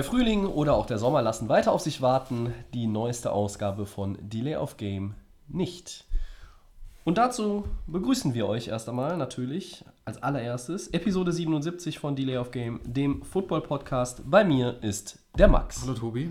Der Frühling oder auch der Sommer lassen weiter auf sich warten. Die neueste Ausgabe von Delay of Game nicht. Und dazu begrüßen wir euch erst einmal natürlich als allererstes Episode 77 von Delay of Game, dem Football-Podcast. Bei mir ist der Max. Hallo Tobi.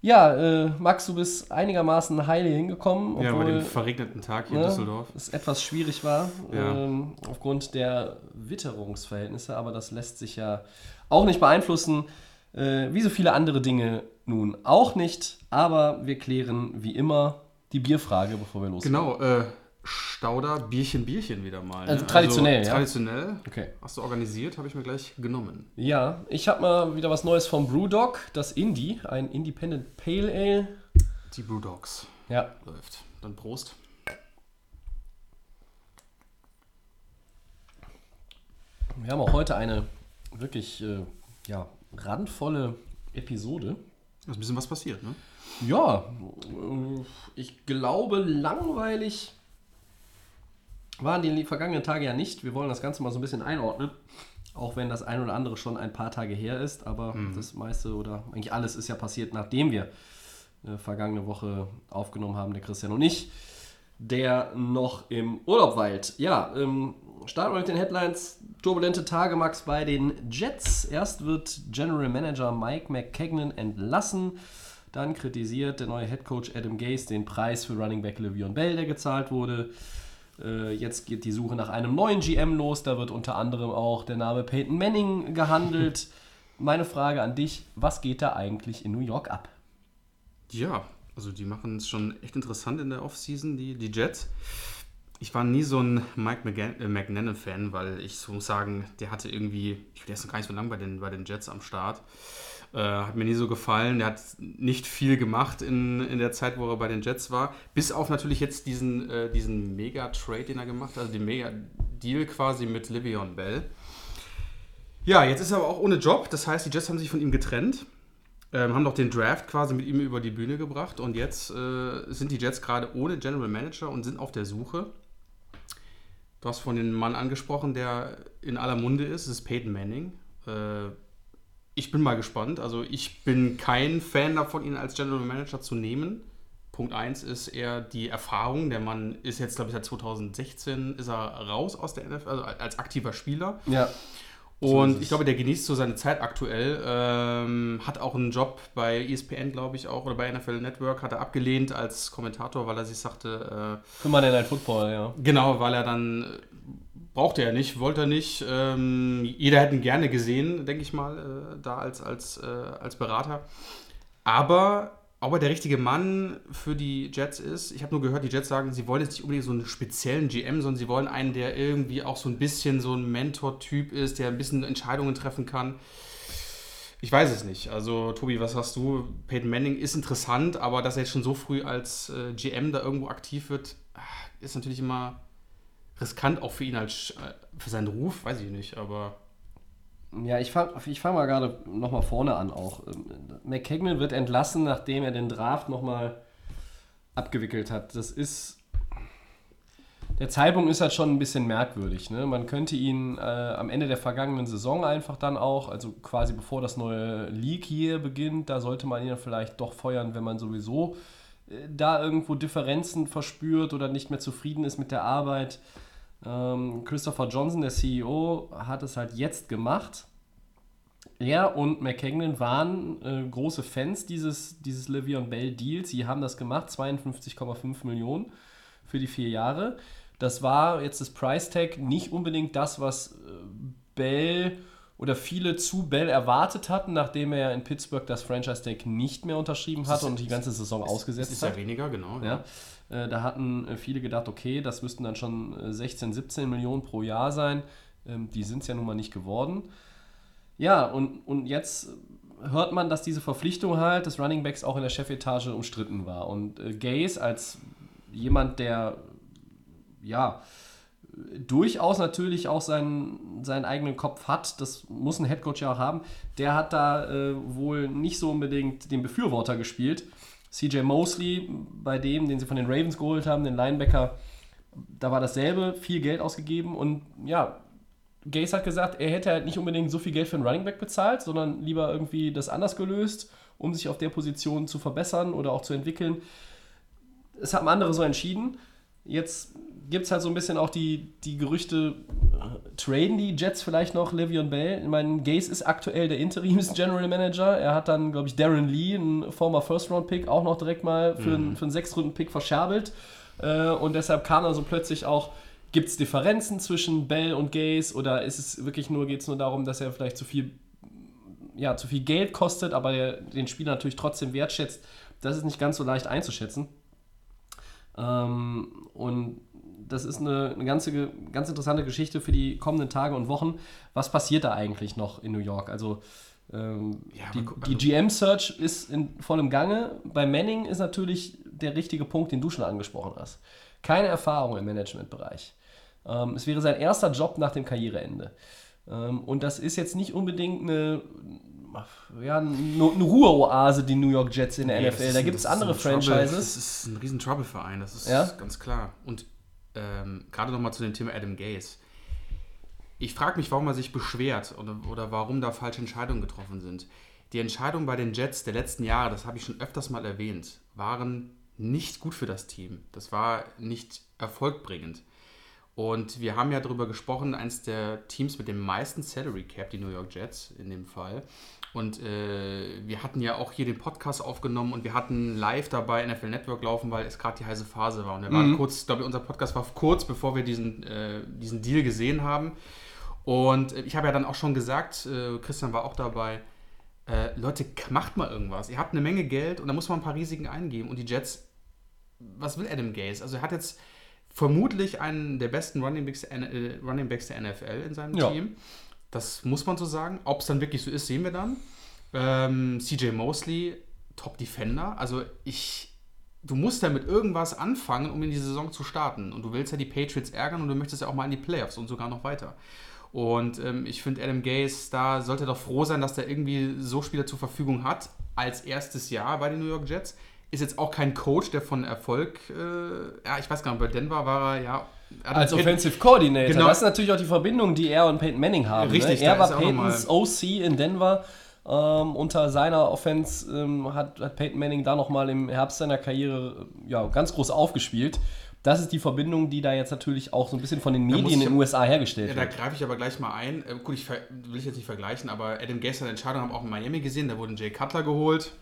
Ja, äh, Max, du bist einigermaßen heile hingekommen, Ja, bei obwohl dem verregneten Tag hier in ne, Düsseldorf. es etwas schwierig war Ja. ähm, aufgrund der Witterungsverhältnisse, aber das lässt sich ja auch nicht beeinflussen, äh, wie so viele andere Dinge nun auch nicht. Aber wir klären wie immer die Bierfrage, bevor wir loslegen. Genau, äh, Stauder, Bierchen, Bierchen wieder mal. ne? Also traditionell, ja? Traditionell. Okay. Hast du organisiert, habe ich mir gleich genommen. Ja, ich habe mal wieder was Neues vom Brewdog, das Indie, ein Independent Pale Ale. Die Brewdogs Ja, läuft. Dann Prost. wir haben auch heute eine wirklich äh, ja, randvolle Episode. Ist ein bisschen was passiert, ne? Ja, äh, ich glaube, langweilig waren die vergangenen Tage ja nicht. Wir wollen das Ganze mal so ein bisschen einordnen. Auch wenn das ein oder andere schon ein paar Tage her ist, aber das meiste oder eigentlich alles ist ja passiert, nachdem wir äh, vergangene Woche aufgenommen haben, der Christian und ich, der noch im Urlaub weilt. Ja, ähm, starten wir mit den Headlines. Turbulente Tage, Max, bei den Jets. Erst wird General Manager Mike McKagan entlassen. Dann kritisiert der neue Head Coach Adam Gase den Preis für Running Back Le'Veon Bell, der gezahlt wurde. Äh, jetzt geht die Suche nach einem neuen GM los. Da wird unter anderem auch der Name Peyton Manning gehandelt. Meine Frage an dich: Was geht da eigentlich in New York ab? Ja, also die machen es schon echt interessant in der Offseason, die, die Jets. Ich war nie so ein Mike äh, McNannon-Fan, weil ich so muss sagen, der hatte irgendwie, ich der ist noch gar nicht so lange bei den, bei den Jets am Start. Äh, hat mir nie so gefallen. Der hat nicht viel gemacht in, in der Zeit, wo er bei den Jets war. Bis auf natürlich jetzt diesen, äh, diesen Mega-Trade, den er gemacht hat, also den Mega-Deal quasi mit Livion Bell. Ja, jetzt ist er aber auch ohne Job. Das heißt, die Jets haben sich von ihm getrennt. Ähm, haben doch den Draft quasi mit ihm über die Bühne gebracht und jetzt äh, sind die Jets gerade ohne General Manager und sind auf der Suche. Du hast von dem Mann angesprochen, der in aller Munde ist, das ist Peyton Manning. Äh, ich bin mal gespannt. Also ich bin kein Fan davon, ihn als General Manager zu nehmen. Punkt 1 ist eher die Erfahrung. Der Mann ist jetzt, glaube ich, seit 2016 ist er raus aus der NFL, also als aktiver Spieler. Ja, Und ich glaube, der genießt so seine Zeit aktuell. Ähm, hat auch einen Job bei ESPN, glaube ich, auch, oder bei NFL Network, hat er abgelehnt als Kommentator, weil er sich sagte, für Monday Night Football, ja. äh, genau, weil er dann, äh, brauchte er nicht, wollte er nicht. Ähm, jeder hätte ihn gerne gesehen, denke ich mal, äh, da als, als, äh, als Berater. Aber ob er der richtige Mann für die Jets ist, ich habe nur gehört, die Jets sagen, sie wollen jetzt nicht unbedingt so einen speziellen GM, sondern sie wollen einen, der irgendwie auch so ein bisschen so ein Mentor-Typ ist, der ein bisschen Entscheidungen treffen kann. Ich weiß es nicht. Also, Tobi, was hast du? Peyton Manning ist interessant, aber dass er jetzt schon so früh als äh, GM da irgendwo aktiv wird, ah, ist natürlich immer riskant, auch für ihn als äh, für seinen Ruf, weiß ich nicht, aber Ja, ich fange ich fang mal gerade nochmal vorne an auch. Ähm, McKagan wird entlassen, nachdem er den Draft nochmal abgewickelt hat. Das ist. Der Zeitpunkt ist halt schon ein bisschen merkwürdig. Ne? Man könnte ihn äh, am Ende der vergangenen Saison einfach dann auch, also quasi bevor das neue League hier beginnt, da sollte man ihn vielleicht doch feuern, wenn man sowieso äh, da irgendwo Differenzen verspürt oder nicht mehr zufrieden ist mit der Arbeit. Ähm, Christopher Johnson, der CEO, hat es halt jetzt gemacht. Er und McKagan waren äh, große Fans dieses, dieses Le'Veon Bell Deals. Sie haben das gemacht, 52,5 Millionen für die vier Jahre. Das war jetzt das Price Tag nicht unbedingt das, was äh, Bell oder viele zu Bell erwartet hatten, nachdem er in Pittsburgh das Franchise Tag nicht mehr unterschrieben hatte und die ganze Saison ausgesetzt ist hat. ja weniger, genau. Ja, äh, da hatten äh, viele gedacht, okay, das müssten dann schon äh, 16, 17 Millionen pro Jahr sein. Ähm, die sind es ja nun mal nicht geworden. Ja, und, und jetzt hört man, dass diese Verpflichtung halt des Running Backs auch in der Chefetage umstritten war. Und äh, Gaze als jemand, der ja durchaus natürlich auch seinen, seinen eigenen Kopf hat, das muss ein Headcoach ja auch haben, der hat da äh, wohl nicht so unbedingt den Befürworter gespielt. CJ Mosley, bei dem, den sie von den Ravens geholt haben, den Linebacker, da war dasselbe, viel Geld ausgegeben und ja, Gaze hat gesagt, er hätte halt nicht unbedingt so viel Geld für einen Running Back bezahlt, sondern lieber irgendwie das anders gelöst, um sich auf der Position zu verbessern oder auch zu entwickeln. Es haben andere so entschieden. Jetzt gibt es halt so ein bisschen auch die, die Gerüchte, äh, traden die Jets vielleicht noch Le'Veon Bell? Ich meine, Gaze ist aktuell der Interims-General Manager. Er hat dann, glaube ich, Darren Lee, ein former First-Round-Pick, auch noch direkt mal für, mhm. einen, für einen Sechs-Runden-Pick verscherbelt. Äh, und deshalb kam er so plötzlich auch Gibt es Differenzen zwischen Bell und Gaze oder ist es wirklich nur, geht es nur darum, dass er vielleicht zu viel, ja, zu viel Geld kostet, aber er den Spieler natürlich trotzdem wertschätzt? Das ist nicht ganz so leicht einzuschätzen. Ähm, und das ist eine, eine ganze, ganz interessante Geschichte für die kommenden Tage und Wochen. Was passiert da eigentlich noch in New York? Also ähm, ja, die, also die GM-Search ist in vollem Gange. Bei Manning ist natürlich der richtige Punkt, den du schon angesprochen hast. Keine Erfahrung im Managementbereich. Ähm, es wäre sein erster Job nach dem Karriereende. Ähm, und das ist jetzt nicht unbedingt eine, ja, eine, eine Ruheoase, die New York Jets in der nee, NFL. Da gibt es andere Franchises. Trouble, das ist ein riesen Trouble-Verein, das ist ja? ganz klar. Und ähm, gerade nochmal zu dem Thema Adam Gaze. Ich frage mich, warum er sich beschwert oder, oder warum da falsche Entscheidungen getroffen sind. Die Entscheidungen bei den Jets der letzten Jahre, das habe ich schon öfters mal erwähnt, waren nicht gut für das Team. Das war nicht erfolgbringend. Und wir haben ja darüber gesprochen, eines der Teams mit dem meisten Salary Cap, die New York Jets in dem Fall. Und äh, wir hatten ja auch hier den Podcast aufgenommen und wir hatten live dabei NFL Network laufen, weil es gerade die heiße Phase war. Und wir waren mhm. kurz, glaube ich, unser Podcast war kurz bevor wir diesen, äh, diesen Deal gesehen haben. Und ich habe ja dann auch schon gesagt, äh, Christian war auch dabei, äh, Leute, macht mal irgendwas. Ihr habt eine Menge Geld und da muss man ein paar Risiken eingeben. Und die Jets, was will Adam Gaze? Also er hat jetzt vermutlich einen der besten Running Backs, äh, Running Backs der NFL in seinem ja. Team. Das muss man so sagen. Ob es dann wirklich so ist, sehen wir dann. Ähm, CJ Mosley, Top Defender. Also ich, du musst ja mit irgendwas anfangen, um in die Saison zu starten. Und du willst ja die Patriots ärgern und du möchtest ja auch mal in die Playoffs und sogar noch weiter. Und ähm, ich finde, Adam Gaze, da sollte doch froh sein, dass der irgendwie so Spieler zur Verfügung hat als erstes Jahr bei den New York Jets ist jetzt auch kein Coach, der von Erfolg, äh, ja, ich weiß gar nicht, bei Denver war er ja. Als Offensive Coordinator. Genau. Das ist natürlich auch die Verbindung, die er und Peyton Manning haben. Ne? Richtig, ne? Er war Peytons OC in Denver. Ähm, unter seiner Offense ähm, hat, hat Peyton Manning da nochmal im Herbst seiner Karriere ja, ganz groß aufgespielt. Das ist die Verbindung, die da jetzt natürlich auch so ein bisschen von den Medien in den USA hergestellt ja, wird. Da greife ich aber gleich mal ein. Äh, gut, ich will ich jetzt nicht vergleichen, aber Adam Gase Entscheidung haben auch in Miami gesehen. Da wurde Jay Cutler geholt.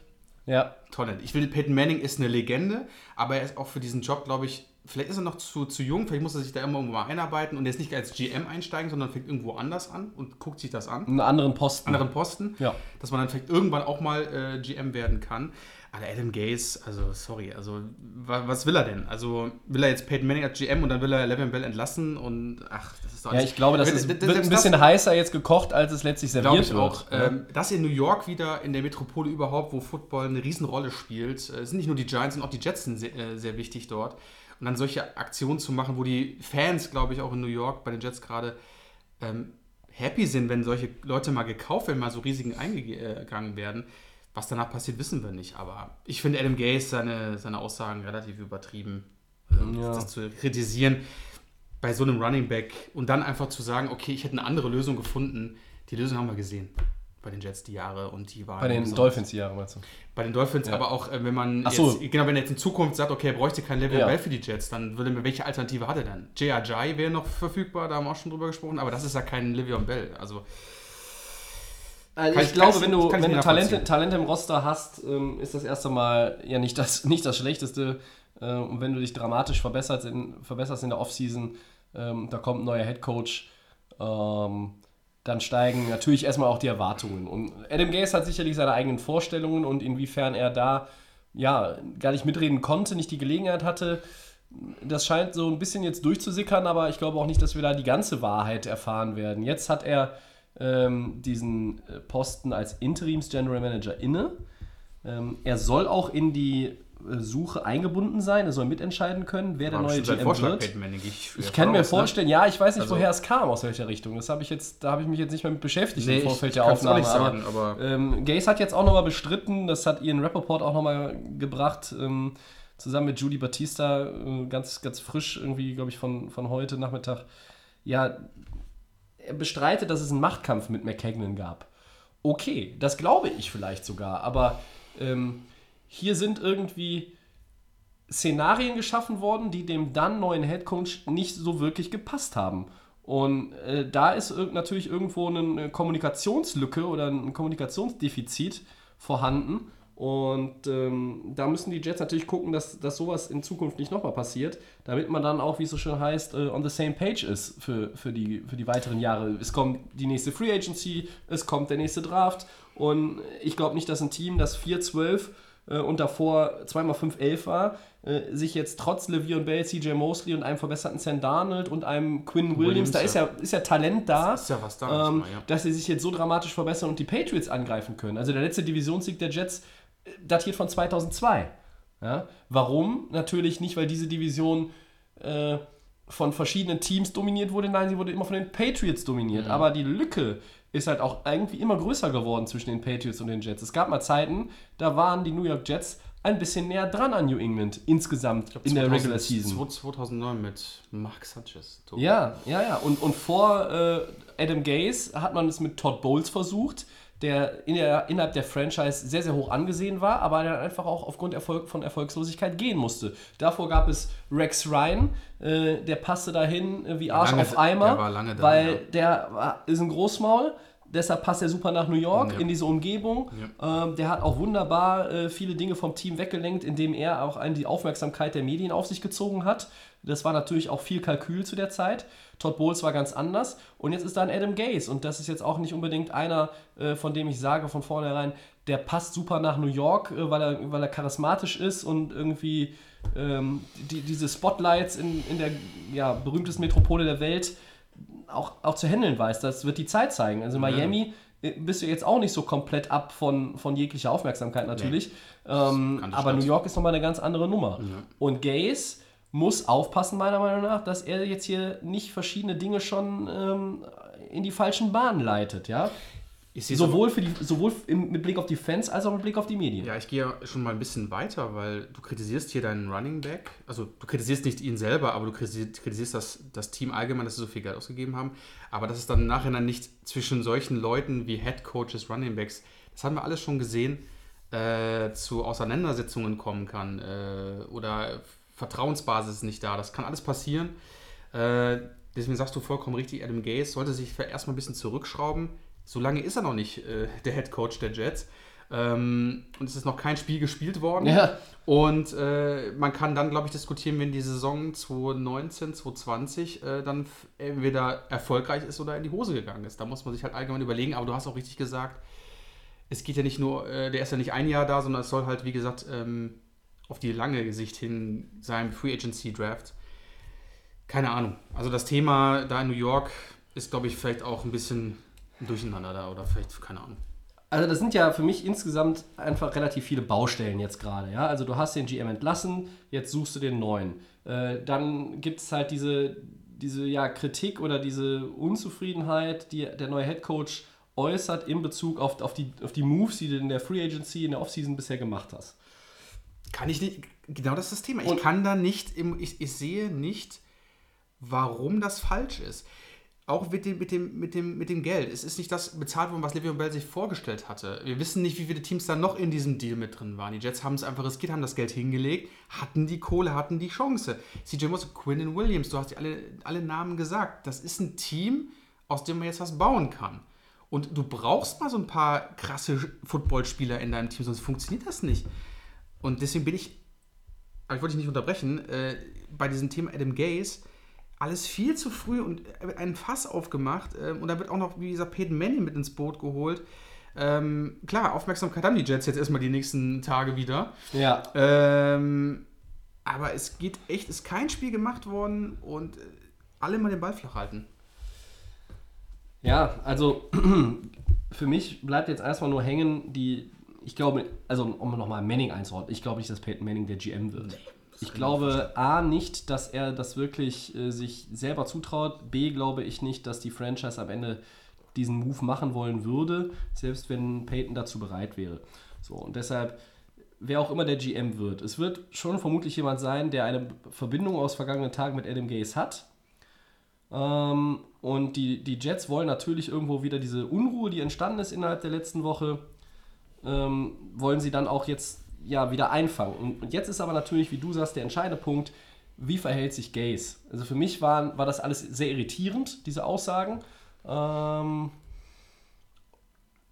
Ja. Toll. Ich will, Peyton Manning ist eine Legende, aber er ist auch für diesen Job, glaube ich, vielleicht ist er noch zu, zu jung, vielleicht muss er sich da immer irgendwo mal einarbeiten und jetzt nicht als GM einsteigen, sondern fängt irgendwo anders an und guckt sich das an. Einen anderen Posten. Anderen Posten. Ja. Dass man dann vielleicht irgendwann auch mal äh, GM werden kann. Aber Adam Gaze, also sorry, also was will er denn? Also will er jetzt Peyton Manning als GM und dann will er Levin Bell entlassen und ach, das ist doch Ja, ich glaube, das ist, wird ein bisschen heißer jetzt gekocht, als es letztlich serviert ich auch. wird. Ähm, dass in New York wieder in der Metropole überhaupt, wo Football eine Riesenrolle spielt, äh, sind nicht nur die Giants, sondern auch die Jets sind sehr, äh, sehr wichtig dort. Und dann solche Aktionen zu machen, wo die Fans, glaube ich, auch in New York bei den Jets gerade ähm, happy sind, wenn solche Leute mal gekauft werden, mal so Risiken eingegangen werden was danach passiert, wissen wir nicht. Aber ich finde Adam Gaze seine, seine Aussagen relativ übertrieben, ähm, ja. das zu kritisieren bei so einem Running Back und dann einfach zu sagen, okay, ich hätte eine andere Lösung gefunden. Die Lösung haben wir gesehen bei den Jets die Jahre und die waren. Bei den Dolphins die Jahre meinst du? Bei den Dolphins, ja. aber auch äh, wenn man Ach so. jetzt, genau, wenn er jetzt in Zukunft sagt, okay, er bräuchte kein Level ja. Bell für die Jets, dann würde mir, welche Alternative hat er dann? J.R.J. wäre noch verfügbar, da haben wir auch schon drüber gesprochen, aber das ist ja kein Livion Bell. Also also ich, ich glaube, wenn du, wenn du Talente, Talente im Roster hast, ähm, ist das erste Mal ja nicht das, nicht das Schlechteste. Äh, und wenn du dich dramatisch verbesserst in, verbesserst in der Offseason, ähm, da kommt ein neuer Headcoach, ähm, dann steigen natürlich erstmal auch die Erwartungen. Und Adam Gase hat sicherlich seine eigenen Vorstellungen und inwiefern er da ja gar nicht mitreden konnte, nicht die Gelegenheit hatte. Das scheint so ein bisschen jetzt durchzusickern, aber ich glaube auch nicht, dass wir da die ganze Wahrheit erfahren werden. Jetzt hat er ähm, diesen äh, Posten als Interims-General Manager inne. Ähm, er soll auch in die Suche eingebunden sein, er soll mitentscheiden können, wer der War neue GM Vorschlag, wird. Manning, ich Ich kann mir voraus, ne? vorstellen, ja, ich weiß nicht, Also- woher es kam, aus welcher Richtung. Das habe ich jetzt, da habe ich mich jetzt nicht mehr mit beschäftigt Nee, im Vorfeld der Aufnahme. sagen, aber- ähm, Gaze hat jetzt auch nochmal bestritten, das hat Ian Rappaport auch nochmal gebracht, ähm, zusammen mit Judy Batista, äh, ganz, ganz frisch irgendwie, glaube ich, von, von heute Nachmittag. Ja, er bestreitet, dass es einen Machtkampf mit McKagan gab. Okay, das glaube ich vielleicht sogar, aber ähm, hier sind irgendwie Szenarien geschaffen worden, die dem dann neuen Headcoach nicht so wirklich gepasst haben. Und äh, da ist natürlich irgendwo eine Kommunikationslücke oder ein Kommunikationsdefizit vorhanden. Und ähm, da müssen die Jets natürlich gucken, dass, dass sowas in Zukunft nicht nochmal passiert, damit man dann auch, wie es so schön heißt, äh, on the same page ist für, für, die, für die weiteren Jahre. Es kommt die nächste Free Agency, es kommt der nächste Draft. Und ich glaube nicht, dass ein Team, das 4-12 äh, und davor 2x5-11 war, äh, sich jetzt trotz Le'Veon Bell, CJ Mosley und einem verbesserten Sam Darnold und einem Quinn Williams, Williams, da ist ja, ist ja Talent da, Ist ja was da, ähm, mal, ja. dass sie sich jetzt so dramatisch verbessern und die Patriots angreifen können. Also der letzte Divisionssieg der Jets äh, datiert von 2002. Ja? Warum? Natürlich nicht, weil diese Division äh, von verschiedenen Teams dominiert wurde, nein, sie wurde immer von den Patriots dominiert. Aber die Lücke ist halt auch irgendwie immer größer geworden zwischen den Patriots und den Jets. Es gab mal Zeiten, da waren die New York Jets ein bisschen näher dran an New England insgesamt in der Regular Season. 2009 mit Mark Sanchez. Ja, ja, ja. Und, und vor äh, Adam Gaze hat man es mit Todd Bowles versucht, der, in der innerhalb der Franchise sehr, sehr hoch angesehen war, aber der einfach auch aufgrund Erfolg, von Erfolgslosigkeit gehen musste. Davor gab es Rex Ryan, äh, der passte dahin äh, wie Arsch Lange- auf Eimer, der da, weil ja. der war, ist ein Großmaul. Deshalb passt er super nach New York, Ja. in diese Umgebung. Ähm, der hat auch wunderbar äh, viele Dinge vom Team weggelenkt, indem er auch einen die Aufmerksamkeit der Medien auf sich gezogen hat. Das war natürlich auch viel Kalkül zu der Zeit. Todd Bowles war ganz anders. Und jetzt ist da ein Adam Gaze. Und das ist jetzt auch nicht unbedingt einer, äh, von dem ich sage von vornherein, der passt super nach New York, äh, weil, er, weil er charismatisch ist und irgendwie ähm, die, diese Spotlights in, in der ja, berühmtesten Metropole der Welt auch, auch zu handeln weiß. Das wird die Zeit zeigen. Also Miami äh, bist du jetzt auch nicht so komplett ab von, von jeglicher Aufmerksamkeit natürlich. Ähm, keine aber. New York ist nochmal eine ganz andere Nummer. Und Gaze muss aufpassen, meiner Meinung nach, dass er jetzt hier nicht verschiedene Dinge schon ähm, in die falschen Bahnen leitet. Ja? Sowohl, für die, sowohl mit Blick auf die Fans als auch mit Blick auf die Medien. Ja, ich gehe ja schon mal ein bisschen weiter, weil du kritisierst hier deinen Running Back. Also du kritisierst nicht ihn selber, aber du kritisierst, kritisierst das, das Team allgemein, dass sie so viel Geld ausgegeben haben. Aber dass es dann im Nachhinein nicht zwischen solchen Leuten wie Head Coaches, Running Backs, das haben wir alles schon gesehen, äh, zu Auseinandersetzungen kommen kann äh, oder Vertrauensbasis ist nicht da. Das kann alles passieren. Äh, deswegen sagst du vollkommen richtig, Adam Gaze sollte sich erstmal ein bisschen zurückschrauben. So lange ist er noch nicht äh, der Head Coach der Jets. Ähm, und es ist noch kein Spiel gespielt worden. Ja. Und äh, man kann dann, glaube ich, diskutieren, wenn die Saison 2019, 2020 äh, dann entweder erfolgreich ist oder in die Hose gegangen ist. Da muss man sich halt allgemein überlegen. Aber du hast auch richtig gesagt, es geht ja nicht nur, äh, der ist ja nicht ein Jahr da, sondern es soll halt, wie gesagt, ähm, auf die lange Sicht hin sein Free Agency Draft. Keine Ahnung. Also das Thema da in New York ist, glaube ich, vielleicht auch ein bisschen durcheinander da oder vielleicht, keine Ahnung. Also das sind ja für mich insgesamt einfach relativ viele Baustellen jetzt gerade. Ja? Also du hast den GM entlassen, jetzt suchst du den neuen. Äh, dann gibt es halt diese, diese ja, Kritik oder diese Unzufriedenheit, die der neue Head Coach äußert in Bezug auf, auf, die, auf die Moves, die du in der Free Agency, in der Offseason bisher gemacht hast. Kann ich nicht, genau das ist das Thema. Ich kann da nicht, im, ich, ich sehe nicht, warum das falsch ist. Auch mit dem, mit, dem, mit, dem, mit dem Geld. Es ist nicht das bezahlt worden, was Le'Veon Bell sich vorgestellt hatte. Wir wissen nicht, wie viele Teams da noch in diesem Deal mit drin waren. Die Jets haben es einfach riskiert, haben das Geld hingelegt, hatten die Kohle, hatten die Chance. CJ Moss, Quinn Williams, du hast alle, alle Namen gesagt. Das ist ein Team, aus dem man jetzt was bauen kann. Und du brauchst mal so ein paar krasse Footballspieler in deinem Team, sonst funktioniert das nicht. Und deswegen bin ich, aber ich wollte dich nicht unterbrechen, äh, bei diesem Thema Adam Gaze, alles viel zu früh und wird ein Fass aufgemacht äh, und da wird auch noch, wie gesagt, Peyton Manning mit ins Boot geholt. Ähm, klar, Aufmerksamkeit haben die Jets jetzt erstmal die nächsten Tage wieder. Ja. Ähm, aber es geht echt, ist kein Spiel gemacht worden und äh, alle mal den Ball flach halten. Ja, also für mich bleibt jetzt erstmal nur hängen, die, ich glaube, also um nochmal Manning einzuordnen, ich glaube nicht, dass Peyton Manning der GM wird. ich glaube A nicht, dass er das wirklich äh, sich selber zutraut. B glaube ich nicht, dass die Franchise am Ende diesen Move machen wollen würde, selbst wenn Peyton dazu bereit wäre. So, und deshalb, wer auch immer der GM wird, es wird schon vermutlich jemand sein, der eine Verbindung aus vergangenen Tagen mit Adam Gaze hat. Ähm, und die, die Jets wollen natürlich irgendwo wieder diese Unruhe, die entstanden ist innerhalb der letzten Woche, ähm, wollen sie dann auch jetzt ja wieder einfangen. Und, und jetzt ist aber natürlich, wie du sagst, der entscheidende Punkt, wie verhält sich Gaze? Also für mich war, war das alles sehr irritierend, diese Aussagen. Ähm,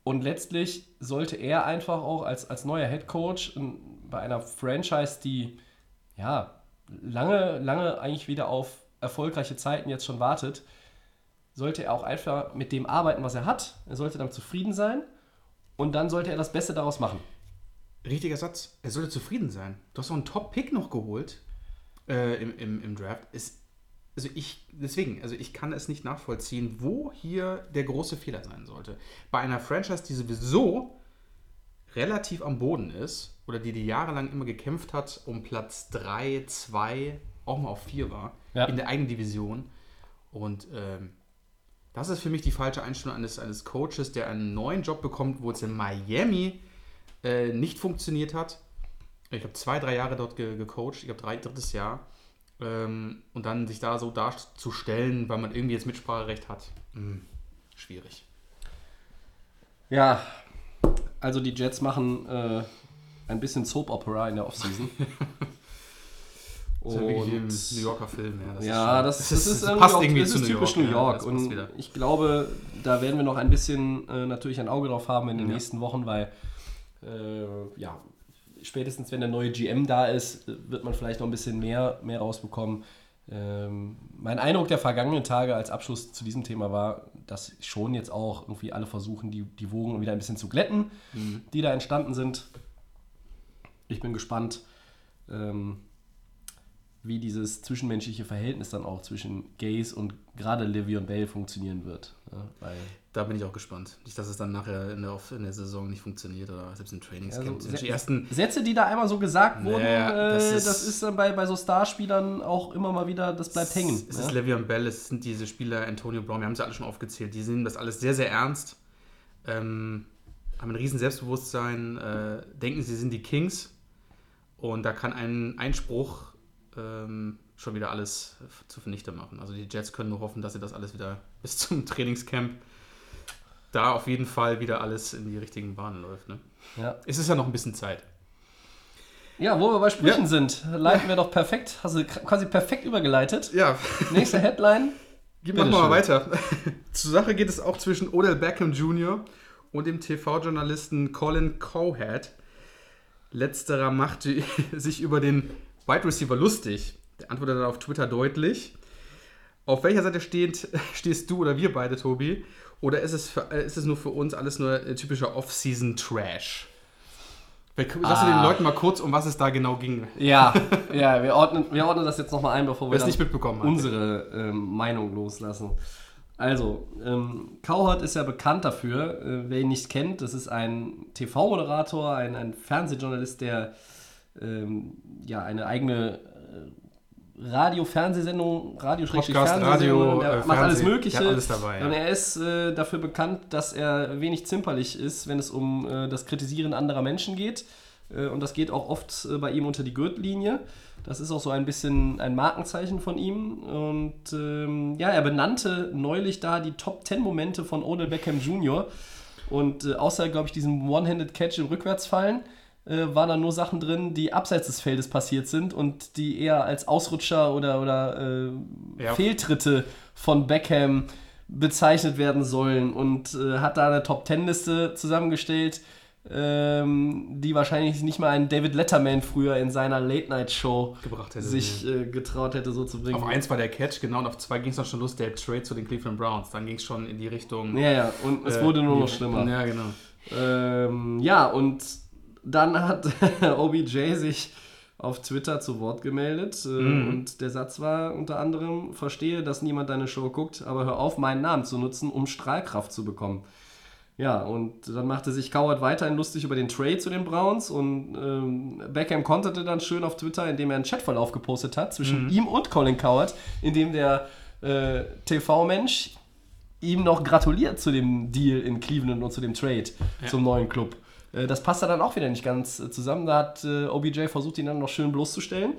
und letztlich sollte er einfach auch als, als neuer Head Coach bei einer Franchise, die ja lange, lange eigentlich wieder auf erfolgreiche Zeiten jetzt schon wartet, sollte er auch einfach mit dem arbeiten, was er hat. Er sollte damit zufrieden sein und dann sollte er das Beste daraus machen. Richtiger Satz. Er sollte zufrieden sein. Du hast noch einen Top-Pick noch geholt äh, im, im, im Draft. Ist also ich, deswegen, also ich kann es nicht nachvollziehen, wo hier der große Fehler sein sollte. Bei einer Franchise, die sowieso relativ am Boden ist oder die die jahrelang immer gekämpft hat um Platz 3, 2, auch mal auf 4 war, ja. in der eigenen Division. Und ähm, das ist für mich die falsche Einstellung eines, eines Coaches, der einen neuen Job bekommt, wo es in Miami äh, nicht funktioniert hat. Ich habe zwei, drei Jahre dort ge gecoacht, ich habe drei, drittes Jahr. Ähm, und dann sich da so darzustellen, weil man irgendwie jetzt Mitspracherecht hat, hm, schwierig. Ja, also die Jets machen äh, ein bisschen Soap Opera in der Offseason. Das ist ja wirklich im New Yorker Film. Ja, das ja, ist, das, das, das, ist, das passt auch, irgendwie das ist typisch New York. Ja, und ich glaube, da werden wir noch ein bisschen äh, natürlich ein Auge drauf haben in den ja. nächsten Wochen, weil äh, ja, spätestens wenn der neue GM da ist, wird man vielleicht noch ein bisschen mehr, mehr rausbekommen. Ähm, mein Eindruck der vergangenen Tage als Abschluss zu diesem Thema war, dass schon jetzt auch irgendwie alle versuchen, die, die Wogen wieder ein bisschen zu glätten, mhm. die da entstanden sind. Ich bin gespannt, ähm, wie dieses zwischenmenschliche Verhältnis dann auch zwischen Gays und gerade Livy und Bell funktionieren wird. Ja, weil da bin ich auch gespannt. Nicht, dass es dann nachher in der, in der Saison nicht funktioniert oder selbst im Trainingscamp. Also, die ersten Sätze, die da einmal so gesagt wurden, naja, das, äh, ist, das ist dann bei, bei so Starspielern auch immer mal wieder, das bleibt hängen. Es ja? ist Livy und Bell, es sind diese Spieler, Antonio Brown, wir haben sie alle schon aufgezählt, die sehen das alles sehr, sehr ernst. Ähm, haben ein riesen Selbstbewusstsein, äh, denken, sie sind die Kings. Und da kann ein Einspruch ähm, schon wieder alles zu vernichten machen. Also die Jets können nur hoffen, dass sie das alles wieder bis zum Trainingscamp da auf jeden Fall wieder alles in die richtigen Bahnen läuft. Ne? Ja. Es ist ja noch ein bisschen Zeit. Ja, wo wir bei Sprüchen ja. sind, leiten wir doch perfekt, hast du quasi perfekt übergeleitet. Ja. Nächste Headline. Gehen wir mal weiter. Zur Sache geht es auch zwischen Odell Beckham Jr. und dem TV-Journalisten Colin Cowhead. Letzterer machte sich über den Wide Receiver lustig. Der antwortet dann auf Twitter deutlich. Auf welcher Seite steht, stehst du oder wir beide, Tobi? Oder ist es, für, äh, ist es nur für uns alles nur typischer Off-Season-Trash? Lass ah. den Leuten mal kurz, um was es da genau ging. Ja, ja wir, ordnen, wir ordnen das jetzt nochmal ein, bevor wir nicht mitbekommen unsere ähm, Meinung loslassen. Also, ähm, Cowherd ist ja bekannt dafür, äh, wer ihn nicht kennt, das ist ein TV-Moderator, ein, ein Fernsehjournalist, der ähm, ja, eine eigene äh, Radio, Fernsehsendung, Radio, Podcast, Radio, der äh, macht alles Mögliche. Alles dabei, ja. Und er ist äh, dafür bekannt, dass er wenig zimperlich ist, wenn es um äh, das Kritisieren anderer Menschen geht. Äh, und das geht auch oft äh, bei ihm unter die Gürtellinie. Das ist auch so ein bisschen ein Markenzeichen von ihm. Und ähm, ja, er benannte neulich da die Top 10 Momente von Odell Beckham Jr. Und außer, glaube ich, diesem One-Handed Catch im Rückwärtsfallen äh, waren da nur Sachen drin, die abseits des Feldes passiert sind und die eher als Ausrutscher oder, oder äh, ja. Fehltritte von Beckham bezeichnet werden sollen und äh, hat da eine Top-10-Liste zusammengestellt, ähm, die wahrscheinlich nicht mal ein David Letterman früher in seiner Late-Night-Show sich äh, getraut hätte, so zu bringen. Auf eins war der Catch, genau, und auf zwei ging es dann schon los, der Trade zu den Cleveland Browns. Dann ging es schon in die Richtung. Ja, ja, und es wurde nur noch schlimmer. Ja, genau. Ähm, ja, und dann hat OBJ sich auf Twitter zu Wort gemeldet. Äh, Und der Satz war unter anderem: Verstehe, dass niemand deine Show guckt, aber hör auf, meinen Namen zu nutzen, um Strahlkraft zu bekommen. Ja, und dann machte sich Coward weiterhin lustig über den Trade zu den Browns und ähm, Beckham konterte dann schön auf Twitter, indem er einen Chatverlauf gepostet hat zwischen ihm und Colin Coward, in dem der äh, TV-Mensch ihm noch gratuliert zu dem Deal in Cleveland und zu dem Trade zum neuen Club. Äh, das passt dann auch wieder nicht ganz äh, zusammen. Da hat äh, OBJ versucht, ihn dann noch schön bloßzustellen.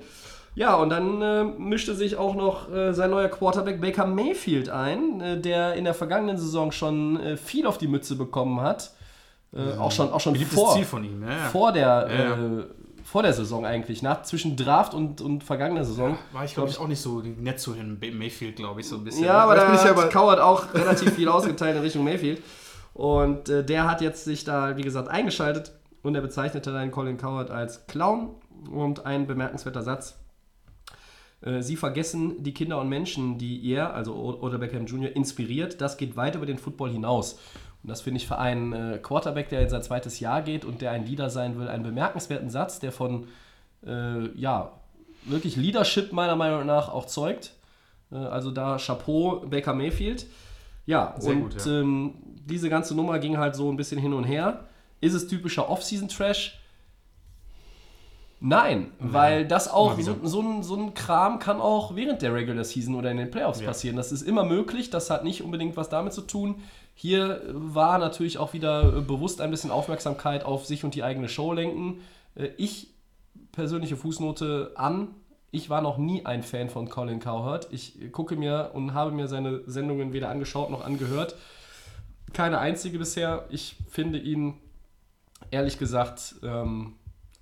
Ja, und dann äh, mischte sich auch noch äh, sein neuer Quarterback Baker Mayfield ein, äh, der in der vergangenen Saison schon viel auf die Mütze bekommen hat. Äh, auch schon, auch schon vor, Ziel von ihm, ja, ja. vor, der, Ja, ja. Vor der Saison eigentlich, nach, zwischen Draft und, und vergangener Saison. War ich, glaube ich, auch nicht so nett zu Herrn Mayfield, glaube ich, so ein bisschen. Ja, aber da hat Coward auch relativ viel ausgeteilt in Richtung Mayfield. Und äh, der hat jetzt sich da, wie gesagt, eingeschaltet und er bezeichnete dann Colin Coward als Clown und ein bemerkenswerter Satz. Äh, Sie vergessen die Kinder und Menschen, die er, also O- Odell Beckham Jr., inspiriert. Das geht weit über den Football hinaus. Und das finde ich für einen äh, Quarterback, der in sein zweites Jahr geht und der ein Leader sein will, einen bemerkenswerten Satz, der von, äh, ja, wirklich Leadership meiner Meinung nach auch zeugt. Äh, Also da Chapeau Baker Mayfield. Ja, Sehr und gut, ja. Ähm, diese ganze Nummer ging halt so ein bisschen hin und her. Ist es typischer Off-Season-Trash? Nein, weil das auch, so, so, ein, so ein Kram kann auch während der Regular Season oder in den Playoffs Ja. passieren. Das ist immer möglich, das hat nicht unbedingt was damit zu tun. Hier war natürlich auch wieder bewusst ein bisschen Aufmerksamkeit auf sich und die eigene Show lenken. Äh, Ich, persönliche Fußnote an, ich war noch nie ein Fan von Colin Cowherd. Ich gucke mir und habe mir seine Sendungen weder angeschaut noch angehört. Keine einzige bisher. Ich finde ihn, ehrlich gesagt, ähm,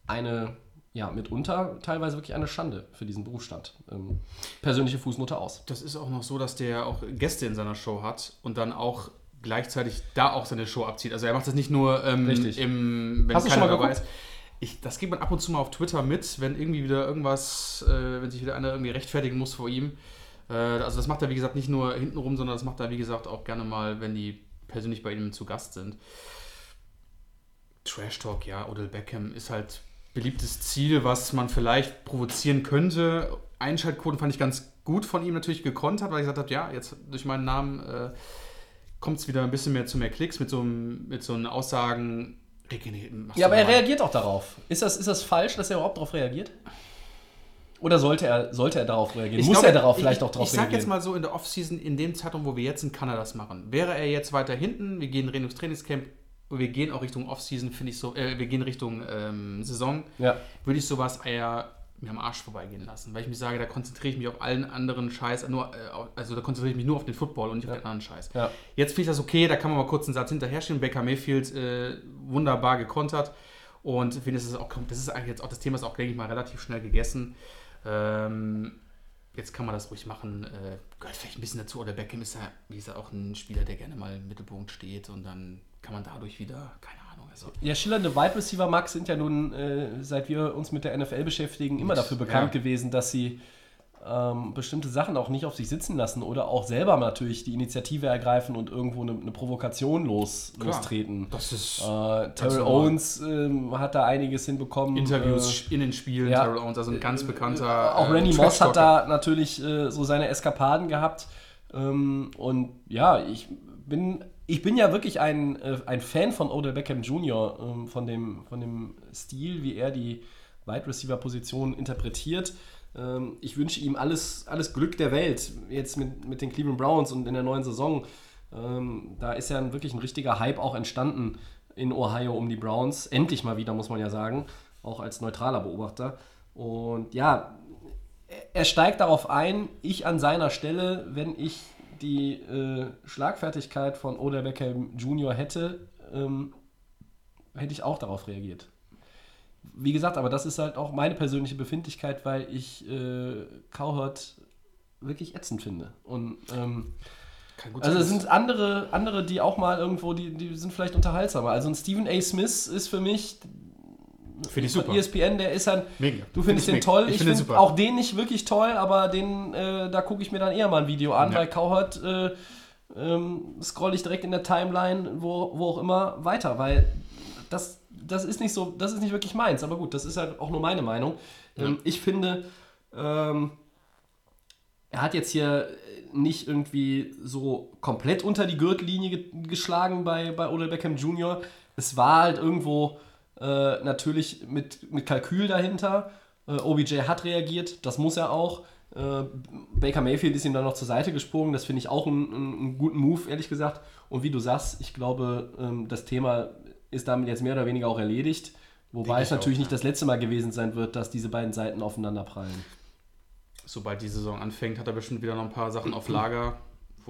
eine, ja, mitunter teilweise wirklich eine Schande für diesen Berufsstand. Ähm, persönliche Fußnote aus. Das ist auch noch so, dass der auch Gäste in seiner Show hat und dann auch gleichzeitig da auch seine Show abzieht. Also er macht das nicht nur ähm, Richtig. im, wenn Hast du keiner schon mal dabei ist. Ich, das gibt man ab und zu mal auf Twitter mit, wenn irgendwie wieder irgendwas, äh, wenn sich wieder einer irgendwie rechtfertigen muss vor ihm. Äh, also das macht er, wie gesagt, nicht nur hintenrum, sondern das macht er, wie gesagt, auch gerne mal, wenn die persönlich bei ihm zu Gast sind. Trash Talk, ja, Odell Beckham ist halt beliebtes Ziel, was man vielleicht provozieren könnte. Einschaltquoten fand ich ganz gut von ihm natürlich gekontert, weil er gesagt hat, ja, jetzt durch meinen Namen äh, kommt es wieder ein bisschen mehr zu mehr Klicks mit so, mit so Aussagen. Ja, aber er reagiert auch darauf. Ist das, ist das falsch, dass er überhaupt darauf reagiert? Oder sollte er, sollte er darauf reagieren? Ich Muss glaube, er darauf ich- vielleicht auch darauf Ich sag reagieren? jetzt mal so in der Offseason, in dem Zeitraum, wo wir jetzt sind, kann er das machen. Wäre er jetzt weiter hinten, wir gehen Richtung Trainingscamp, wir gehen auch Richtung Offseason, finde ich so, äh, wir gehen Richtung ähm, Saison, Ja. würde ich sowas eher mir am Arsch vorbeigehen lassen. Weil ich mir sage, da konzentriere ich mich auf allen anderen Scheiß, nur, äh, also da konzentriere ich mich nur auf den Football und nicht auf den anderen Scheiß. Ja. Jetzt finde ich das okay, da kann man mal kurz einen Satz hinterher stehen. Baker Mayfield äh, wunderbar gekontert. Und finde, das ist auch, das ist eigentlich jetzt auch, das Thema ist auch, denke ich mal, relativ schnell gegessen. Ähm, jetzt kann man das ruhig machen. Äh, gehört vielleicht ein bisschen dazu. Oder Beckham ist ja, wie gesagt, auch ein Spieler, der gerne mal im Mittelpunkt steht und dann kann man dadurch wieder, keine also. Ja, schillernde Wide Receiver, Max, sind ja nun, äh, seit wir uns mit der NFL beschäftigen, immer dafür bekannt Ja. gewesen, dass sie ähm, bestimmte Sachen auch nicht auf sich sitzen lassen oder auch selber natürlich die Initiative ergreifen und irgendwo eine, eine Provokation los, Klar. lostreten. Das ist Äh, Terrell. Owens ähm, hat da einiges hinbekommen. Interviews Äh, in den Spielen, ja. Terrell Owens, also ein ganz bekannter. auch äh, Randy Moss hat da natürlich äh, so seine Eskapaden gehabt. Ähm, und ja, ich bin, ich bin ja wirklich ein, äh, ein Fan von Odell Beckham Jr., ähm, von, dem, von dem Stil, wie er die Wide Receiver-Position interpretiert. Ähm, ich wünsche ihm alles, alles Glück der Welt, jetzt mit, mit den Cleveland Browns und in der neuen Saison. Ähm, da ist ja wirklich ein richtiger Hype auch entstanden in Ohio um die Browns. Endlich mal wieder, muss man ja sagen, auch als neutraler Beobachter. Und ja, er steigt darauf ein, ich an seiner Stelle, wenn ich die äh, Schlagfertigkeit von Odell Beckham Jr. hätte, ähm, hätte ich auch darauf reagiert. Wie gesagt, aber das ist halt auch meine persönliche Befindlichkeit, weil ich äh, Cowherd wirklich ätzend finde. Und ähm, also es sind andere, andere, die auch mal irgendwo, die, die sind vielleicht unterhaltsamer. Also ein Stephen A. Smith ist für mich Finde ich super. ESPN, der ist ein. Mega. Du Find findest ich den mega. toll. Ich Ich, finde super. auch den nicht wirklich toll, aber den, äh, da gucke ich mir dann eher mal ein Video an, Ja. weil Cowherd äh, ähm, scroll ich direkt in der Timeline, wo, wo auch immer, weiter, weil das das ist nicht so, das ist nicht wirklich meins, aber gut, das ist halt auch nur meine Meinung. Ähm, ich finde, ähm, er hat jetzt hier nicht irgendwie so komplett unter die Gürtellinie ge geschlagen bei, bei Odell Beckham Jr. Es war halt irgendwo äh, natürlich mit, mit Kalkül dahinter. Äh, OBJ hat reagiert, das muss er auch. Äh, Baker Mayfield ist ihm dann noch zur Seite gesprungen. Das finde ich auch einen, einen, guten Move, ehrlich gesagt. Und wie du sagst, ich glaube, ähm, das Thema ist damit jetzt mehr oder weniger auch erledigt. Wobei Denk es natürlich auch, nicht das letzte Mal gewesen sein wird, dass diese beiden Seiten aufeinander prallen. Sobald die Saison anfängt, hat er bestimmt wieder noch ein paar Sachen auf Lager,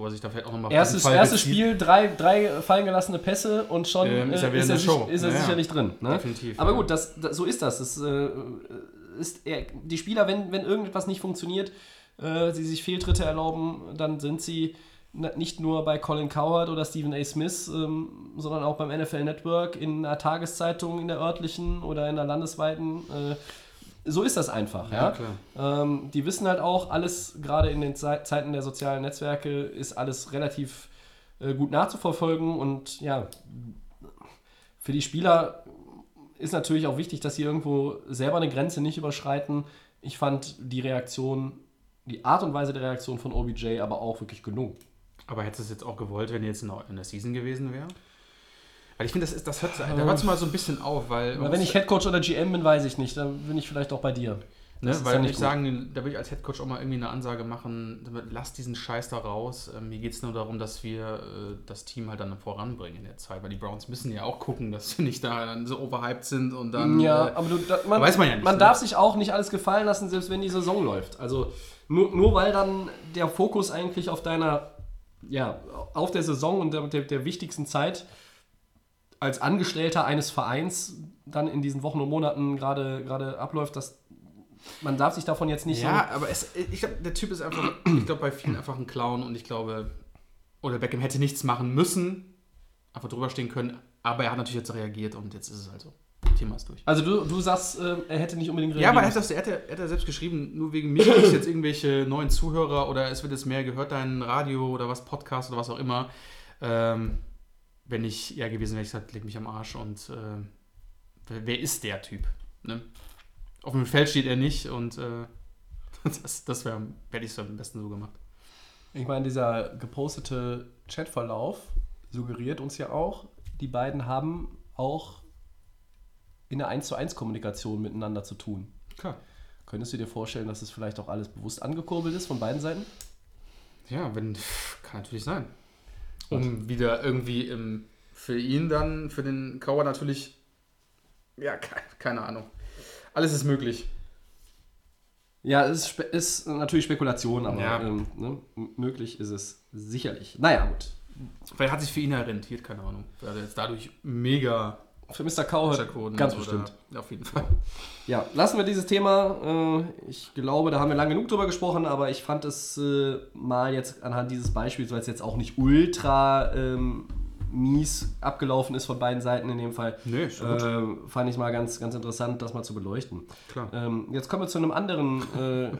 wo er sich da vielleicht auch nochmal Erstes, erstes Spiel, drei, drei fallen gelassene Pässe und schon ähm, ist er, äh, ist er, Show. Ist er ja, sicherlich ja. drin. Ne? Definitiv. Aber gut, das, das, so ist das. das äh, ist er, die Spieler, wenn, wenn irgendetwas nicht funktioniert, äh, sie sich Fehltritte erlauben, dann sind sie nicht nur bei Colin Coward oder Stephen A. Smith, ähm, sondern auch beim NFL Network, in einer Tageszeitung, in der örtlichen oder in der landesweiten. Äh, so ist das einfach. Ja, ja? Ähm, die wissen halt auch, alles, gerade in den Ze Zeiten der sozialen Netzwerke, ist alles relativ äh, gut nachzuverfolgen und ja, für die Spieler ist natürlich auch wichtig, dass sie irgendwo selber eine Grenze nicht überschreiten. Ich fand die Reaktion, die Art und Weise der Reaktion von OBJ aber auch wirklich gelungen. Aber hättest du es jetzt auch gewollt, wenn jetzt in der Season gewesen wäre? Weil ich finde, das, das hört, da hört es mal so ein bisschen auf, weil. Wenn ich Headcoach oder GM bin, weiß ich nicht. Dann bin ich vielleicht auch bei dir. Ne, weil ja ich sagen, da will ich als Headcoach auch mal irgendwie eine Ansage machen, lass diesen Scheiß da raus. Ähm, mir geht es nur darum, dass wir äh, das Team halt dann voranbringen in der Zeit, weil die Browns müssen ja auch gucken, dass wir nicht da dann so overhyped sind und dann. Ja, äh, aber du, da, man, weiß man ja nicht. Man ne? darf sich auch nicht alles gefallen lassen, selbst wenn die Saison läuft. Also nur, nur weil dann der Fokus eigentlich auf deiner ja, auf der Saison und der, der, der wichtigsten Zeit als Angestellter eines Vereins dann in diesen Wochen und Monaten gerade gerade abläuft, dass man darf sich davon jetzt nicht ja, so. aber es, ich glaube, der Typ ist einfach, ich glaube, bei vielen einfach ein Clown und ich glaube, oder Beckham hätte nichts machen müssen, einfach drüber stehen können, aber er hat natürlich jetzt reagiert und jetzt ist es halt so. Thema ist durch. Also du, du sagst, äh, er hätte nicht unbedingt reagiert. Ja, aber er hat, das, er, hat, er hat selbst geschrieben, nur wegen mir gibt es jetzt irgendwelche neuen Zuhörer oder es wird jetzt mehr gehört, dein Radio oder was, Podcast oder was auch immer. Ähm, wenn ich eher gewesen wäre, ich gesagt, leg mich am Arsch und äh, wer, wer, ist der Typ? Ne? Auf dem Feld steht er nicht und äh, das, das wäre, hätte ich es am besten so gemacht. Ich meine, dieser gepostete Chatverlauf suggeriert uns ja auch, die beiden haben auch in der 1 zu 1 Kommunikation miteinander zu tun. Klar. Könntest du dir vorstellen, dass es vielleicht auch alles bewusst angekurbelt ist von beiden Seiten? Ja, wenn, kann natürlich sein. Um wieder irgendwie im, für ihn dann, für den Kauer natürlich, ja, keine, Ahnung. Alles ist möglich. Ja, es ist, ist natürlich Spekulation, aber ja. ähm, ne, möglich ist es sicherlich. Naja, gut. Vielleicht hat sich für ihn rentiert, keine Ahnung. Weil er jetzt dadurch mega für Mr. Cowherd ganz bestimmt. Auf jeden Fall. Ja, lassen wir dieses Thema. Äh, ich glaube, da haben wir lange genug drüber gesprochen, aber ich fand es äh, mal jetzt anhand dieses Beispiels, weil es jetzt auch nicht ultra ähm, mies abgelaufen ist von beiden Seiten in dem Fall, nee, äh, fand ich mal ganz, ganz interessant, das mal zu beleuchten. Klar. Ähm, jetzt kommen wir zu einem anderen äh,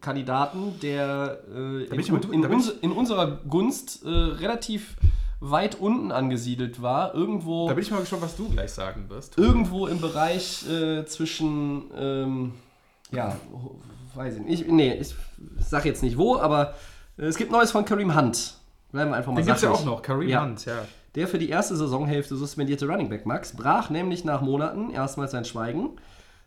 Kandidaten, der äh, in, in, in, in, unserer Gunst äh, relativ weit unten angesiedelt war. Irgendwo. Da bin ich mal gespannt, was du gleich sagen wirst. Irgendwo im Bereich äh, zwischen, ähm, ja, weiß ich nicht. Ich, nee, ich sag jetzt nicht wo, aber äh, es gibt Neues von Kareem Hunt. Bleiben wir einfach mal Den gibt es ja auch noch, Kareem ja. Hunt, ja. Der für die erste Saisonhälfte suspendierte Running Back Max brach nämlich nach Monaten erstmals sein Schweigen,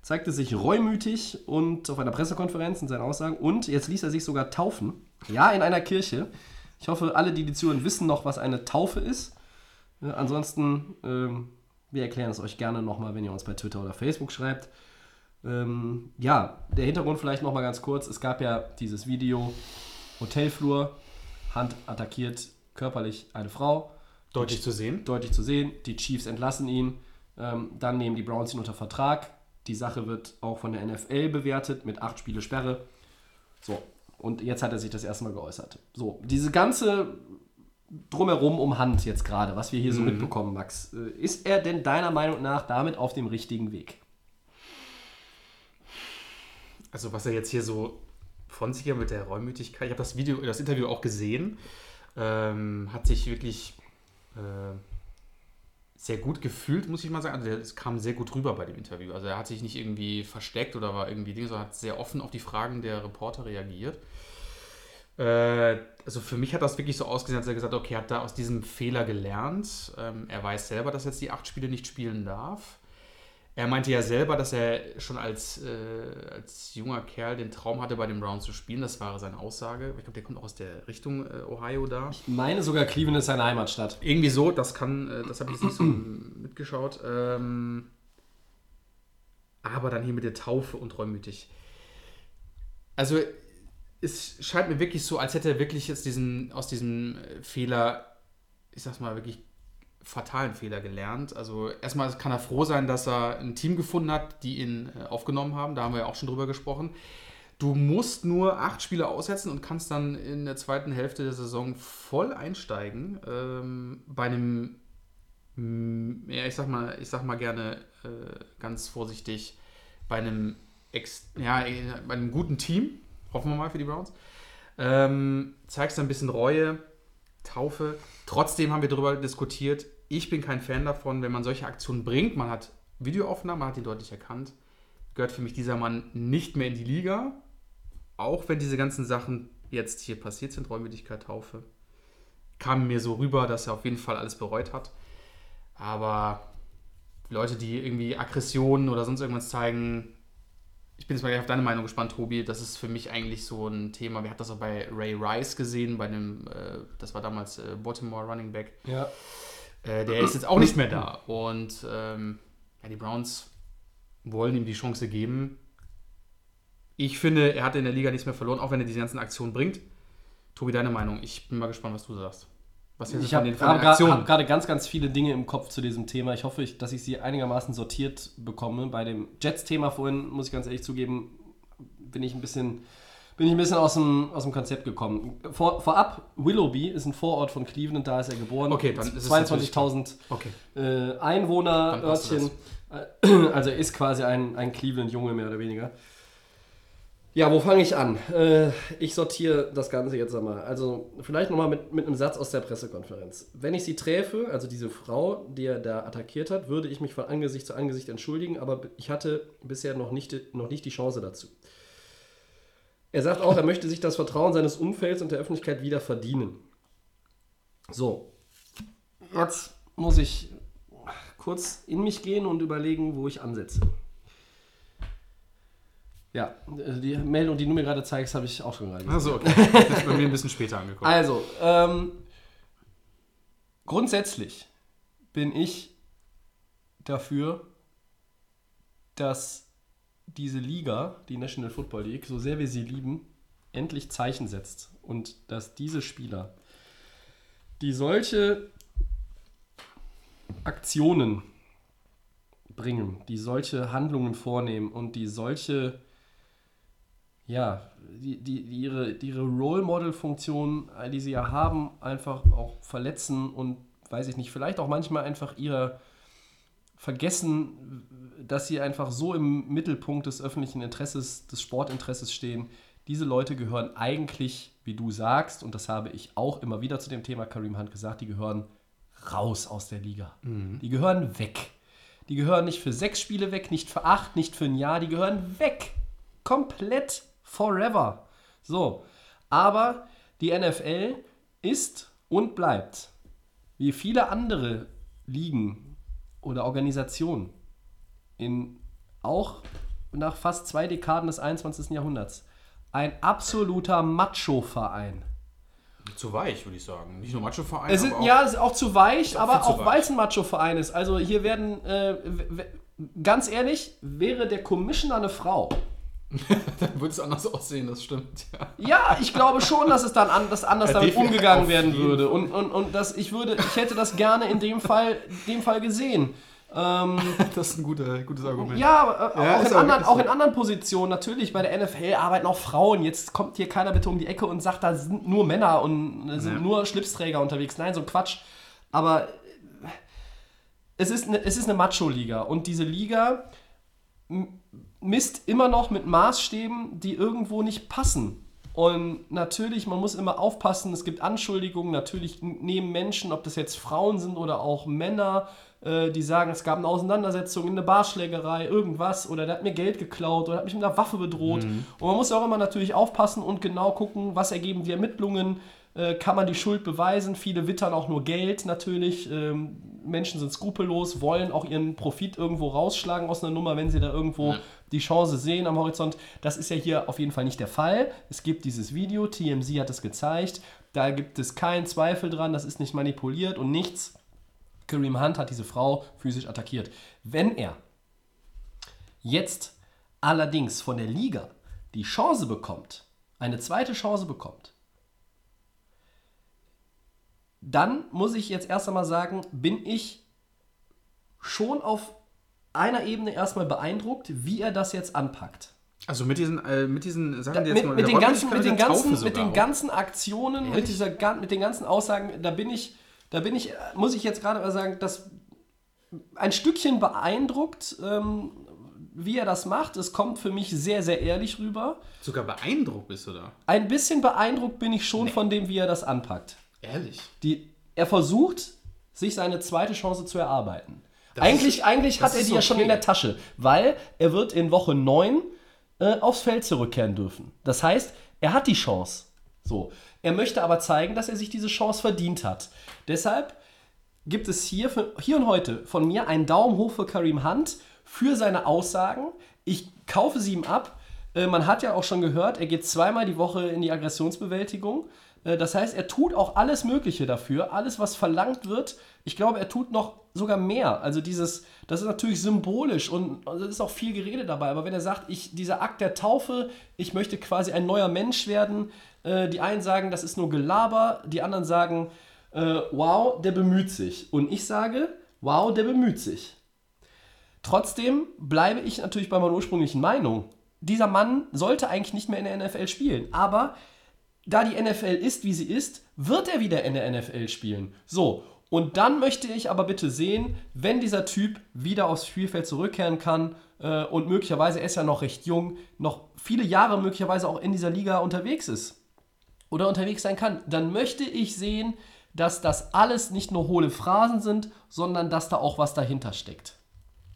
zeigte sich reumütig und auf einer Pressekonferenz in seinen Aussagen und jetzt ließ er sich sogar taufen. Ja, in einer Kirche. Ich hoffe, alle, die die zuhören, wissen noch, was eine Taufe ist. Ja, ansonsten, ähm, wir erklären es euch gerne nochmal, wenn ihr uns bei Twitter oder Facebook schreibt. Ähm, ja, der Hintergrund vielleicht nochmal ganz kurz. Es gab ja dieses Video, Hotelflur, Hand attackiert körperlich eine Frau. Deutlich zu sehen. Deutlich zu sehen. Die Chiefs entlassen ihn. Ähm, dann nehmen die Browns ihn unter Vertrag. Die Sache wird auch von der NFL bewertet mit acht Spiele Sperre. So, und jetzt hat er sich das erstmal geäußert. So, diese ganze drumherum um Hand jetzt gerade, was wir hier so mhm. mitbekommen, Max, äh, ist er denn deiner Meinung nach damit auf dem richtigen Weg? Also was er jetzt hier so von sich her mit der Reumütigkeit, ich habe das Video, das Interview auch gesehen, ähm, hat sich wirklich äh, sehr gut gefühlt, muss ich mal sagen. Also es kam sehr gut rüber bei dem Interview. Also er hat sich nicht irgendwie versteckt oder war irgendwie Ding, sondern hat sehr offen auf die Fragen der Reporter reagiert. Äh, also für mich hat das wirklich so ausgesehen, als er gesagt hat, okay, er hat da aus diesem Fehler gelernt. Ähm, er weiß selber, dass er jetzt die acht Spiele nicht spielen darf. Er meinte ja selber, dass er schon als, äh, als junger Kerl den Traum hatte, bei den Browns zu spielen. Das war seine Aussage. Ich glaube, der kommt auch aus der Richtung äh, Ohio da. Ich meine sogar, Cleveland ist seine Heimatstadt. Irgendwie so, das kann, äh, das habe ich jetzt nicht so mitgeschaut. Ähm, aber dann hier mit der Taufe und reumütig. Also, es scheint mir wirklich so, als hätte er wirklich jetzt diesen, aus diesem äh, Fehler, ich sag's mal, wirklich fatalen Fehler gelernt. Also erstmal kann er froh sein, dass er ein Team gefunden hat, die ihn äh, aufgenommen haben. Da haben wir ja auch schon drüber gesprochen. Du musst nur acht Spiele aussetzen und kannst dann in der zweiten Hälfte der Saison voll einsteigen. Ähm, bei einem, mm, ja, ich sag mal, ich sag mal gerne äh, ganz vorsichtig, bei einem, ex, ja, bei einem guten Team, hoffen wir mal für die Browns. Ähm, zeigst ein bisschen Reue, Taufe. Trotzdem haben wir darüber diskutiert. Ich bin kein Fan davon, wenn man solche Aktionen bringt. Man hat Videoaufnahmen, man hat ihn deutlich erkannt. Gehört für mich dieser Mann nicht mehr in die Liga. Auch wenn diese ganzen Sachen jetzt hier passiert sind, Räumwürdigkeit, Taufe, kam mir so rüber, dass er auf jeden Fall alles bereut hat. Aber Leute, die irgendwie Aggressionen oder sonst irgendwas zeigen, ich bin jetzt mal gleich auf deine Meinung gespannt, Tobi. Das ist für mich eigentlich so ein Thema. Wir hatten das auch bei Ray Rice gesehen, bei dem, äh, das war damals äh, Baltimore Running Back. Ja. Äh, der ist jetzt auch nicht mehr da. Und ähm, ja, die Browns wollen ihm die Chance geben. Ich finde, er hat in der Liga nichts mehr verloren, auch wenn er diese ganzen Aktionen bringt. Tobi, deine Meinung? Ich bin mal gespannt, was du sagst. Was ich habe hab gerade ganz, ganz viele Dinge im Kopf zu diesem Thema. Ich hoffe, ich, dass ich sie einigermaßen sortiert bekomme. Bei dem Jets-Thema vorhin, muss ich ganz ehrlich zugeben, bin ich ein bisschen, bin ich ein bisschen aus, dem, aus dem Konzept gekommen. Vor, vorab, Willoughby ist ein Vorort von Cleveland, da ist er geboren. Okay, dann ist 22.000 okay. äh, Einwohner, Örtchen. Also er ist quasi ein, ein Cleveland-Junge, mehr oder weniger. Ja, wo fange ich an? Äh, ich sortiere das Ganze jetzt einmal. Also vielleicht nochmal mit, mit einem Satz aus der Pressekonferenz. Wenn ich sie träfe, also diese Frau, die er da attackiert hat, würde ich mich von Angesicht zu Angesicht entschuldigen, aber ich hatte bisher noch nicht, noch nicht die Chance dazu. Er sagt auch, er möchte sich das Vertrauen seines Umfelds und der Öffentlichkeit wieder verdienen. So, jetzt muss ich kurz in mich gehen und überlegen, wo ich ansetze. Ja, die Meldung, die du mir gerade zeigst, habe ich auch schon gerade gesehen. Achso, okay. Das ist bei mir ein bisschen später angekommen. Also, ähm, grundsätzlich bin ich dafür, dass diese Liga, die National Football League, so sehr wir sie lieben, endlich Zeichen setzt. Und dass diese Spieler, die solche Aktionen bringen, die solche Handlungen vornehmen und die solche ja, die, die, die ihre, die ihre Role Model-Funktion, die sie ja haben, einfach auch verletzen und weiß ich nicht, vielleicht auch manchmal einfach ihr vergessen, dass sie einfach so im Mittelpunkt des öffentlichen Interesses, des Sportinteresses stehen. Diese Leute gehören eigentlich, wie du sagst, und das habe ich auch immer wieder zu dem Thema Kareem Hunt gesagt, die gehören raus aus der Liga. Mhm. Die gehören weg. Die gehören nicht für sechs Spiele weg, nicht für acht, nicht für ein Jahr, die gehören weg. Komplett forever. So, aber die NFL ist und bleibt, wie viele andere Ligen oder Organisationen, in, auch nach fast zwei Dekaden des 21. Jahrhunderts, ein absoluter Macho-Verein. Zu weich, würde ich sagen. Nicht nur Macho-Verein. Es ist, auch ja, es ist auch zu weich, aber auch weil es ein Macho-Verein ist. Also hier werden, äh, ganz ehrlich, wäre der Commissioner eine Frau, dann würde es anders aussehen, das stimmt. Ja, ja ich glaube schon, dass es dann an, dass anders ja, damit umgegangen werden würde. Und, und, und das, ich, würde, ich hätte das gerne in dem Fall, dem Fall gesehen. Ähm, das ist ein guter, gutes Argument. Ja, äh, ja auch, in anderen, auch in anderen Positionen. Natürlich, bei der NFL arbeiten auch Frauen. Jetzt kommt hier keiner bitte um die Ecke und sagt, da sind nur Männer und sind ja. nur Schlipsträger unterwegs. Nein, so ein Quatsch. Aber es ist eine, es ist eine Macho-Liga. Und diese Liga misst immer noch mit Maßstäben, die irgendwo nicht passen. Und natürlich, man muss immer aufpassen, es gibt Anschuldigungen, natürlich nehmen Menschen, ob das jetzt Frauen sind oder auch Männer, äh, die sagen, es gab eine Auseinandersetzung, eine Barschlägerei, irgendwas, oder der hat mir Geld geklaut oder hat mich mit einer Waffe bedroht. Und man muss auch immer natürlich aufpassen und genau gucken, was ergeben die Ermittlungen, äh, kann man die Schuld beweisen. Viele wittern auch nur Geld natürlich. Ähm, Menschen sind skrupellos, wollen auch ihren Profit irgendwo rausschlagen aus einer Nummer, wenn sie da irgendwo Ja. die Chance sehen am Horizont. Das ist ja hier auf jeden Fall nicht der Fall. Es gibt dieses Video, TMZ hat es gezeigt. Da gibt es keinen Zweifel dran, das ist nicht manipuliert und nichts. Kareem Hunt hat diese Frau physisch attackiert. Wenn er jetzt allerdings von der Liga die Chance bekommt, eine zweite Chance bekommt, dann muss ich jetzt erst einmal sagen, bin ich schon auf einer Ebene erstmal beeindruckt, wie er das jetzt anpackt. Also mit diesen, äh, mit diesen Sachen, Da, die jetzt mit, mal mit, den ganzen, mit, den ganzen, mit den ganzen Aktionen, mit, dieser, mit den ganzen Aussagen, da bin ich, da bin ich, muss ich jetzt gerade mal sagen, dass ein Stückchen beeindruckt, ähm, wie er das macht. Es kommt für mich sehr, sehr ehrlich rüber. Sogar beeindruckt bist du da. Ein bisschen beeindruckt bin ich schon von dem, wie er das anpackt. Ehrlich. Die, er versucht, sich seine zweite Chance zu erarbeiten. Das eigentlich ist- eigentlich hat er die ja schon okay. in der Tasche, weil er wird in Woche 9 äh, aufs Feld zurückkehren dürfen. Das heißt, er hat die Chance. So. Er möchte aber zeigen, dass er sich diese Chance verdient hat. Deshalb gibt es hier, für, hier und heute von mir einen Daumen hoch für Kareem Hunt für seine Aussagen. Ich kaufe sie ihm ab. Äh, man hat ja auch schon gehört, er geht zweimal die Woche in die Aggressionsbewältigung. Äh, das heißt, er tut auch alles Mögliche dafür, alles, was verlangt wird. Ich glaube, er tut noch sogar mehr. Also dieses, das ist natürlich symbolisch und es ist auch viel Gerede dabei. Aber wenn er sagt, ich, dieser Akt der Taufe, ich möchte quasi ein neuer Mensch werden, äh, die einen sagen, das ist nur Gelaber, die anderen sagen, äh, wow, der bemüht sich. Und ich sage, wow, der bemüht sich. Trotzdem bleibe ich natürlich bei meiner ursprünglichen Meinung. Dieser Mann sollte eigentlich nicht mehr in der NFL spielen. Aber da die NFL ist, wie sie ist, wird er wieder in der NFL spielen. So, und dann möchte ich aber bitte sehen, wenn dieser Typ wieder aufs Spielfeld zurückkehren kann äh, und möglicherweise, er ist ja noch recht jung, noch viele Jahre möglicherweise auch in dieser Liga unterwegs ist oder unterwegs sein kann, dann möchte ich sehen, dass das alles nicht nur hohle Phrasen sind, sondern dass da auch was dahinter steckt.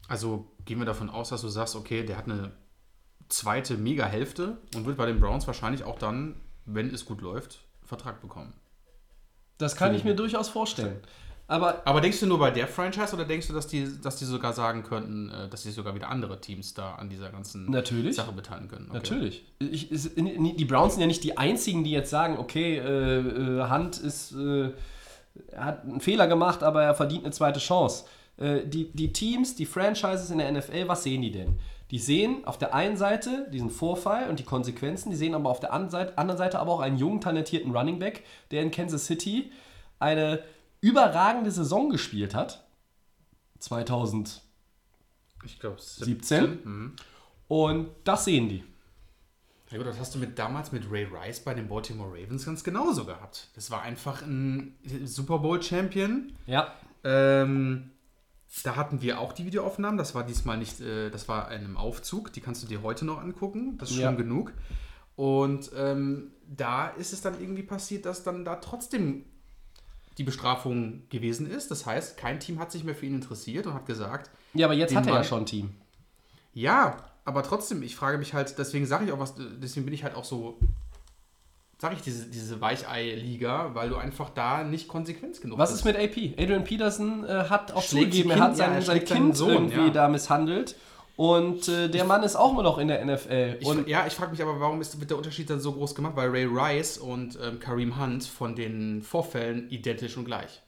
Also gehen wir davon aus, dass du sagst, okay, der hat eine zweite Mega-Hälfte und wird bei den Browns wahrscheinlich auch dann, wenn es gut läuft, Vertrag bekommen. Das kann ich mir durchaus vorstellen. Aber Aber denkst du nur bei der Franchise oder denkst du, dass die, dass die sogar sagen könnten, äh, dass sich sogar wieder andere Teams da an dieser ganzen Natürlich. Sache beteiligen können? Okay. Natürlich. Ich, die Browns sind ja nicht die einzigen, die jetzt sagen, okay, äh, äh, Hunt ist, äh, hat einen Fehler gemacht, aber er verdient eine zweite Chance. Äh, die, die Teams, die Franchises in der NFL, was sehen die denn? Die sehen auf der einen Seite diesen Vorfall und die Konsequenzen, die sehen aber auf der anderen Seite, aber auch einen jungen, talentierten Running Back, der in Kansas City eine überragende Saison gespielt hat. 2000. Ich glaube 17? Mhm. Und das sehen die. Ja gut, das hast du mit, damals mit Ray Rice bei den Baltimore Ravens ganz genauso gehabt. Das war einfach ein Super Bowl-Champion. Ja. Ähm, da hatten wir auch die Videoaufnahmen. Das war diesmal nicht, äh, das war in einem Aufzug. Die kannst du dir heute noch angucken. Das ist Ja. schon genug. Und ähm, da ist es dann irgendwie passiert, dass dann da trotzdem die Bestrafung gewesen ist. Das heißt, kein Team hat sich mehr für ihn interessiert und hat gesagt, Ja, aber jetzt hat er ja schon ein Team. ja, aber trotzdem, ich frage mich halt, deswegen sage ich auch was, deswegen bin ich halt auch so, sage ich diese, diese Weichei-Liga, weil du einfach da nicht konsequent genug Was bist. ist mit AP? Adrian Peterson äh, hat auch Schlägt zugegeben, er hat Kind- ja, er sein seinen Kind Sohn, irgendwie ja. da misshandelt. Und äh, der Mann ist auch immer noch in der NFL. Ich, und ja, ich frage mich aber, warum ist, wird der Unterschied dann so groß gemacht? Weil Ray Rice und ähm, Kareem Hunt von den Vorfällen identisch und gleich.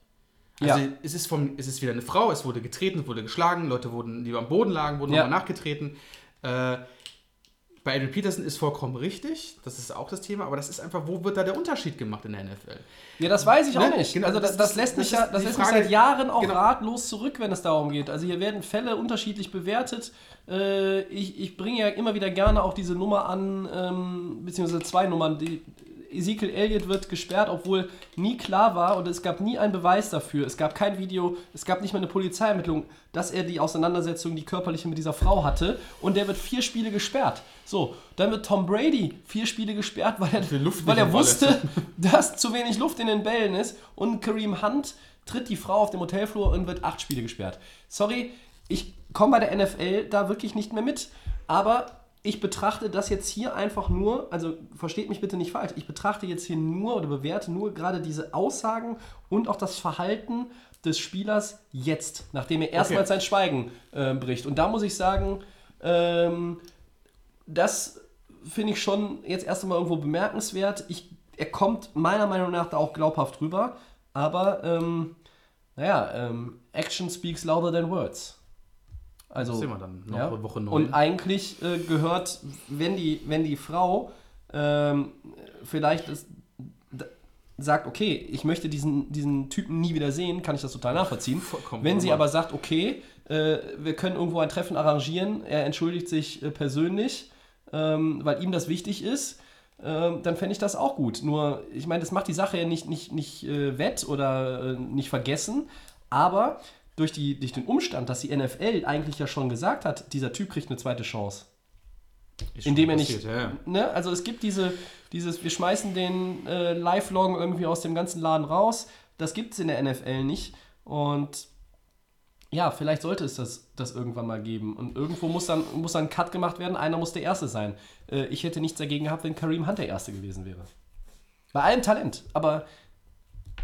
Also Ja. es, ist vom, es ist wieder eine Frau, es wurde getreten, es wurde geschlagen, Leute wurden, die am Boden lagen, wurden Ja. nochmal nachgetreten. Äh, bei Adrian Peterson ist vollkommen richtig, das ist auch das Thema, aber das ist einfach, wo wird da der Unterschied gemacht in der NFL? ja, das weiß ich auch Ne, nicht. genau, also das, das das, lässt mich ja, das lässt mich Frage- seit Jahren auch genau. ratlos zurück, wenn es darum geht. Also hier werden Fälle unterschiedlich bewertet. Äh, ich, ich bringe ja immer wieder gerne auch diese Nummer an, ähm, beziehungsweise zwei Nummern. Die Ezekiel Elliott wird gesperrt, obwohl nie klar war und es gab nie einen Beweis dafür. Es gab kein Video, es gab nicht mal eine Polizeiermittlung, dass er die Auseinandersetzung, die körperliche mit dieser Frau hatte. Und der wird vier Spiele gesperrt. So, dann wird Tom Brady vier Spiele gesperrt, weil er, weil er wusste, dass zu wenig Luft in den Bällen ist. Und Kareem Hunt tritt die Frau auf dem Hotelflur und wird acht Spiele gesperrt. Sorry, ich komme bei der NFL da wirklich nicht mehr mit. Aber ich betrachte das jetzt hier einfach nur, also versteht mich bitte nicht falsch, ich betrachte jetzt hier nur oder bewerte nur gerade diese Aussagen und auch das Verhalten des Spielers jetzt, nachdem er erstmals sein Schweigen äh, bricht. Und da muss ich sagen, ähm, das finde ich schon jetzt erst einmal irgendwo bemerkenswert. Ich, er kommt meiner Meinung nach da auch glaubhaft rüber, aber ähm, naja, ähm, Action speaks louder than words. Also, Das sehen wir dann noch ja. Woche neun. Und eigentlich äh, gehört, wenn die, wenn die Frau ähm, vielleicht ist, sagt, okay, ich möchte diesen, diesen Typen nie wieder sehen, kann ich das total nachvollziehen. Vollkommen wenn sie aber sagt, okay, äh, wir können irgendwo ein Treffen arrangieren, er entschuldigt sich äh, persönlich, ähm, weil ihm das wichtig ist, ähm, dann fände ich das auch gut. Nur, ich meine, das macht die Sache ja nicht, nicht, nicht äh, wett oder äh, nicht vergessen, aber durch, die, durch den Umstand, dass die NFL eigentlich ja schon gesagt hat, dieser Typ kriegt eine zweite Chance. Indem er nicht. Ja, ja. Ne? Also es gibt diese, dieses, wir schmeißen den äh, Live-Loggen irgendwie aus dem ganzen Laden raus. Das gibt es in der NFL nicht. Und ja, vielleicht sollte es das, das irgendwann mal geben. Und irgendwo muss dann, muss dann ein Cut gemacht werden. Einer muss der Erste sein. Äh, ich hätte nichts dagegen gehabt, wenn Kareem Hunt der Erste gewesen wäre. Bei allem Talent. Aber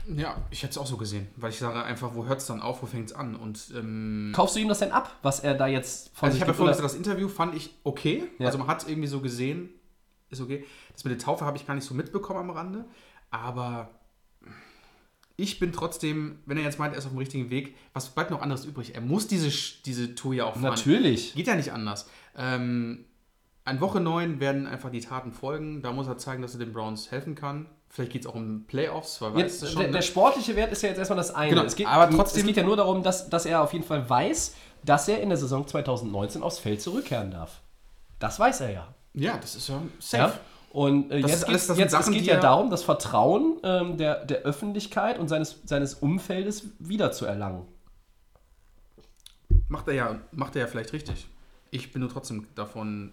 Ja, ich hätte es auch so gesehen, weil ich sage einfach, wo hört es dann auf, wo fängt es an? Und ähm, kaufst du ihm das denn ab, was er da jetzt von also ich sich habe ja vorhin gesagt, das Interview fand ich okay. Ja. Also man hat irgendwie so gesehen, ist okay. Das mit der Taufe habe ich gar nicht so mitbekommen am Rande, aber ich bin trotzdem, wenn er jetzt meint, er ist auf dem richtigen Weg, was bleibt noch anderes übrig? Er muss diese, diese Tour ja auch fahren. Natürlich. Geht ja nicht anders. Ähm, an Woche 9 werden einfach die Taten folgen. Da muss er zeigen, dass er den Browns helfen kann. Vielleicht geht es auch um Playoffs, weil weiß Jetzt, das schon. der, ne? der sportliche Wert ist ja jetzt erstmal das eine. Genau, es, geht, aber trotzdem- es geht ja nur darum, dass, dass er auf jeden Fall weiß, dass er in der Saison 2019 aufs Feld zurückkehren darf. Das weiß er ja. ja, das ist ja safe. ja? Und äh, jetzt, alles- sind jetzt Sachen, es geht ja darum, das Vertrauen ähm, der, der Öffentlichkeit und seines, seines Umfeldes wiederzuerlangen. Macht er ja, macht er ja vielleicht richtig. Ich bin nur trotzdem davon.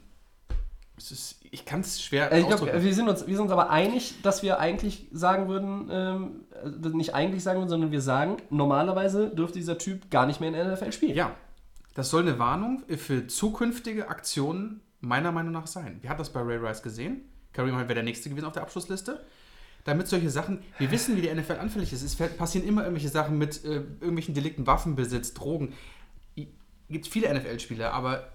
Ist, ich kann es schwer Äh, ich ausdrücken. wir, sind uns- wir sind uns aber einig, dass wir eigentlich sagen würden, ähm, äh, nicht eigentlich sagen würden, sondern wir sagen, normalerweise dürfte dieser Typ gar nicht mehr in der NFL spielen. Ja, das soll eine Warnung für zukünftige Aktionen meiner Meinung nach sein. Wir hatten das bei Ray Rice gesehen. Kareem Hunt wäre der Nächste gewesen auf der Abschlussliste. Damit solche Sachen, wir wissen, wie die NFL anfällig ist. Es passieren immer irgendwelche Sachen mit äh, irgendwelchen Delikten, Waffenbesitz, Drogen. Gibt viele NFL-Spieler, aber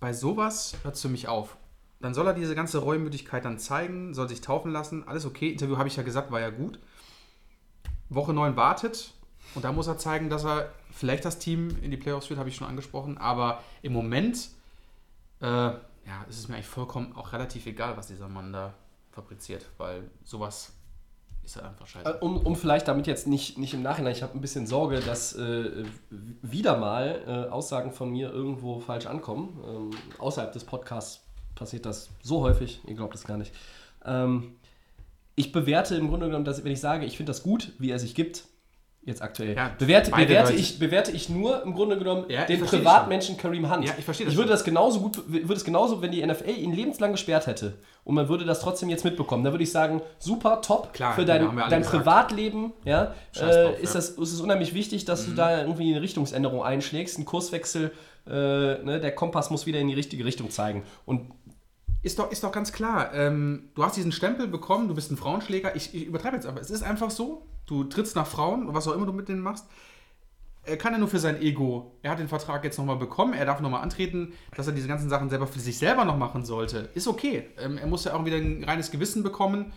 bei sowas hört es für mich auf. Dann soll er diese ganze Reumütigkeit dann zeigen, soll sich taufen lassen. Alles okay. Interview habe ich ja gesagt, war ja gut. Woche 9 wartet und da muss er zeigen, dass er vielleicht das Team in die Playoffs führt, habe ich schon angesprochen. Aber im Moment äh, ja, ist es mir eigentlich vollkommen auch relativ egal, was dieser Mann da fabriziert, weil sowas ist ja einfach scheiße. Äh, Um, um vielleicht damit jetzt nicht, nicht im Nachhinein, ich habe ein bisschen Sorge, dass äh, wieder mal äh, Aussagen von mir irgendwo falsch ankommen. Ähm, außerhalb des Podcasts passiert das so häufig, ihr glaubt es gar nicht. Ähm, ich bewerte im Grunde genommen, dass, wenn ich sage, ich finde das gut, wie er sich gibt, jetzt aktuell, Ja, bewerte, bewerte, ich, bewerte ich nur im Grunde genommen Ja, den Privatmenschen Kareem Hunt. Ja, ich verstehe das Ich würde das genauso gut, würde es genauso, wenn die NFL ihn lebenslang gesperrt hätte und man würde das trotzdem jetzt mitbekommen, dann würde ich sagen, super, top, Klar, für dein, dein gesagt. Privatleben, ja, äh, ist, das, ist es unheimlich wichtig, dass du da irgendwie eine Richtungsänderung einschlägst, einen Kurswechsel, äh, ne, der Kompass muss wieder in die richtige Richtung zeigen. Und Ist doch, ist doch ganz klar. Ähm, du hast diesen Stempel bekommen, du bist ein Frauenschläger. Ich, ich übertreibe jetzt aber. Es ist einfach so. Du trittst nach Frauen, was auch immer du mit denen machst. Er kann ja nur für sein Ego. Er hat den Vertrag jetzt nochmal bekommen. Er darf nochmal antreten, dass er diese ganzen Sachen selber für sich selber noch machen sollte. Ist okay. Ähm, er muss ja auch wieder ein reines Gewissen bekommen.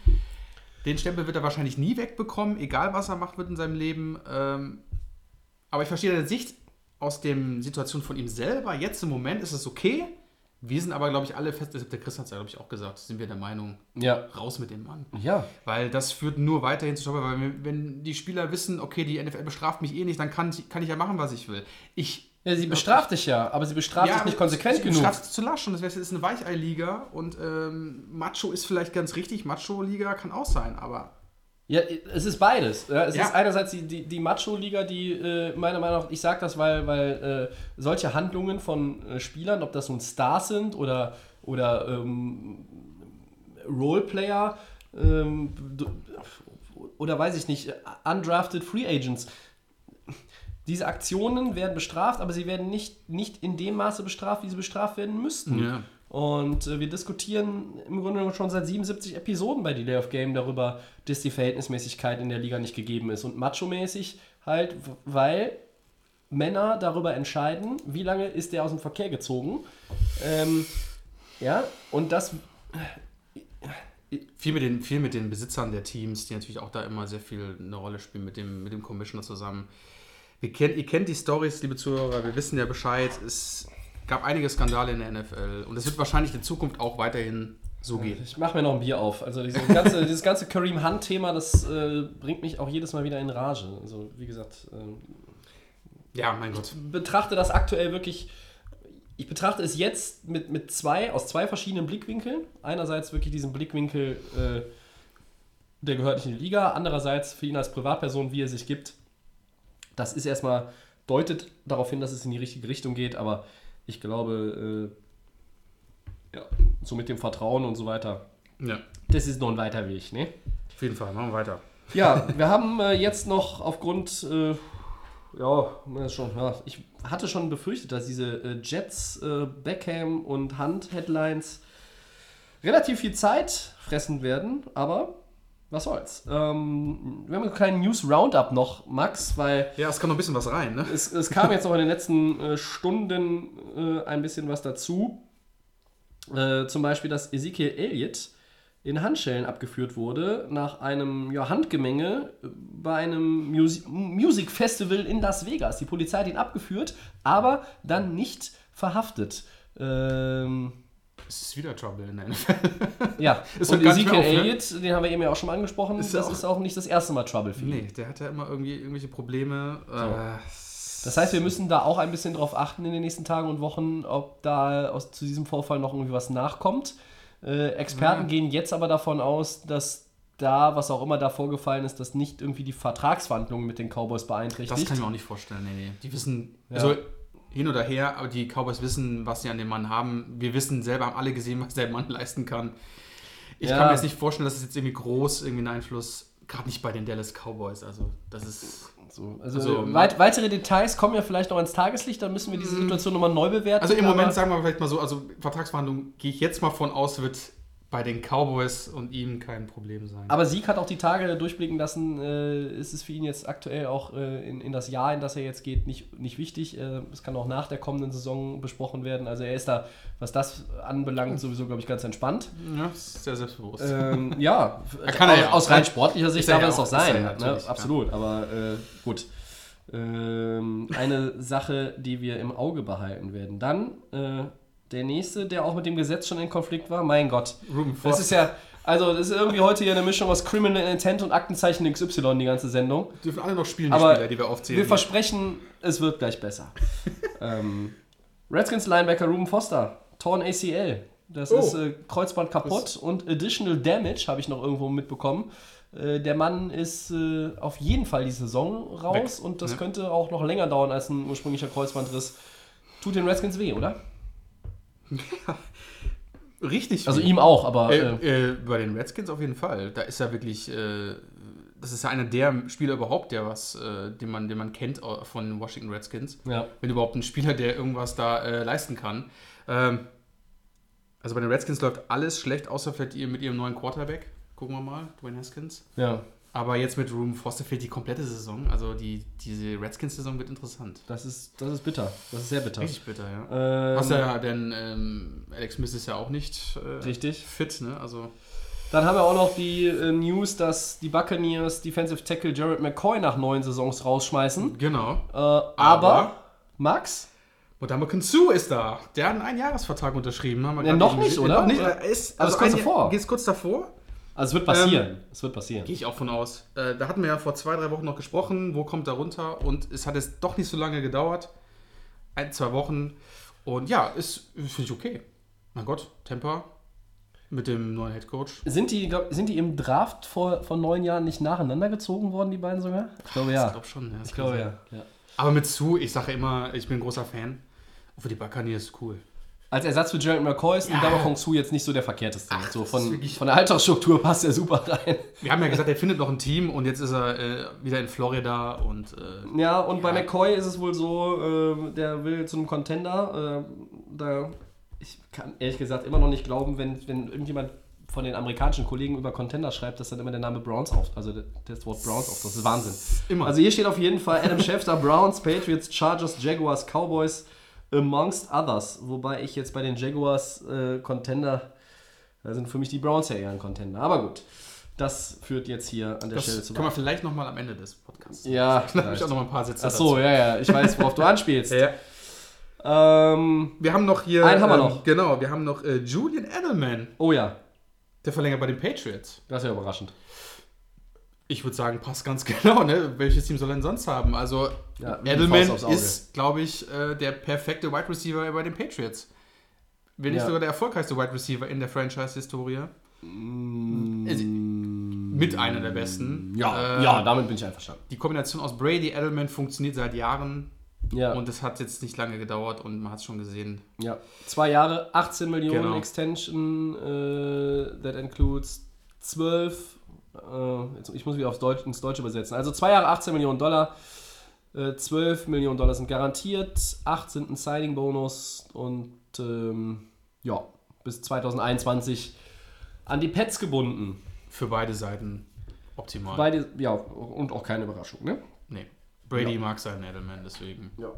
Den Stempel wird er wahrscheinlich nie wegbekommen, egal was er macht wird in seinem Leben. Ähm, aber ich verstehe deine Sicht aus der Situation von ihm selber. Jetzt im Moment ist es okay. Wir sind aber, glaube ich, alle fest, der Chris hat es ja, glaube ich, auch gesagt, sind wir der Meinung, ja, raus mit dem Mann. ja, Weil das führt nur weiterhin zu Stoppen, weil wenn- die Spieler wissen, okay, die NFL bestraft mich eh nicht, dann kann, ich- kann ich ja machen, was ich will. Ich Ja, sie bestraft dich ja, aber sie bestraft dich nicht konsequent sie genug. bestraft es zu lasch und das ist eine Weichei-Liga und ähm, Macho ist vielleicht ganz richtig, Macho-Liga kann auch sein, aber Ja, es ist beides. Ja, es Ja. ist einerseits die, die, die Macho-Liga, die äh, meiner Meinung nach, ich sage das, weil, weil äh, solche Handlungen von äh, Spielern, ob das nun Stars sind oder, oder ähm, Roleplayer ähm, oder weiß ich nicht, undrafted Free Agents, diese Aktionen werden bestraft, aber sie werden nicht, nicht in dem Maße bestraft, wie sie bestraft werden müssten. Ja. Und äh, wir diskutieren im Grunde schon seit 77 Episoden bei Delay of Game darüber, dass die Verhältnismäßigkeit in der Liga nicht gegeben ist. Und macho-mäßig halt, weil Männer darüber entscheiden, wie lange ist der aus dem Verkehr gezogen. Ähm, ja, und das viel mit, den, viel mit den Besitzern der Teams, die natürlich auch da immer sehr viel eine Rolle spielen mit dem, mit dem Commissioner zusammen. Wir kennt, ihr kennt die Stories, liebe Zuhörer, wir wissen ja Bescheid. Es gab einige Skandale in der NFL und es wird wahrscheinlich in Zukunft auch weiterhin so gehen. Ich mache mir noch ein Bier auf. Also diese ganze, dieses ganze Kareem Hunt-Thema, das äh, bringt mich auch jedes Mal wieder in Rage. Also wie gesagt, ähm, Ja, mein Gott. betrachte das aktuell wirklich. Ich betrachte es jetzt mit, mit zwei, aus zwei verschiedenen Blickwinkeln. Einerseits wirklich diesen Blickwinkel, äh, der gehört nicht in die Liga. Andererseits für ihn als Privatperson, wie er sich gibt. Das ist erstmal, deutet darauf hin, dass es in die richtige Richtung geht. Aber ich glaube, äh, ja, so mit dem Vertrauen und so weiter, Ja, das ist noch ein weiter Weg, ne? auf jeden Fall. Machen wir weiter. Ja, wir haben äh, jetzt noch aufgrund, äh, ja, schon, ja, ich hatte schon befürchtet, dass diese äh, Jets, äh, Beckham und Hunt Headlines relativ viel Zeit fressen werden, aber was soll's. Ähm, wir haben einen kleinen News Roundup noch, Max, weil Ja, es kann noch ein bisschen was rein, ne? es, es kam jetzt noch in den letzten äh, Stunden äh, ein bisschen was dazu. Äh, zum Beispiel, dass Ezekiel Elliott in Handschellen abgeführt wurde nach einem ja, Handgemenge äh, bei einem Musi Music Festival in Las Vegas. Die Polizei hat ihn abgeführt, aber dann nicht verhaftet. Ähm, Es ist wieder Trouble in der NFL. ja, Es und Ezekiel auf, ne? Elliott, den haben wir eben ja auch schon mal angesprochen, Ist das auch- ist auch nicht das erste Mal Trouble für ihn. nee, der hat ja immer irgendwie irgendwelche Probleme. Äh, Das heißt, wir müssen da auch ein bisschen drauf achten in den nächsten Tagen und Wochen, ob da aus, zu diesem Vorfall noch irgendwie was nachkommt. Äh, Experten Ja. gehen jetzt aber davon aus, dass da, was auch immer da vorgefallen ist, das nicht irgendwie die Vertragsverhandlungen mit den Cowboys beeinträchtigt. Das kann ich mir auch nicht vorstellen. Nee, nee. Die wissen, Ja. also hin oder her, aber die Cowboys wissen, was sie an dem Mann haben. Wir wissen selber, haben alle gesehen, was der Mann leisten kann. Ich Ja. kann mir jetzt nicht vorstellen, dass es jetzt irgendwie groß irgendwie einen Einfluss, gerade nicht bei den Dallas Cowboys. Also, das ist. so, also Also, weit, weitere Details kommen ja vielleicht noch ins Tageslicht, dann müssen wir diese Situation nochmal neu bewerten. Also im Moment sagen wir vielleicht mal so, also Vertragsverhandlungen gehe ich jetzt mal von aus, wird bei den Cowboys und ihm kein Problem sein. Aber Sieg hat auch die Tage durchblicken lassen, äh, ist es für ihn jetzt aktuell auch äh, in, in das Jahr, in das er jetzt geht, nicht, nicht wichtig. Äh, es kann auch nach der kommenden Saison besprochen werden. Also er ist da, was das anbelangt, sowieso, glaube ich, ganz entspannt. ja, ist sehr selbstbewusst. Ähm, ja, kann er aus, ja auch. aus rein sportlicher Sicht er darf es auch auch, er sein. ja ne? Absolut, aber äh, gut. Ähm, eine Sache, die wir im Auge behalten werden. Dann äh, der nächste, der auch mit dem Gesetz schon in Konflikt war. Mein Gott. Ruben Das Foster. ist ja, also das ist irgendwie heute hier eine Mischung aus Criminal Intent und Aktenzeichen XY, die ganze Sendung. dürfen alle noch spielen, die Aber Spieler, die wir aufzählen. Wir versprechen, es wird gleich besser. ähm, Redskins Linebacker Ruben Foster, torn ACL. Das Oh. ist äh, Kreuzband kaputt und Additional Damage habe ich noch irgendwo mitbekommen. Äh, der Mann ist äh, auf jeden Fall die Saison raus Weg. und das Ja. könnte auch noch länger dauern als ein ursprünglicher Kreuzbandriss. Tut den Redskins weh, oder? Richtig. Also viel. ihm auch, aber äh, Äh, äh, bei den Redskins auf jeden Fall. Da ist ja wirklich, äh, das ist ja einer der Spieler überhaupt, der was, äh, den, man, den man kennt äh, von den Washington Redskins. ja. Wenn überhaupt ein Spieler, der irgendwas da leisten kann. Ähm, also bei den Redskins läuft alles schlecht, außer vielleicht ihr mit ihrem neuen Quarterback. Gucken wir mal, Dwayne Haskins. ja. Aber jetzt mit Ruben Foster fehlt die komplette Saison. Also die, diese Redskins-Saison wird interessant. Das ist, das ist bitter. Das ist sehr bitter. Richtig bitter, ja. Ähm, Was ja, denn ähm, Alex Smith ist ja auch nicht äh, Richtig. fit, ne? Also Dann haben wir auch noch die äh, News, dass die Buccaneers Defensive Tackle Jared McCoy nach neun Saisons rausschmeißen. genau. Äh, aber, Max, Modamo Kinsu ist da. Der hat einen Einjahresvertrag unterschrieben. Haben wir Ja, noch nicht, gesehen. oder? Noch nicht. Oder? Er ist, Also also kurz davor. Geht's kurz davor? Also es wird passieren. es wird passieren. Gehe ich auch von aus. Äh, da hatten wir ja vor zwei, drei Wochen noch gesprochen, wo kommt er runter und es hat jetzt doch nicht so lange gedauert. ein, zwei Wochen. Und ja, ist, finde ich okay. Mein Gott, Temper mit dem neuen Headcoach. Sind die, glaub, sind die im Draft vor, vor neun Jahren nicht nacheinander gezogen worden, die beiden sogar? Ich glaube ja. Ich glaube schon. Ja, Ich glaube ja. ja. Aber mit zu, ich sage immer, ich bin ein großer Fan. Und für die Buccaneers ist cool. Als Ersatz für Gerald McCoy ist Ja. Ndama Kong Su jetzt nicht so der verkehrteste. Ach, so von, von der Alltagsstruktur passt er super rein. Wir haben ja gesagt, er findet noch ein Team und jetzt ist er äh, wieder in Florida und äh, Ja, und bei Ja. McCoy ist es wohl so, ähm, der will zu einem Contender. Äh, da, ich kann ehrlich gesagt immer noch nicht glauben, wenn, wenn irgendjemand von den amerikanischen Kollegen über Contender schreibt, dass dann immer der Name Browns auf, also das Wort Browns auf. Das ist Wahnsinn. immer. Also hier steht auf jeden Fall Adam Schefter, Browns, Patriots, Chargers, Jaguars, Cowboys, amongst others. Wobei ich jetzt bei den Jaguars äh, Contender, da sind für mich die Browns ja eher ein Contender. Aber gut, das führt jetzt hier an der Stelle das zu können wir vielleicht nochmal am Ende des Podcasts. Ja, Da habe ich auch noch mal ein paar Sätze Ach so, ja, ja, ich weiß, worauf du anspielst. Ja. Ähm, Wir haben noch hier. Einen haben wir ähm, noch. Genau, wir haben noch äh, Julian Edelman, oh ja, der verlängert bei den Patriots. das ist ja überraschend. Ich würde sagen, passt ganz genau, ne? Welches Team soll er denn sonst haben? Also, Ja, Edelman ist, glaube ich, äh, der perfekte Wide Receiver bei den Patriots. Wenn nicht Ja. sogar der erfolgreichste Wide Receiver in der Franchise-Historie. Also, Mit einer der besten. Mm. Ja, Äh, ja, damit bin ich einverstanden. Die Kombination aus Brady, Edelman funktioniert seit Jahren. Ja, Und es hat jetzt nicht lange gedauert und man hat es schon gesehen. ja. Zwei Jahre, 18 Millionen Genau. Extension, äh, that includes 12, äh, jetzt, ich muss wieder aufs Deutsch, ins Deutsche übersetzen. Also zwei Jahre, 18 Millionen Dollar, äh, 12 Millionen Dollar sind garantiert, 8 sind ein Signing-Bonus und ähm, ja, bis 2021 an die Pets gebunden. Für beide Seiten optimal. Beide, ja, und auch keine Überraschung, ne? nee. Brady Ja. mag seinen Edelman, deswegen Ja.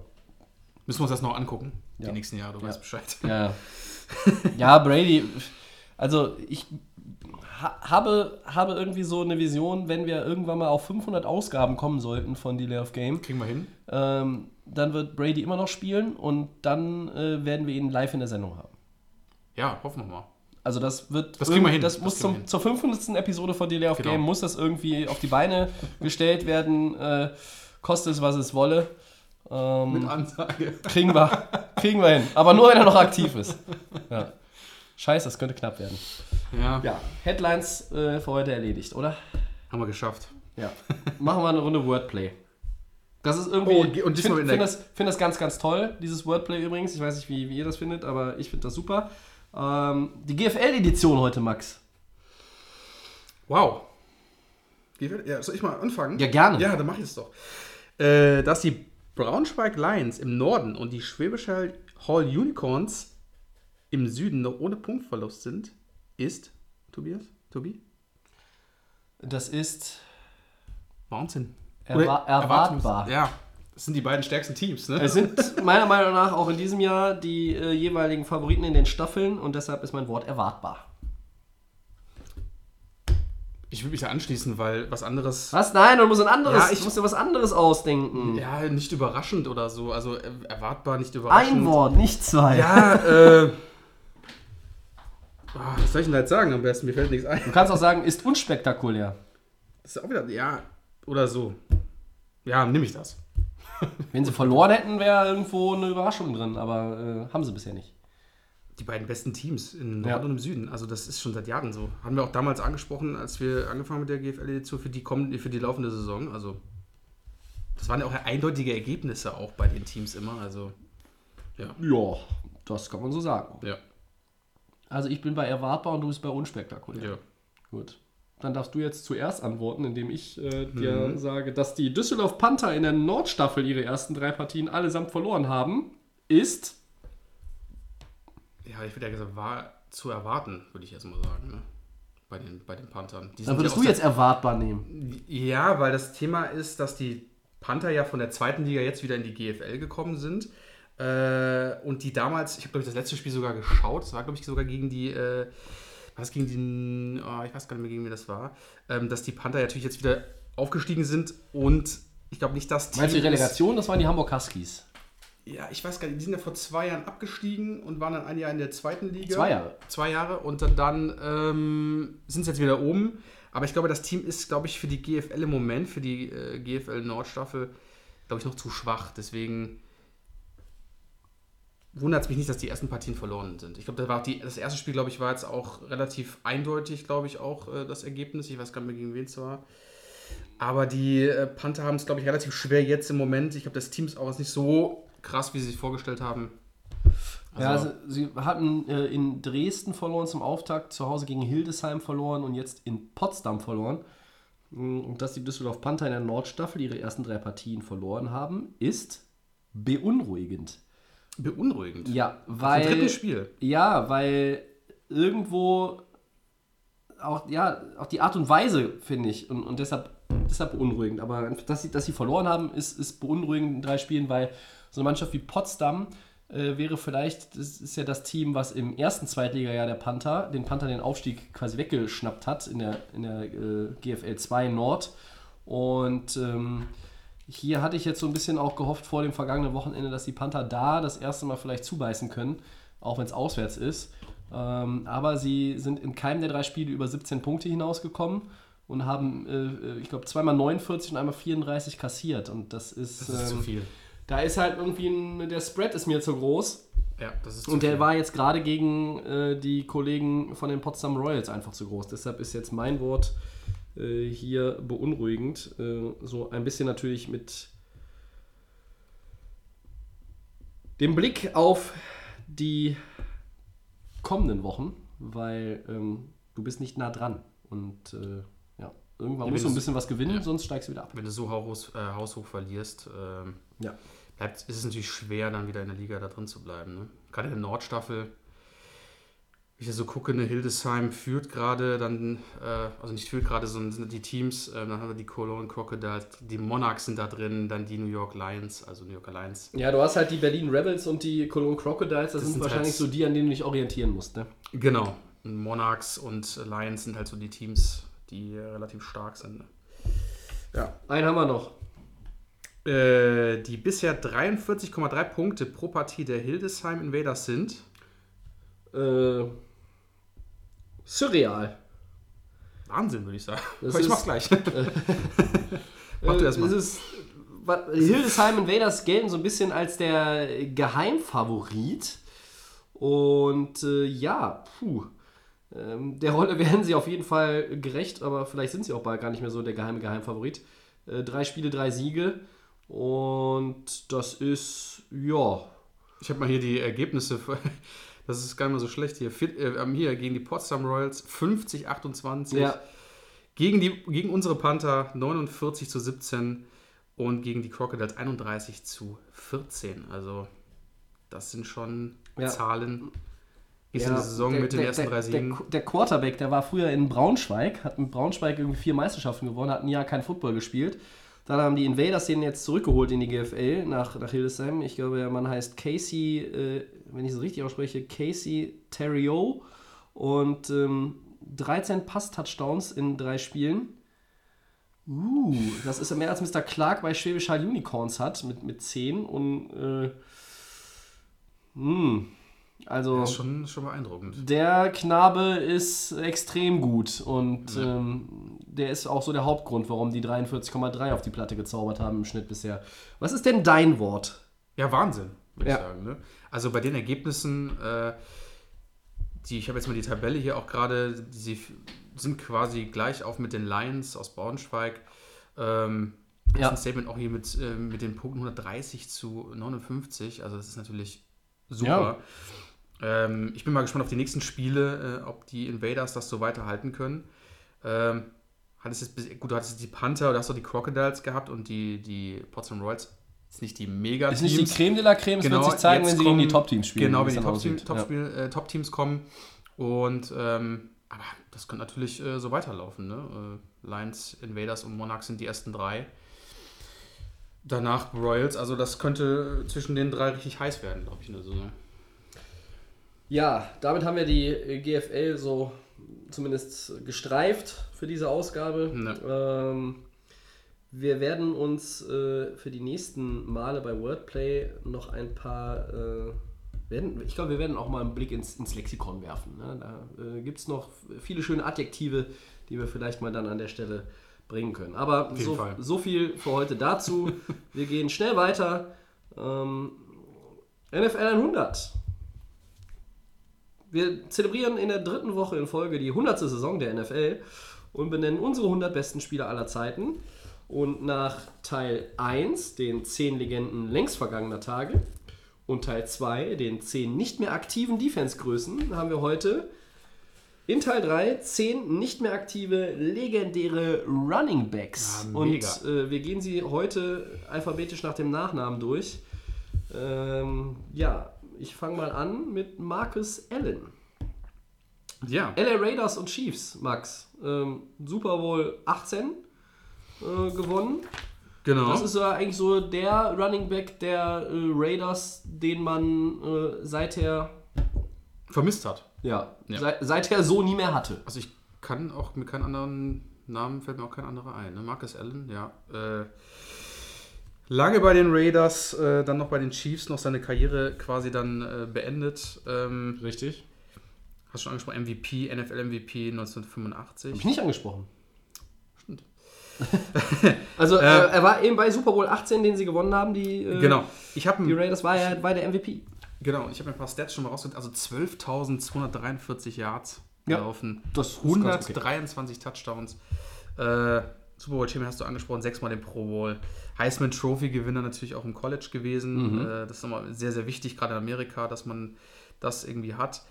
müssen wir uns das noch angucken. Ja. Die nächsten Jahre, du Ja. weißt Bescheid. Ja. ja, Brady, also ich habe, habe irgendwie so eine Vision, wenn wir irgendwann mal auf 500 Ausgaben kommen sollten von Delay of Game, Kriegen wir hin. ähm, dann wird Brady immer noch spielen und dann äh, werden wir ihn live in der Sendung haben. Ja, hoffen wir mal. Also das wird Das kriegen wir hin. Das Das muss zum, hin. zur 500. Episode von Delay of Genau. Game muss das irgendwie auf die Beine gestellt werden, äh, koste es was es wolle. Ähm, Mit Ansage. Kriegen wir, kriegen wir hin. Aber nur, wenn er noch aktiv ist. Ja. Scheiße, das könnte knapp werden. Ja, Ja, Headlines äh, für heute erledigt, oder? haben wir geschafft. Ja. Machen wir eine Runde Wordplay. Das ist irgendwie. Oh, und ich finde in find das, find das ganz, ganz toll, dieses Wordplay übrigens. Ich weiß nicht, wie, wie ihr das findet, aber ich finde das super. Ähm, die GFL-Edition heute, Max. Wow. Ja, soll ich mal anfangen? Ja, gerne. Ja, dann mach ich es doch. Äh, dass die Braunschweig Lions im Norden und die Schwäbische Hall Unicorns im Süden noch ohne Punktverlust sind, ist, Tobias? Tobi? Das ist Wahnsinn. erwa erwartbar. Ja, das sind die beiden stärksten Teams, ne? Es sind meiner Meinung nach auch in diesem Jahr die äh, jeweiligen Favoriten in den Staffeln und deshalb ist mein Wort erwartbar. Ich würde mich da anschließen, weil was anderes. Was? Nein, du musst ein anderes, Ja, ich- du musst dir was anderes ausdenken. Ja, nicht überraschend oder so. Also äh, erwartbar, nicht überraschend. Ein Wort, nicht zwei. Ja, äh. ah, Was soll ich denn da jetzt sagen am besten? Mir fällt nichts ein. Du kannst auch sagen, ist unspektakulär. Das ist auch wieder. Ja, oder so. Ja, nehme ich das. Wenn sie verloren hätten, wäre irgendwo eine Überraschung drin, aber äh, haben sie bisher nicht. Die beiden besten Teams im Norden Ja. und im Süden. Also das ist schon seit Jahren so. Haben wir auch damals angesprochen, als wir angefangen mit der GFL-Edition für die kommende, für die laufende Saison. Also das waren ja auch eindeutige Ergebnisse auch bei den Teams immer. Also ja. Ja, das kann man so sagen. Ja. Also ich bin bei erwartbar und du bist bei unspektakulär. ja. Gut. Dann darfst du jetzt zuerst antworten, indem ich äh, dir sage, dass die Düsseldorf Panther in der Nordstaffel ihre ersten drei Partien allesamt verloren haben, ist Ja, ich würde ja gesagt, war zu erwarten, würde ich jetzt mal sagen, ne? Bei den, bei den Panthern. Die Dann würdest ja du jetzt erwartbar nehmen. Ja, weil das Thema ist, dass die Panther ja von der zweiten Liga jetzt wieder in die GFL gekommen sind. Äh, und die damals, ich habe glaube ich das letzte Spiel sogar geschaut, das war glaube ich sogar gegen die, äh, was gegen den, oh, ich weiß gar nicht mehr gegen wen das war, ähm, dass die Panther natürlich jetzt wieder aufgestiegen sind und ich glaube nicht, dass Meinst du die Relegation? Das waren die Hamburg Huskies. Ja, ich weiß gar nicht, die sind ja vor zwei Jahren abgestiegen und waren dann ein Jahr in der zweiten Liga. Zwei Jahre. Zwei Jahre und dann, dann ähm, sind sie jetzt wieder oben. Aber ich glaube, das Team ist, glaube ich, für die GFL im Moment, für die äh, GFL Nordstaffel, glaube ich, noch zu schwach. Deswegen wundert es mich nicht, dass die ersten Partien verloren sind. Ich glaube, die, das erste Spiel, glaube ich, war jetzt auch relativ eindeutig, glaube ich, auch äh, das Ergebnis. Ich weiß gar nicht mehr, gegen wen es war. Aber die äh, Panther haben es, glaube ich, relativ schwer jetzt im Moment. Ich glaube, das Team ist auch nicht so krass, wie sie sich vorgestellt haben. Also, ja, also sie hatten äh, in Dresden verloren zum Auftakt, zu Hause gegen Hildesheim verloren und jetzt in Potsdam verloren. Mm, und dass die Düsseldorf Panther in der Nordstaffel ihre ersten drei Partien verloren haben, ist beunruhigend. Beunruhigend? Ja, weil. Im dritten Spiel. Ja, weil irgendwo auch, ja, auch die Art und Weise, finde ich, und, und deshalb, deshalb beunruhigend. Aber dass sie, dass sie verloren haben, ist, ist beunruhigend in drei Spielen, weil so eine Mannschaft wie Potsdam äh, wäre vielleicht, das ist ja das Team, was im ersten Zweitligajahr der Panther, den Panther den Aufstieg quasi weggeschnappt hat in der, in der äh, GFL 2 Nord. Und ähm, hier hatte ich jetzt so ein bisschen auch gehofft vor dem vergangenen Wochenende, dass die Panther da das erste Mal vielleicht zubeißen können, auch wenn es auswärts ist. Ähm, aber sie sind in keinem der drei Spiele über 17 Punkte hinausgekommen und haben, äh, ich glaube, zweimal 49 und einmal 34 kassiert. Und das ist. Das ist ähm, zu viel. Da ist halt irgendwie ein, der Spread ist mir zu groß. Ja, das ist Und der viel. war jetzt gerade gegen äh, die Kollegen von den Potsdam Royals einfach zu groß. Deshalb ist jetzt mein Wort äh, hier beunruhigend. Äh, so ein bisschen natürlich mit dem Blick auf die kommenden Wochen, weil ähm, du bist nicht nah dran. Und äh, ja, irgendwann ja, musst du ein bisschen was gewinnen, ja. sonst steigst du wieder ab. Wenn du so haus, äh, haushoch verlierst, ähm, ja. bleibt, ist es natürlich schwer, dann wieder in der Liga da drin zu bleiben. Ne? Gerade in der Nordstaffel ich so gucke, eine Hildesheim führt gerade dann, äh, also nicht führt gerade, sondern sind die Teams, äh, dann haben wir die Cologne Crocodiles, die Monarchs sind da drin, dann die New York Lions, also New York Lions. Ja, du hast halt die Berlin Rebels und die Cologne Crocodiles, das, das sind, sind, wahrscheinlich halt, so die, an denen du dich orientieren musst, ne? Genau. Monarchs und Lions sind halt so die Teams, die äh, relativ stark sind. Ne? Ja, einen haben wir noch. Äh, die bisher 43,3 Punkte pro Partie der Hildesheim Invaders sind. Äh surreal. Wahnsinn, würde ich sagen. Das ich mach's gleich. Mach du erstmal. Hildesheim Invaders gelten so ein bisschen als der Geheimfavorit. Und äh, ja, puh. Ähm, der Rolle werden sie auf jeden Fall gerecht, aber vielleicht sind sie auch bald gar nicht mehr so der geheime Geheimfavorit. Äh, drei Spiele, drei Siege. Und das ist, ja. Ich habe mal hier die Ergebnisse das ist gar nicht mal so schlecht hier. Äh, hier gegen die Potsdam Royals 50, 28. Ja. Gegen, die, gegen unsere Panther 49 zu 17 und gegen die Crocodiles 31 zu 14. Also das sind schon ja. Zahlen. Ist ja, in der Saison der, mit den der, ersten drei Siegen. Der, der, Quarterback, der war früher in Braunschweig, hat mit Braunschweig irgendwie vier Meisterschaften gewonnen, hat ein Jahr kein Football gespielt. Dann haben die Invaders den jetzt zurückgeholt in die GFL nach, nach Hildesheim. Ich glaube, der Mann heißt Casey, äh, wenn ich es richtig ausspreche, Casey Terrio. Und ähm, 13 Pass-Touchdowns in drei Spielen. Uh, das ist mehr als Mr. Clark bei Schwäbisch Hall Unicorns hat mit, mit 10. Und äh, mh, hm, also, das ist schon, schon beeindruckend. Der Knabe ist extrem gut und ja. ähm, der ist auch so der Hauptgrund, warum die 43,3 auf die Platte gezaubert haben im Schnitt bisher. Was ist denn dein Wort? Ja, Wahnsinn, würde ja. ich sagen. Ne? Also bei den Ergebnissen, äh, die, ich habe jetzt mal die Tabelle hier auch gerade, sie sind quasi gleich auf mit den Lions aus Braunschweig. Ähm, ja. ein Statement auch hier mit, äh, mit den Punkten 130 zu 59. Also das ist natürlich super. Ja. Ähm, ich bin mal gespannt auf die nächsten Spiele, äh, ob die Invaders das so weiterhalten können. Ähm, hattest jetzt, gut, du hattest die Panther, du hast doch die Crocodiles gehabt und die, die Potsdam Royals. Ist nicht die mega Ist nicht die Creme de la Creme, es genau, wird sich zeigen, wenn sie gegen die Top-Teams spielen. Genau, wenn die Top-Teams Top ja. äh, Top kommen. Und, ähm, aber das könnte natürlich äh, so weiterlaufen. Ne? Äh, Lions, Invaders und Monarchs sind die ersten drei. Danach Royals, also das könnte zwischen den drei richtig heiß werden, glaube ich, in der Saison. Ja, damit haben wir die GFL so zumindest gestreift für diese Ausgabe. Ne. Ähm, wir werden uns äh, für die nächsten Male bei Wordplay noch ein paar. Äh, werden, ich glaube, wir werden auch mal einen Blick ins, ins Lexikon werfen. Ne? Da äh, gibt es noch viele schöne Adjektive, die wir vielleicht mal dann an der Stelle bringen können. Aber so, so, viel für heute dazu. wir gehen schnell weiter. Ähm, NFL 100. Wir zelebrieren in der dritten Woche in Folge die 100. Saison der NFL und benennen unsere 100 besten Spieler aller Zeiten. Und nach Teil 1, den 10 Legenden längst vergangener Tage, und Teil 2, den 10 nicht mehr aktiven Defense-Größen, haben wir heute in Teil 3 10 nicht mehr aktive legendäre Running Backs. Ja, und mega. äh, wir gehen sie heute alphabetisch nach dem Nachnamen durch. Ähm, ja, ich fange mal an mit Marcus Allen. Ja, LA Raiders und Chiefs, Max. Ähm, Super Bowl 18 äh, gewonnen. genau. Das ist ja eigentlich so der Running Back der äh, Raiders, den man äh, seither, vermisst hat. ja, Ja. Seit, seither so nie mehr hatte. Also ich kann auch mit keinem anderen Namen fällt mir auch kein anderer ein. Ne? Marcus Allen, ja. Äh, lange bei den Raiders, äh, dann noch bei den Chiefs, noch seine Karriere quasi dann äh, beendet. Ähm, Richtig. hast schon angesprochen, MVP, NFL MVP 1985. Hab ich nicht angesprochen. Stimmt. Also äh, Äh, er war eben bei Super Bowl 18, den sie gewonnen haben, die, äh, Genau. Ich habe die Raiders, war ja war der MVP. genau, ich habe ein paar Stats schon mal rausgeholt. Also 12.243 Yards Ja, gelaufen. das ist ganz okay. 123 Touchdowns. Äh, Super Bowl Champion hast du angesprochen, sechsmal den Pro Bowl. Heisman Trophy Gewinner natürlich auch im College gewesen. Mhm. Äh, das ist nochmal sehr, sehr wichtig, gerade in Amerika, dass man das irgendwie hat.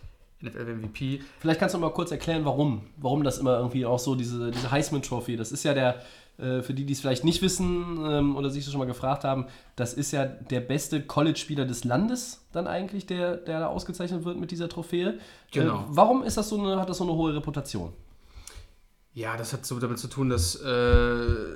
NFL MVP. Vielleicht kannst du mal kurz erklären, warum. Warum das immer irgendwie auch so, diese, diese Heisman Trophy, das ist ja der, äh, für die, die es vielleicht nicht wissen ähm, oder sich das schon mal gefragt haben, das ist ja der beste College-Spieler des Landes dann eigentlich, der, der da ausgezeichnet wird mit dieser Trophäe. Genau. Äh, warum ist das so eine, hat das so eine hohe Reputation? Ja, das hat so damit zu tun, dass äh,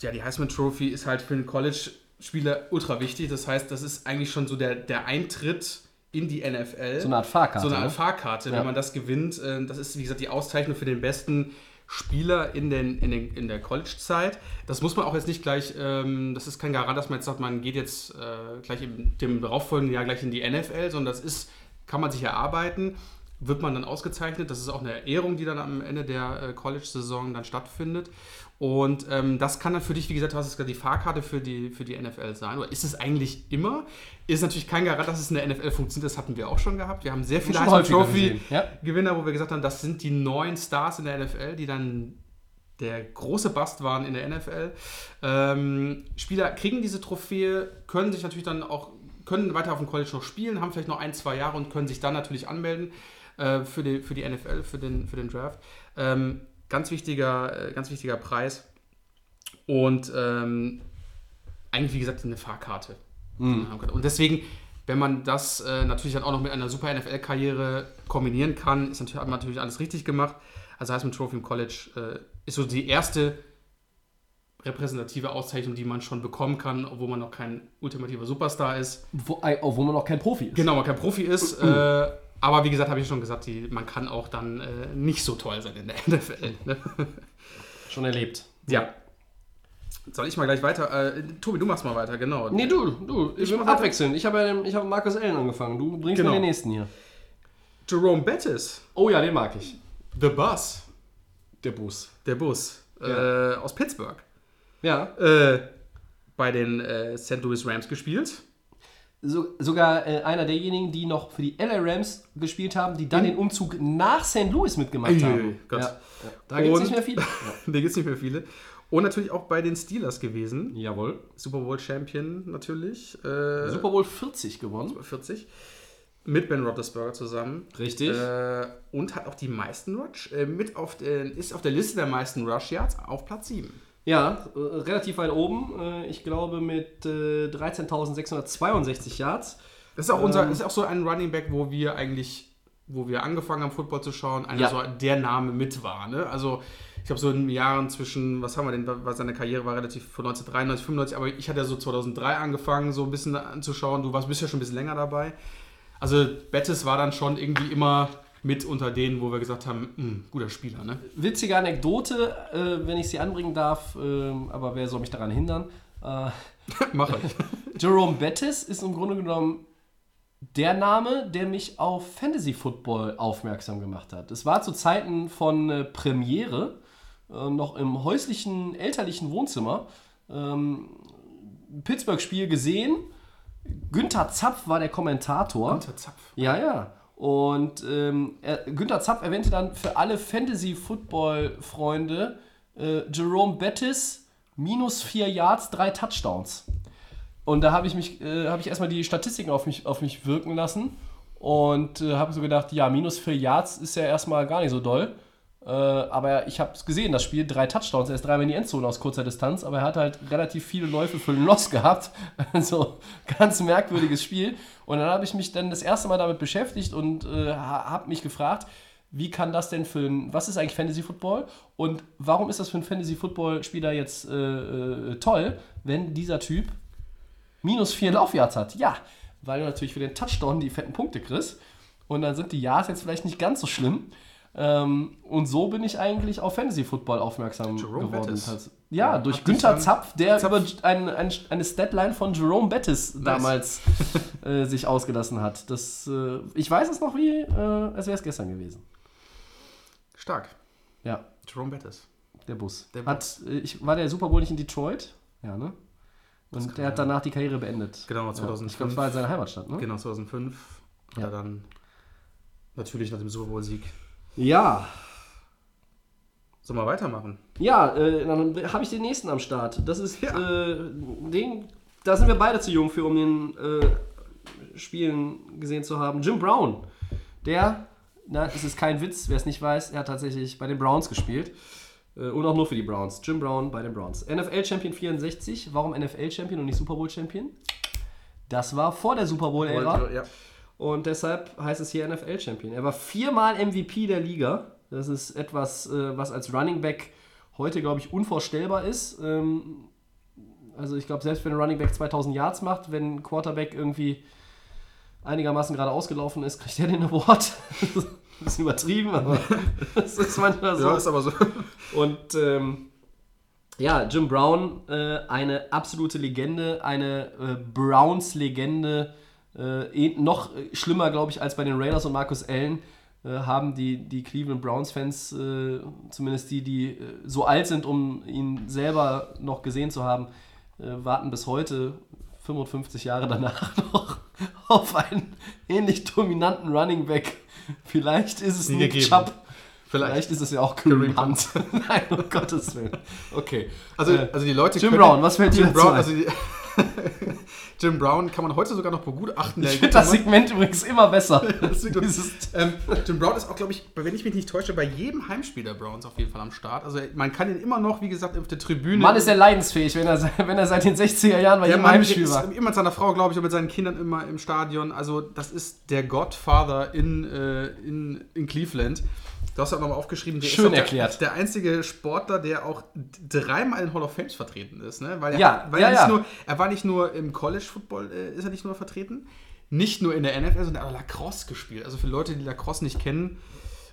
ja, die Heisman Trophy ist halt für einen College-Spieler ultra wichtig. Das heißt, das ist eigentlich schon so der, der Eintritt in die NFL. So eine Art Fahrkarte. So eine Art ne? Fahrkarte, Ja. wenn man das gewinnt. äh, Das ist, wie gesagt, die Auszeichnung für den besten Spieler in, den, in, den, in der College-Zeit. Das muss man auch jetzt nicht gleich, ähm, das ist kein Garant, dass man jetzt sagt, man geht jetzt äh, gleich im dem darauffolgenden Jahr gleich in die NFL, sondern das ist, kann man sich erarbeiten, wird man dann ausgezeichnet. Das ist auch eine Ehrung, die dann am Ende der äh, College-Saison dann stattfindet. Und ähm, das kann dann für dich, wie gesagt, du hast es gesagt, die Fahrkarte für die, für die NFL sein. Oder ist es eigentlich immer? Ist natürlich kein Garant, dass es in der NFL funktioniert. Das hatten wir auch schon gehabt. Wir haben sehr viele Heisman häufiger Trophy gesehen, ja. Wo wir gesagt haben, das sind die neuen Stars in der NFL, die dann der große Bast waren in der NFL. Ähm, Spieler kriegen diese Trophäe, können sich natürlich dann auch, können weiter auf dem College noch spielen, haben vielleicht noch ein, zwei Jahre und können sich dann natürlich anmelden äh, für, die, für die NFL, für den, für den Draft. Ähm, ganz, wichtiger, äh, ganz wichtiger Preis. Und ähm, eigentlich, wie gesagt, eine Fahrkarte. Und deswegen, wenn man das äh, natürlich dann auch noch mit einer super NFL-Karriere kombinieren kann, ist natürlich, hat man natürlich alles richtig gemacht. Also Heisman Trophy im College äh, ist so die erste repräsentative Auszeichnung, die man schon bekommen kann, obwohl man noch kein ultimativer Superstar ist. Wo, äh, obwohl man noch kein Profi ist. Genau, man kein Profi ist. äh, aber wie gesagt, habe ich schon gesagt, die, man kann auch dann äh, nicht so toll sein in der NFL. Ne? Schon erlebt. Ja. Soll ich mal gleich weiter? Äh, Tobi, du machst mal weiter, genau. Nee, du, du, ich Ich will abwechseln. Ich habe ich habe Marcus Allen angefangen. Du bringst Genau. mir den nächsten hier. Jerome Bettis, Oh ja, den mag ich. The Bus, Der Bus. der Bus, Ja. äh, aus Pittsburgh. Ja. Äh, bei den äh, St. Louis Rams gespielt. So, sogar äh, einer derjenigen, die noch für die LA Rams gespielt haben, die dann den Umzug nach St. Louis mitgemacht Uiui, haben. Gott. Ja, ja. Da gibt es nicht mehr viele. Da gibt es nicht mehr viele. Und natürlich auch bei den Steelers gewesen. Jawohl. Super Bowl Champion natürlich. Äh, Super Bowl 40 gewonnen. 40. Mit Ben Roethlisberger zusammen. Richtig. Äh, und hat auch die meisten Rush. Äh, mit auf den, ist auf der Liste der meisten Rush Yards auf Platz 7. Ja, äh, relativ weit oben. Äh, ich glaube mit äh, 13.662 Yards. Das ist auch unser, Ähm. ist auch so ein Running Back, wo wir eigentlich, wo wir angefangen haben, Football zu schauen, einer Ja. so der Name mit war. Ne? Also ich glaube so in den Jahren zwischen, was haben wir denn, war seine Karriere war relativ von 1993, 95, aber ich hatte ja so 2003 angefangen, so ein bisschen anzuschauen. Du warst bist ja schon ein bisschen länger dabei. Also Bettis war dann schon irgendwie immer mit unter denen, wo wir gesagt haben, "Hm, guter Spieler, ne? Witzige Anekdote, äh, wenn ich sie anbringen darf, ähm, aber wer soll mich daran hindern? Äh, Mach ich. Jerome Bettis ist im Grunde genommen der Name, der mich auf Fantasy Football aufmerksam gemacht hat. Es war zu Zeiten von äh, Premiere, äh, noch im häuslichen, elterlichen Wohnzimmer, ähm, Pittsburgh-Spiel gesehen, Günther Zapf war der Kommentator. Unter Zapf. Ja, ja. Und ähm, er, Günther Zapf erwähnte dann für alle Fantasy-Football-Freunde äh, Jerome Bettis, minus 4 Yards, 3 Touchdowns. Und da habe ich äh, habe ich erstmal die Statistiken auf mich, auf mich wirken lassen und äh, habe so gedacht, ja, minus 4 Yards ist ja erstmal gar nicht so doll. Äh, aber ich habe es gesehen, das Spiel, drei Touchdowns, er ist dreimal in die Endzone aus kurzer Distanz, aber er hat halt relativ viele Läufe für den Loss gehabt. Also ganz merkwürdiges Spiel. Und dann habe ich mich dann das erste Mal damit beschäftigt und äh, habe mich gefragt, wie kann das denn für ein, was ist eigentlich Fantasy Football und warum ist das für einen Fantasy Football Spieler jetzt äh, äh, toll, wenn dieser Typ minus vier Laufyards hat? Ja, weil du natürlich für den Touchdown die fetten Punkte kriegst und dann sind die Yards jetzt vielleicht nicht ganz so schlimm. Ähm, und so bin ich eigentlich auf Fantasy Football aufmerksam Jerome geworden. Bettis. Tats- Ja, durch Günther Zapf, der Zapf. über ein, ein, eine Statline von Jerome Bettis damals äh, sich ausgelassen hat. Das, äh, ich weiß es noch wie, äh, als wäre es gestern gewesen. Stark. Ja, Jerome Bettis. der Bus. Der hat, äh, ich, war der Super Bowl nicht in Detroit? Ja, ne? Und der hat sein. danach die Karriere beendet. Genau, Ja, 2005. ich glaube, es war in seiner Heimatstadt, ne? Genau, 2005. Hat Ja. er dann natürlich nach dem Super Bowl-Sieg. Ja, Sollen wir weitermachen? Ja, äh, dann habe ich den nächsten am Start. Das ist äh, den, da sind wir beide zu jung für, um den äh, Spielen gesehen zu haben. Jim Brown, der, na, es ist kein Witz, wer es nicht weiß, er hat tatsächlich bei den Browns gespielt. Äh, und auch nur für die Browns. Jim Brown bei den Browns. NFL-Champion 64. Warum NFL-Champion und nicht Super Bowl-Champion? Das war vor der Super Bowl-Ära. Ja. Und deshalb heißt es hier NFL-Champion. Er war viermal MVP der Liga. Das ist etwas, äh, was als Running Back heute, glaube ich, unvorstellbar ist. Ähm, also ich glaube, selbst wenn ein Running Back 2000 Yards macht, wenn ein Quarterback irgendwie einigermaßen gerade ausgelaufen ist, kriegt er den Award. Ein bisschen übertrieben, aber das ist manchmal so. Ja, ist aber so. Und ähm, ja, Jim Brown, äh, eine absolute Legende, eine äh, Browns-Legende, äh, eh- noch schlimmer, glaube ich, als bei den Raiders und Marcus Allen, äh, haben die, die Cleveland Browns-Fans, äh, zumindest die, die äh, so alt sind, um ihn selber noch gesehen zu haben, äh, warten bis heute, 55 Jahre danach, noch auf einen ähnlich dominanten Running Back. Vielleicht ist es Nie Nick. Chubb. Vielleicht. Vielleicht ist es ja auch Kareem Hunt. Nein, um Gottes Willen. Okay. Also, Äh, also die Leute Jim können- Brown, was fällt dir Jim dazu Brown, also die, Jim Brown kann man heute sogar noch begutachten. Ich finde das Segment übrigens immer besser. Ähm, Jim Brown ist auch, glaube ich, wenn ich mich nicht täusche, bei jedem Heimspiel der Browns auf jeden Fall am Start. Also man kann ihn immer noch, wie gesagt, auf der Tribüne. Mann ist er leidensfähig, wenn er, wenn er seit den 60er Jahren bei jedem Mann Heimspiel ist war. immer mit seiner Frau, glaube ich, und mit seinen Kindern immer im Stadion. Also das ist der Godfather in, äh, in, in Cleveland. Du hast ja auch nochmal aufgeschrieben, der Schön ist erklärt. Der, der einzige Sportler, der auch dreimal in Hall of Fames vertreten ist. Ne? Weil er, Ja, weil ja, er, ja. Nur, er war nicht nur im College Football, äh, ist er nicht nur vertreten, nicht nur in der NFL, sondern er hat Lacrosse gespielt. Also für Leute, die Lacrosse nicht kennen,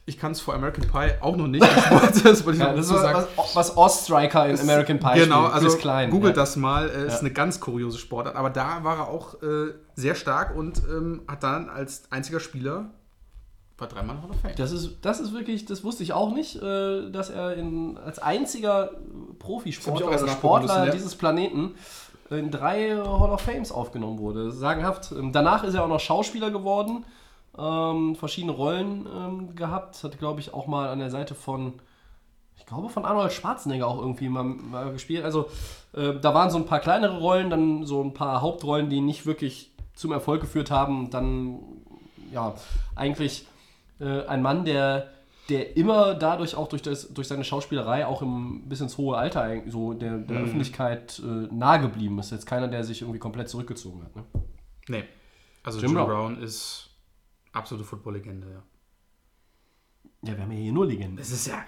ich kann es vor American Pie auch noch nicht. Sport, das wollte ich Ja, noch das ist dazu sagen. was, was Oststriker in American Pie Genau, spielt. also Klein. googelt ja. das mal. Äh, Ist Ja. eine ganz kuriose Sportart. Aber da war er auch äh, sehr stark und ähm, hat dann als einziger Spieler war dreimal Hall of Fame. Das ist, das ist wirklich, das wusste ich auch nicht, äh, dass er in, als einziger Profisportler nachgucken Sportler müssen, ja. dieses Planeten in drei Hall of Fames aufgenommen wurde. Sagenhaft. Ähm, Danach ist er auch noch Schauspieler geworden, ähm, verschiedene Rollen ähm, gehabt, hat, glaube ich, auch mal an der Seite von, ich glaube, von Arnold Schwarzenegger auch irgendwie mal, mal gespielt. Also äh, da waren so ein paar kleinere Rollen, dann so ein paar Hauptrollen, die nicht wirklich zum Erfolg geführt haben. Dann, ja, eigentlich äh, ein Mann, der, der immer dadurch auch durch, das, durch seine Schauspielerei auch im, bis ins hohe Alter so der, der Öffentlichkeit äh, nahe geblieben ist. Jetzt keiner, der sich irgendwie komplett zurückgezogen hat. Ne? Nee. Also Jim Jim, Brown. Brown. ist absolute Football-Legende, ja. Ja, wir haben ja hier nur Legenden. Es ist ja.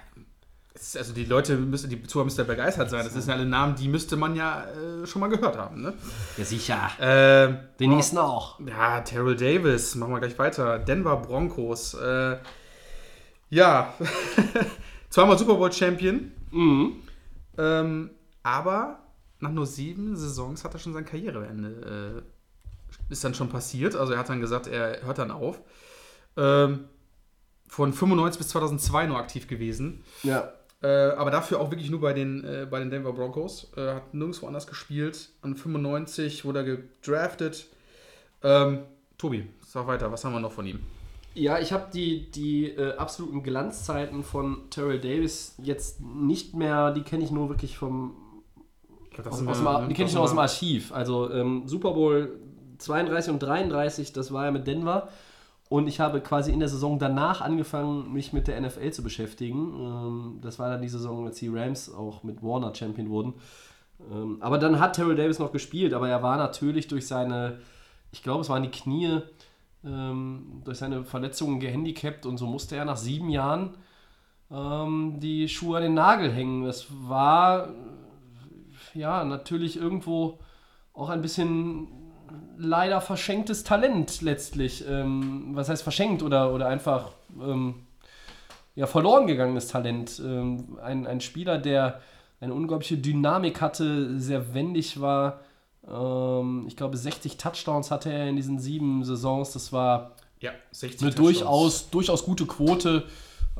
Also die Leute müssen, die Zuhörer müssen ja begeistert sein. Das sind ja alle Namen, die müsste man ja äh, schon mal gehört haben. Ne? Ja, sicher. Ähm, Den nächsten auch. Ja, Terrell Davis, machen wir gleich weiter. Denver Broncos. Äh, ja, zweimal Super Bowl Champion. Mhm. Ähm, aber nach nur sieben Saisons hat er schon sein Karriereende. Äh, ist dann schon passiert. Also er hat dann gesagt, er hört dann auf. Ähm, von 95 bis 2002 nur aktiv gewesen. Ja. Äh, aber dafür auch wirklich nur bei den, äh, bei den Denver Broncos. Äh, hat nirgendwo anders gespielt. An 95 wurde er gedraftet. Ähm, Tobi, sag weiter, was haben wir noch von ihm? Ja, ich habe die, die äh, absoluten Glanzzeiten von Terrell Davis jetzt nicht mehr, die kenne ich nur wirklich vom. Aus, aus dem, ne, die kenne ich noch aus dem Archiv. Also ähm, Super Bowl 32 und 33, das war ja mit Denver. Und ich habe quasi in der Saison danach angefangen, mich mit der NFL zu beschäftigen. Ähm, das war dann die Saison, als die Rams auch mit Warner Champion wurden. Ähm, aber dann hat Terrell Davis noch gespielt, aber er war natürlich durch seine, ich glaube, es waren die Knie, ähm, durch seine Verletzungen gehandicapt und so musste er nach sieben Jahren die Schuhe an den Nagel hängen. Das war ja natürlich irgendwo auch ein bisschen leider verschenktes Talent letztlich. Ähm, was heißt verschenkt oder, oder einfach ähm, ja, verloren gegangenes Talent. Ähm, ein, ein Spieler, der eine unglaubliche Dynamik hatte, sehr wendig war. Ähm, ich glaube, 60 Touchdowns hatte er in diesen sieben Saisons. Das war Ja, 60 eine Touchdowns. durchaus, durchaus gute Quote.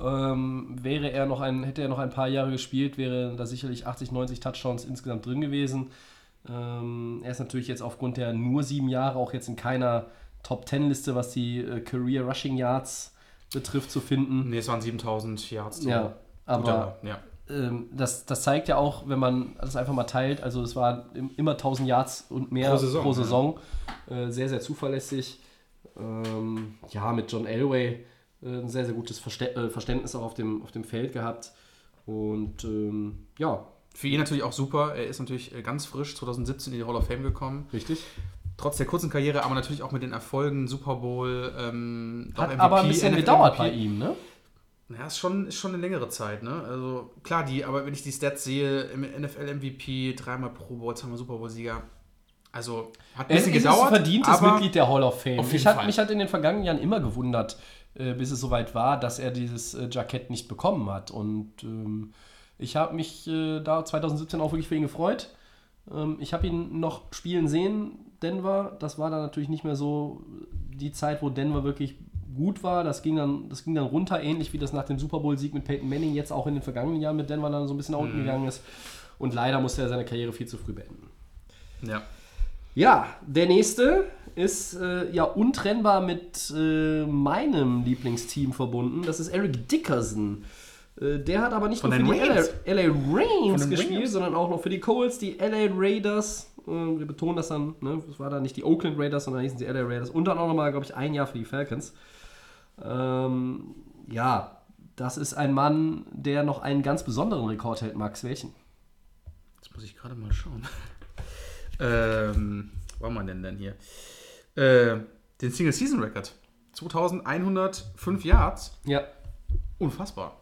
Ähm, wäre er noch ein, hätte er noch ein paar Jahre gespielt, wäre da sicherlich 80, 90 Touchdowns insgesamt drin gewesen. Ähm, er ist natürlich jetzt aufgrund der nur sieben Jahre auch jetzt in keiner Top 10 Liste, was die äh, Career Rushing Yards betrifft, zu finden. Nee, es waren 7000 Yards. Ja, aber ja. ähm, das, das zeigt ja auch, wenn man das einfach mal teilt, also es waren im- immer 1000 Yards und mehr Pro Saison, pro ja. Saison. Äh, sehr, sehr zuverlässig. Ähm, ja, mit John Elway äh, ein sehr, sehr gutes Verste äh, Verständnis auch auf dem, auf dem Feld gehabt. Und ähm, ja, Für ihn natürlich auch super. Er ist natürlich äh, ganz frisch 2017 in die Hall of Fame gekommen. richtig. Trotz der kurzen Karriere, aber natürlich auch mit den Erfolgen, Super Bowl, ähm, auch Hat aber ein bisschen NFL gedauert MVP. bei ihm, ne? Ja, ist schon, ist schon eine längere Zeit, ne? Also klar, die, aber wenn ich die Stats sehe, im NFL MVP, dreimal Pro Bowl, zweimal Super Bowl-Sieger. Also hat ein Es bisschen ist gedauert. ein verdientes aber Mitglied der Hall of Fame. Mich, hat, mich hat in den vergangenen Jahren immer gewundert, äh, bis es soweit war, dass er dieses äh, Jackett nicht bekommen hat. Und ähm, ich habe mich äh, da 2017 auch wirklich für ihn gefreut. Ähm, ich habe ihn noch spielen sehen, Denver. Das war dann natürlich nicht mehr so die Zeit, wo Denver wirklich gut war. Das ging dann, das ging dann runter, ähnlich wie das nach dem Super Bowl-Sieg mit Peyton Manning jetzt auch in den vergangenen Jahren mit Denver dann so ein bisschen nach unten gegangen ist. Und leider musste er seine Karriere viel zu früh beenden. Ja. Ja, der nächste ist äh, ja untrennbar mit äh, meinem Lieblingsteam verbunden. Das ist Eric Dickerson. Äh, der hat aber nicht Von nur für die LA, Rams. LA den gespielt, Rams. sondern auch noch für die Colts, die LA Raiders. Äh, wir betonen das dann, ne? das war dann nicht die Oakland Raiders, sondern hießen sie LA Raiders. Und dann auch nochmal, glaube ich, ein Jahr für die Falcons. Ähm, ja, das ist ein Mann, der noch einen ganz besonderen Rekord hält, Max. Welchen? Jetzt muss ich gerade mal schauen. ähm, wo haben wir denn denn hier? Äh, den Single-Season-Record. 2105 Yards. Ja. Unfassbar.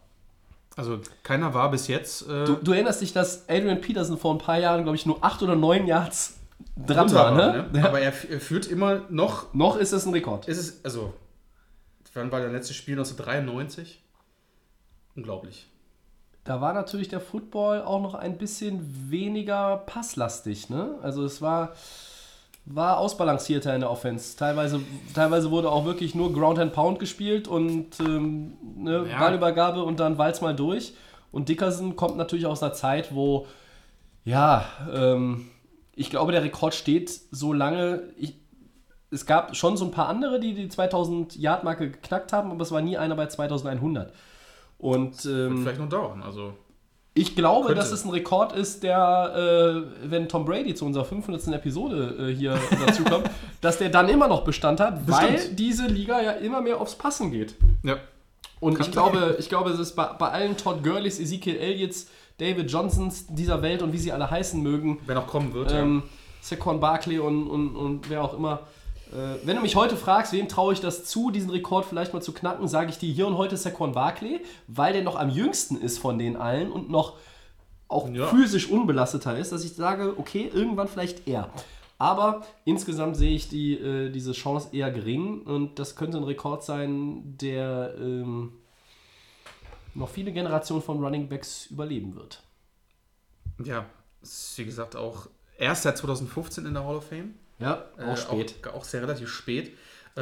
Also keiner war bis jetzt äh, Du, du erinnerst dich, dass Adrian Peterson vor ein paar Jahren, glaube ich, nur 8 oder 9 Yards dran war, ne? ne? Aber er, er führt immer noch. Noch ist es ein Rekord. Ist es, also, wann war der letzte Spiel? 1993? Unglaublich. Da war natürlich der Football auch noch ein bisschen weniger passlastig, ne? Also es war, war ausbalancierter in der Offense. Teilweise, teilweise wurde auch wirklich nur Ground and Pound gespielt und ähm, ne, Ja. Ballübergabe und dann Walz mal durch. Und Dickerson kommt natürlich aus einer Zeit, wo, ja, ähm, ich glaube, der Rekord steht so lange. Ich, es gab schon so ein paar andere, die die 2000-Yard-Marke geknackt haben, aber es war nie einer bei 2100. Und Wird ähm, vielleicht noch dauern. Also, ich glaube, Könnte. dass es ein Rekord ist, der, äh, wenn Tom Brady zu unserer 500. Episode äh, hier dazukommt, dass der dann immer noch Bestand hat, weil Bestimmt. diese Liga ja immer mehr aufs Passen geht. ja. Und Kann ich glaube, ich glaube, es ist bei, bei allen Todd Gurleys, Ezekiel Elliott's, David Johnsons dieser Welt und wie sie alle heißen mögen, Wer noch kommen wird. ähm, Saquon Barkley und, und, und wer auch immer. Äh, wenn du mich heute fragst, wem traue ich das zu, diesen Rekord vielleicht mal zu knacken, sage ich dir hier und heute Saquon Barkley, weil der noch am jüngsten ist von den allen und noch auch Ja. physisch unbelasteter ist, dass ich sage, okay, irgendwann vielleicht er. Aber insgesamt sehe ich die, äh, diese Chance eher gering und das könnte ein Rekord sein, der ähm, noch viele Generationen von Running Backs überleben wird. Ja, ist wie gesagt auch erst seit 2015 in der Hall of Fame. Ja, auch Äh, spät. Auch, auch sehr relativ spät. Äh,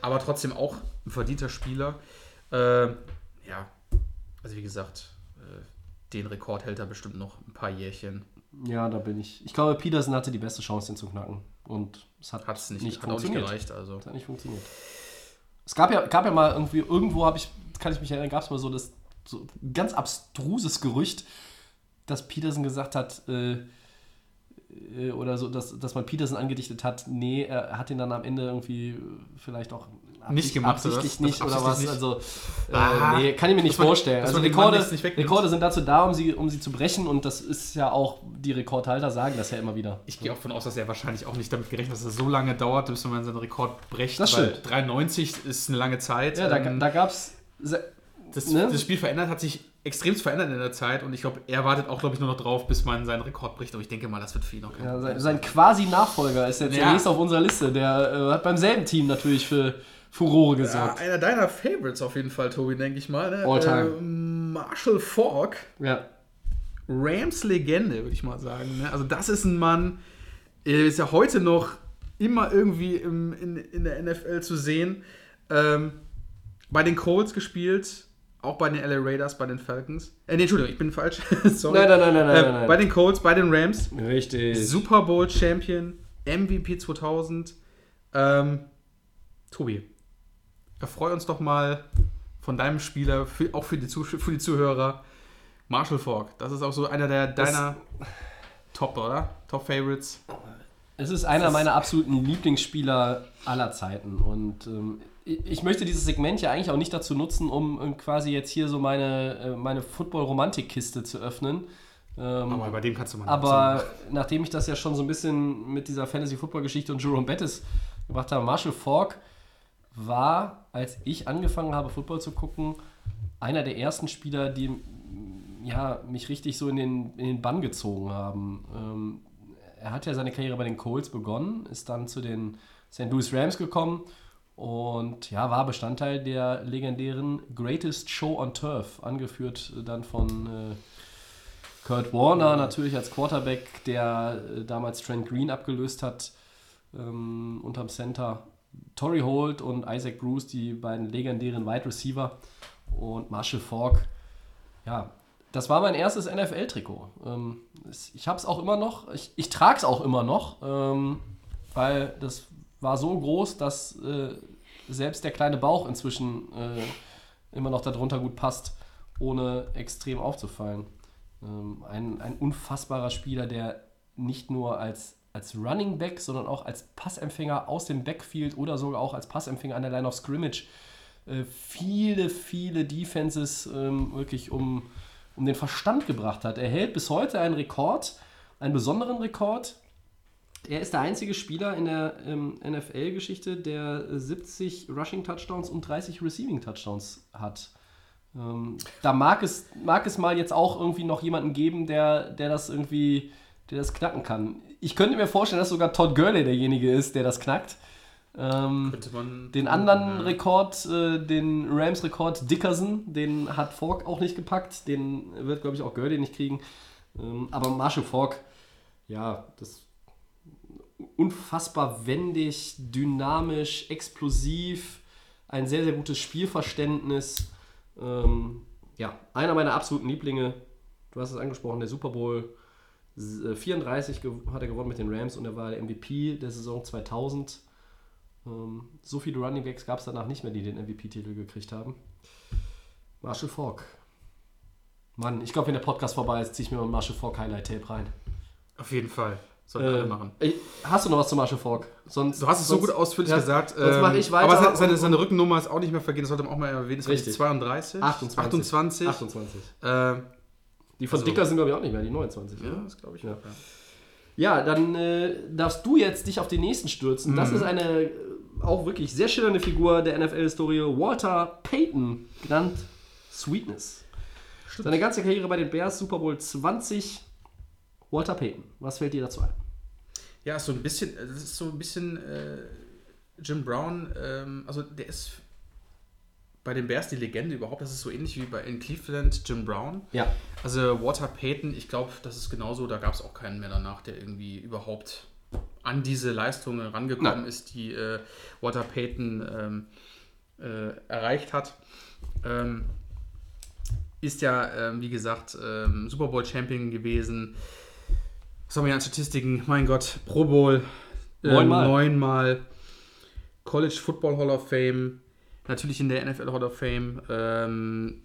aber trotzdem auch ein verdienter Spieler. Äh, ja, also wie gesagt, äh, den Rekord hält er bestimmt noch ein paar Jährchen. Ja, da bin ich. Ich glaube, Peterson hatte die beste Chance, den zu knacken. Und es hat Hat es nicht, nicht hat auch nicht funktioniert. gereicht. Also. Das hat nicht funktioniert. Es gab ja, gab ja mal irgendwie, irgendwo habe ich, kann ich mich erinnern, gab es mal so das so ein ganz abstruses Gerücht, dass Peterson gesagt hat, äh, äh, oder so, dass, dass man Peterson angedichtet hat, nee, er hat ihn dann am Ende irgendwie vielleicht auch Nicht gemacht, absichtlich nicht oder was. Nicht. Also, äh, Ah, nee, kann ich mir nicht man- vorstellen. Also man Mann Rekorde. Rekorde sind dazu da, um sie, um sie zu brechen und das ist ja auch, die Rekordhalter sagen das ja immer wieder. Ich gehe auch davon aus, dass er wahrscheinlich auch nicht damit gerechnet hat, dass es so lange dauert, bis man seinen Rekord bricht. Das weil stimmt. 93 ist eine lange Zeit. Ja, da, Ähm, da gab es. das, ne? das Spiel verändert, hat sich extremst verändert in der Zeit und ich glaube, er wartet auch, glaube ich, nur noch drauf, bis man seinen Rekord bricht. Aber ich denke mal, das wird für ihn auch kein Ja, Problem sein, sein quasi Nachfolger ist jetzt Ja. der nächste auf unserer Liste. Der äh, hat beim selben Team natürlich für Furore Ja, gesorgt. einer deiner Favorites auf jeden Fall, Tobi, denke ich mal. Ne? All time. Äh, Marshall Falk, Ja. Rams Legende, würde ich mal sagen. Ne? Also das ist ein Mann, er ist ja heute noch immer irgendwie im, in, in der NFL zu sehen. Ähm, bei den Colts gespielt, auch bei den LA Raiders, bei den Falcons. Äh, nee, Entschuldigung, ich bin falsch. Sorry. Nein, nein, nein, nein, nein, Äh, nein, nein. Bei den Colts, bei den Rams. Richtig. Super Bowl Champion, MVP 2000. Ähm, Tobi, erfreu uns doch mal von deinem Spieler, für, auch für die, für die Zuhörer, Marshall Falk. Das ist auch so einer der deiner Top, oder? Top Favorites. Es ist einer meiner absoluten Lieblingsspieler aller Zeiten. Und ähm, ich möchte dieses Segment ja eigentlich auch nicht dazu nutzen, um quasi jetzt hier so meine, äh, meine Football-Romantik-Kiste zu öffnen. Ähm, Aber bei dem kannst du mal Aber nachdem ich das ja schon so ein bisschen mit dieser Fantasy-Football-Geschichte und Jerome Bettis gemacht habe, Marshall Falk war, als ich angefangen habe, Football zu gucken, einer der ersten Spieler, die ja, mich richtig so in den, in den Bann gezogen haben. Ähm, er hat ja seine Karriere bei den Colts begonnen, ist dann zu den St. Louis Rams gekommen und ja, war Bestandteil der legendären Greatest Show on Turf, angeführt dann von äh, Kurt Warner natürlich als Quarterback, der äh, damals Trent Green abgelöst hat ähm, unterm Center. Torrey Holt und Isaac Bruce, die beiden legendären Wide Receiver und Marshall Falk. Ja, das war mein erstes NFL-Trikot. Ähm, ich habe es auch immer noch, ich, ich trage es auch immer noch, ähm, weil das war so groß, dass äh, selbst der kleine Bauch inzwischen äh, immer noch darunter gut passt, ohne extrem aufzufallen. Ähm, ein, ein unfassbarer Spieler, der nicht nur als, als Running Back, sondern auch als Passempfänger aus dem Backfield oder sogar auch als Passempfänger an der Line of Scrimmage äh, viele, viele Defenses ähm, wirklich um, um den Verstand gebracht hat. Er hält bis heute einen Rekord, einen besonderen Rekord. Er ist der einzige Spieler in der ähm, NFL-Geschichte, der äh, 70 Rushing-Touchdowns und 30 Receiving-Touchdowns hat. Ähm, da mag es, mag es mal jetzt auch irgendwie noch jemanden geben, der, der das irgendwie, der das knacken kann. Ich könnte mir vorstellen, dass sogar Todd Gurley derjenige ist, der das knackt. Ähm, Könnte man. den anderen Rekord, äh, den Rams-Rekord Dickerson, den hat Falk auch nicht gepackt. Den wird, glaube ich, auch Gurley nicht kriegen. Ähm, aber Marshall Falk, ja, das unfassbar wendig, dynamisch, explosiv, ein sehr, sehr gutes Spielverständnis. Ähm, ja, einer meiner absoluten Lieblinge. Du hast es angesprochen, der Super Bowl S- äh, 34 gew- hat er gewonnen mit den Rams und er war der MVP der Saison 2000. Ähm, so viele Running Backs gab es danach nicht mehr, die den MVP-Titel gekriegt haben. Marshall Falk. Mann, ich glaube, wenn der Podcast vorbei ist, ziehe ich mir mal ein Marshall Falk Highlight-Tape rein. Auf jeden Fall. Sollten alle Äh, machen. hast du noch was zu Marshall Falk? Sonst, Du hast es so sonst- gut ausführlich ja, gesagt. Ähm, mache ich weiter. Aber seine, seine, Rückennummer ist auch nicht mehr vergehen, das sollte man auch mal erwähnen. Das Richtig. 32. 28. 28. 28. Ähm, Die von Also- Dicker sind, glaube ich, auch nicht mehr, die 29. ja, oder? das glaube ich Ja. Ja. Dann äh, darfst du jetzt dich auf den nächsten stürzen. Mhm. Das ist eine äh, auch wirklich sehr schillernde Figur der NFL-Historie. Walter Payton, genannt Sweetness. Seine ganze Karriere bei den Bears, Super Bowl 20. Walter Payton, was fällt dir dazu ein? Ja, so ein bisschen, das ist so ein bisschen äh, Jim Brown, ähm, also der ist bei den Bears die Legende überhaupt, das ist so ähnlich wie bei in Cleveland Jim Brown. Ja, Also Walter Payton, ich glaube, das ist genauso, da gab es auch keinen mehr danach, der irgendwie überhaupt an diese Leistungen rangekommen Nein. ist, die äh, Walter Payton ähm, äh, erreicht hat. Ähm, ist ja, ähm, wie gesagt, ähm, Super Bowl Champion gewesen. Was haben wir hier an Statistiken? Mein Gott, Pro Bowl. äh, Neunmal. Neunmal. College Football Hall of Fame. Natürlich in der NFL Hall of Fame. Ähm,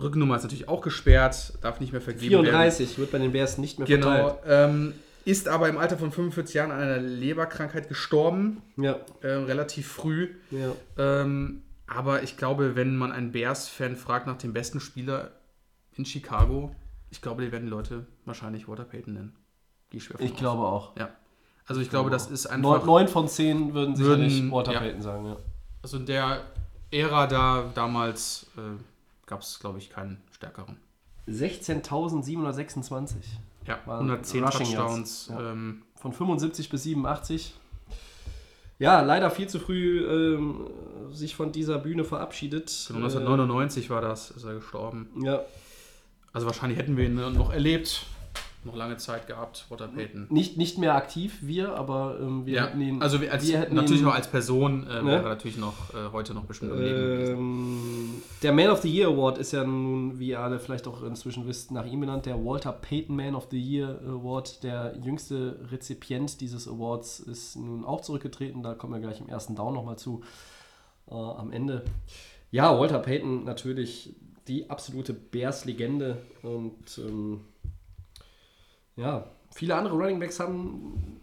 Rückennummer ist natürlich auch gesperrt. Darf nicht mehr vergeben werden. 34 wird bei den Bears nicht mehr verteilt. Genau. Ähm, ist aber im Alter von 45 Jahren an einer Leberkrankheit gestorben. Ja, Äh, relativ früh. ja. Ähm, aber ich glaube, wenn man einen Bears-Fan fragt nach dem besten Spieler in Chicago, ich glaube, die werden die Leute wahrscheinlich Walter Payton nennen. Gehe ich schwer Ich glaube auch. Ja. Also ich glaube, das ist Neun, einfach. neun von zehn würden sicherlich Walter ja. Payton sagen, ja. Also in der Ära da damals äh, gab es, glaube ich, keinen stärkeren. 16.726. Ja, Waren 110 Rushing Touchdowns. Ja. Ähm, Von 75 bis 87. Ja, leider viel zu früh ähm, sich von dieser Bühne verabschiedet. 1999 war das, ist er gestorben. Äh, ja, Also wahrscheinlich hätten wir ihn noch erlebt. Noch lange Zeit gehabt, Walter Payton. nicht, nicht mehr aktiv, wir, aber ähm, wir Ja, hätten ihn. also wir als, wir hätten natürlich ihn, noch als Person äh, Ne? wäre er natürlich noch äh, heute noch bestimmt am. Ähm, der Man of the Year Award ist ja nun, wie ihr alle vielleicht auch inzwischen wisst, nach ihm benannt. Der Walter Payton Man of the Year Award. Der jüngste Rezipient dieses Awards ist nun auch zurückgetreten. Da kommen wir gleich im ersten Down nochmal zu. Äh, am Ende. Ja, Walter Payton natürlich die absolute Bears-Legende. Und ähm, ja, viele andere Running Backs haben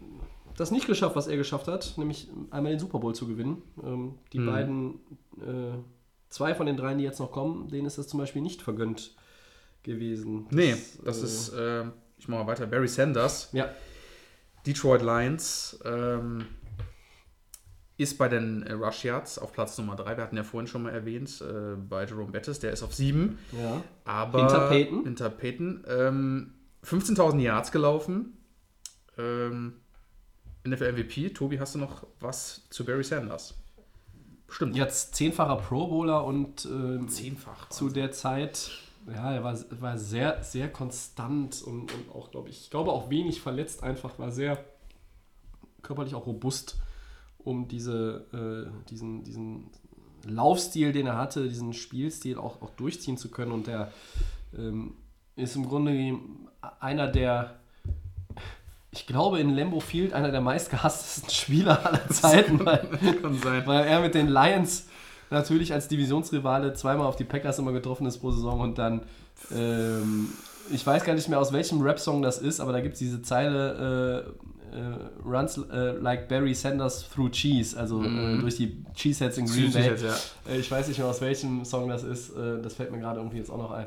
das nicht geschafft, was er geschafft hat, nämlich einmal den Super Bowl zu gewinnen. Ähm, die Mhm. beiden, äh, zwei von den dreien, die jetzt noch kommen, denen ist das zum Beispiel nicht vergönnt gewesen. Nee, das äh, ist, äh, ich mache mal weiter, Barry Sanders, Ja, Detroit Lions, ähm, ist bei den äh, Rush Yards auf Platz Nummer 3. Wir hatten ja vorhin schon mal erwähnt, äh, bei Jerome Bettis, der ist auf 7. ja. Aber Hinter Peyton? Hinter Peyton. Ähm, 15.000 Yards gelaufen. Ähm, NFL MVP. Tobi, hast du noch was zu Barry Sanders? Stimmt. Jetzt zehnfacher Pro Bowler und ähm, Zehnfach. zu der Zeit, ja, er war, war sehr, sehr konstant und, und auch, glaube ich, ich glaube auch wenig verletzt, einfach war sehr körperlich auch robust, um diese, äh, diesen, diesen Laufstil, den er hatte, diesen Spielstil auch, auch durchziehen zu können. Und der ähm, ist im Grunde einer der, ich glaube, in Lambeau Field einer der meistgehasstesten Spieler aller Zeiten, weil weil er mit den Lions natürlich als Divisionsrivale zweimal auf die Packers immer getroffen ist pro Saison und dann, ähm, ich weiß gar nicht mehr aus welchem Rap-Song das ist, aber da gibt es diese Zeile, äh, äh, runs äh, like Barry Sanders through cheese, also äh, durch die Cheeseheads in Green Bay. Ja. Äh, Ich weiß nicht mehr aus welchem Song das ist, äh, das fällt mir gerade irgendwie jetzt auch noch ein.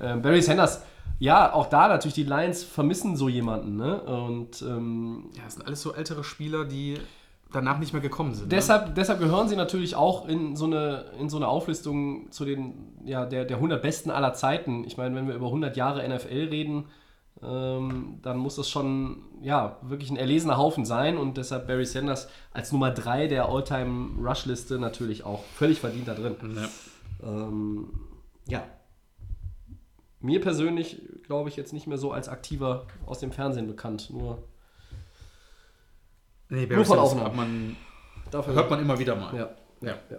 Ähm, Barry Sanders, ja, auch da natürlich, die Lions vermissen so jemanden, ne? Und ähm, Ja, das sind alles so ältere Spieler, die danach nicht mehr gekommen sind. ne? Deshalb, deshalb gehören sie natürlich auch in so eine, in so eine Auflistung zu den, ja, der, der 100 Besten aller Zeiten. Ich meine, wenn wir über 100 Jahre NFL reden, ähm, dann muss das schon, ja, wirklich ein erlesener Haufen sein und deshalb Barry Sanders als Nummer 3 der All-Time-Rush-Liste natürlich auch völlig verdient da drin. Ne? Ähm, ja. Mir persönlich glaube ich jetzt nicht mehr so als aktiver aus dem Fernsehen bekannt, nur Nee, Nur von Sanders Aufnahmen. man, hört man immer wieder mal. Ja. Ja. Ja,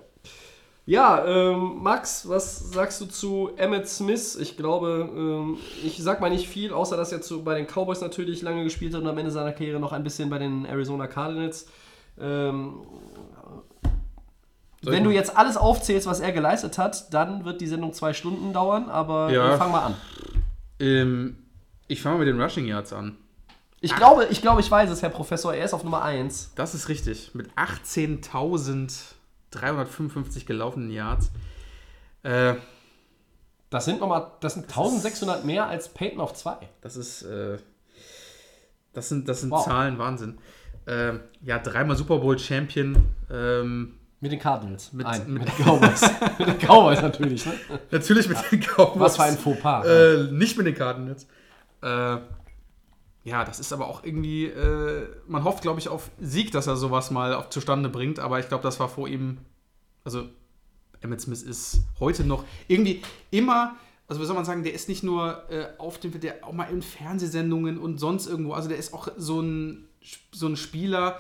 ja ähm, Max, was sagst du zu Emmett Smith? Ich glaube, ähm, ich sag mal nicht viel, außer dass er zu, bei den Cowboys natürlich lange gespielt hat und am Ende seiner Karriere noch ein bisschen bei den Arizona Cardinals. Ähm, wenn du jetzt alles aufzählst, was er geleistet hat, dann wird die Sendung zwei Stunden dauern, aber Ja. äh, fang mal an. Ähm, ich fange mal mit den Rushing Yards an. Ich glaube, ich glaube, ich weiß es, Herr Professor, er ist auf Nummer 1. Das ist richtig. Mit 18.355 gelaufenen Yards. Äh, Das sind nochmal, das sind 1600 mehr als Peyton auf 2. das ist, äh, das sind, das sind Wow. Zahlen, Wahnsinn. Ähm, ja, dreimal Super Bowl Champion. Ähm, Mit den Cardinals. Mit- Nein, mit- mit, den Cowboys. mit den Cowboys natürlich, ne? natürlich mit den Cowboys. Was für ein Fauxpas. Äh, nicht mit den Cardinals. Äh, ja, das ist aber auch irgendwie, äh, man hofft, glaube ich, auf Sieg, dass er sowas mal auf, zustande bringt, aber ich glaube, das war vor ihm, also Emmett Smith ist heute noch irgendwie immer, also wie soll man sagen, der ist nicht nur äh, auf dem, der auch mal in Fernsehsendungen und sonst irgendwo, also der ist auch so ein, so ein Spieler,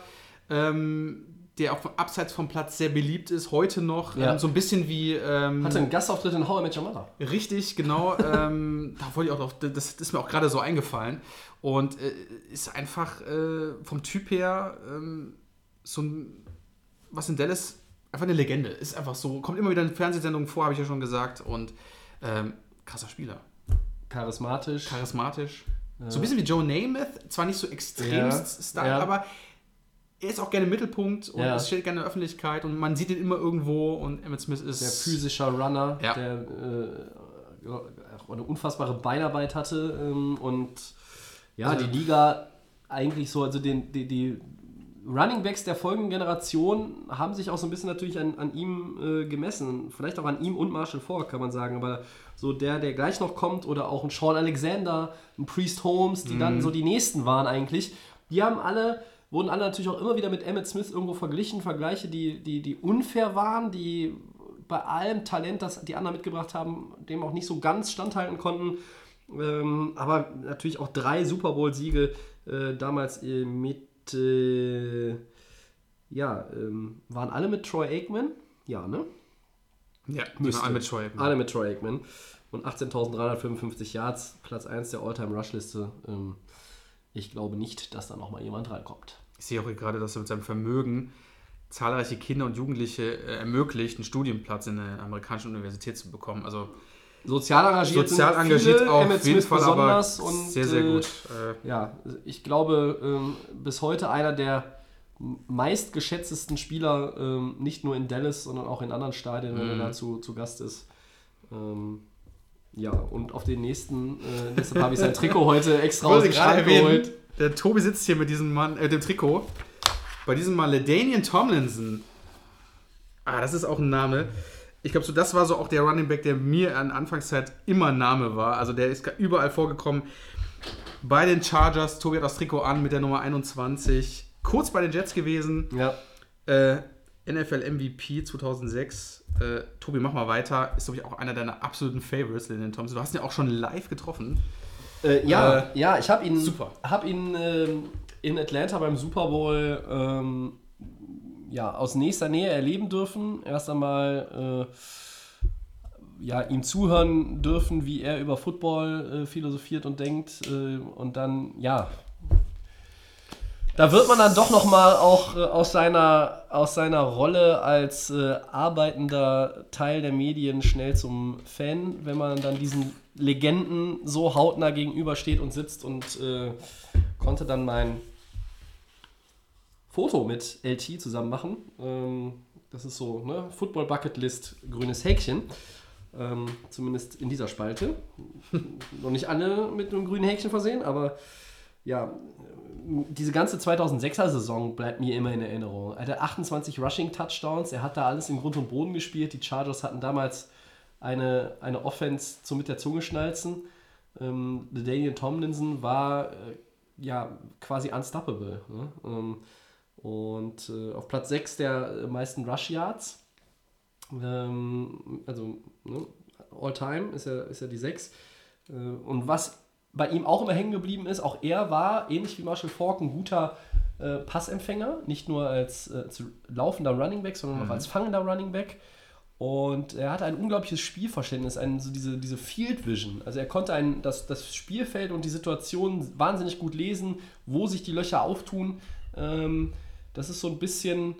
ähm, der auch abseits vom Platz sehr beliebt ist, heute noch. Ja. Ähm, so ein bisschen wie. Ähm, Hatte einen Gastauftritt in How I Met Your Mother. Richtig, genau. ähm, da wollte ich auch noch, das ist mir auch gerade so eingefallen. Und äh, ist einfach äh, vom Typ her ähm, so ein, was in Dallas einfach eine Legende. Ist einfach so, kommt immer wieder in Fernsehsendungen vor, habe ich ja schon gesagt. Und ähm, krasser Spieler. Charismatisch. Charismatisch. So ein bisschen wie Joe Namath, zwar nicht so extremst Ja, ja. aber er ist auch gerne im Mittelpunkt und Ja. es steht gerne in der Öffentlichkeit und man sieht ihn immer irgendwo und Emmett Smith ist Der physischer Runner, Ja. der äh, eine unfassbare Beinarbeit hatte ähm, und ja, Also- die Liga eigentlich so, also den, die, die Running Backs der folgenden Generation haben sich auch so ein bisschen natürlich an, an ihm äh, gemessen. Vielleicht auch an ihm und Marshall Falk, kann man sagen. Aber so der, der gleich noch kommt, oder auch ein Sean Alexander, ein Priest Holmes, die dann so die nächsten waren eigentlich, die haben alle, wurden alle natürlich auch immer wieder mit Emmett Smith irgendwo verglichen. Vergleiche, die, die, die unfair waren, die bei allem Talent, das die anderen mitgebracht haben, dem auch nicht so ganz standhalten konnten. Ähm, aber natürlich auch drei Super Bowl-Siege äh, damals äh, mit, äh, ja, ähm, waren alle mit Troy Aikman? Ja, ne? ja, Müsste. alle mit Troy Aikman. Alle mit Troy Aikman. Und 18.355 Yards, Platz 1 der All-Time-Rush-Liste. Ähm, ich glaube nicht, dass da nochmal jemand reinkommt. Ich sehe auch hier gerade, dass er mit seinem Vermögen zahlreiche Kinder und Jugendliche äh, ermöglicht, einen Studienplatz in einer amerikanischen Universität zu bekommen. Also Sozial engagiert sozial sind engagiert viele, auf jeden Fall, aber besonders und, sehr, sehr äh, gut. Äh, Ja, ich glaube, ähm, bis heute einer der meistgeschätztesten Spieler, ähm, nicht nur in Dallas, sondern auch in anderen Stadien, wenn er Mhm. da zu, zu Gast ist. Ähm, ja, und auf den nächsten, äh, deshalb habe ich sein Trikot heute extra aus dem Schrank geholt. der Tobi sitzt hier mit diesem Mann, äh, dem Trikot. Bei diesem Mal Ledanian Tomlinson. Ah, das ist auch ein Name. Ich glaube, so das war so auch der Running Back, der mir an Anfangszeit immer Name war. Also der ist überall vorgekommen. Bei den Chargers, Tobi hat das Trikot an mit der Nummer 21. Kurz bei den Jets gewesen. Ja, Äh, NFL MVP 2006. Äh, Tobi, mach mal weiter. Ist, glaube ich, auch einer deiner absoluten Favorites, Ledanian Tomlinson. Du hast ihn ja auch schon live getroffen. Äh, ja, Äh, ja, ich habe ihn, super. hab ihn ähm, in Atlanta beim Super Bowl ähm, ja, aus nächster Nähe erleben dürfen. Erst einmal äh, ja, ihm zuhören dürfen, wie er über Football äh, philosophiert und denkt. Äh, und dann, ja, da wird man dann doch nochmal auch äh, aus, seiner, aus seiner Rolle als äh, arbeitender Teil der Medien schnell zum Fan, wenn man dann diesen Legenden so hautnah gegenübersteht und sitzt und äh, konnte dann mein Foto mit LT zusammen machen. Ähm, das ist so, ne? Football Bucket List, grünes Häkchen. Ähm, zumindest in dieser Spalte. Noch nicht alle mit einem grünen Häkchen versehen, aber ja, diese ganze 2006er Saison bleibt mir immer in Erinnerung. Er hatte 28 Rushing Touchdowns, er hat da alles in Grund und Boden gespielt. Die Chargers hatten damals eine, eine Offense zum mit der Zunge schnalzen. Ähm, Daniel Tomlinson war äh, ja quasi unstoppable. Ne? Ähm, und äh, auf Platz 6 der meisten Rush Yards. Ähm, also ne, all time ist ja, ist ja die 6. Äh, und was bei ihm auch immer hängen geblieben ist, auch er war, ähnlich wie Marshall Falk, ein guter äh, Passempfänger, nicht nur als, äh, als laufender Running Back, sondern auch als fangender Running Back. Und er hatte ein unglaubliches Spielverständnis, ein, so diese, diese Field Vision. Also er konnte ein, das, das Spielfeld und die Situation wahnsinnig gut lesen, wo sich die Löcher auftun. Ähm, das ist so ein bisschen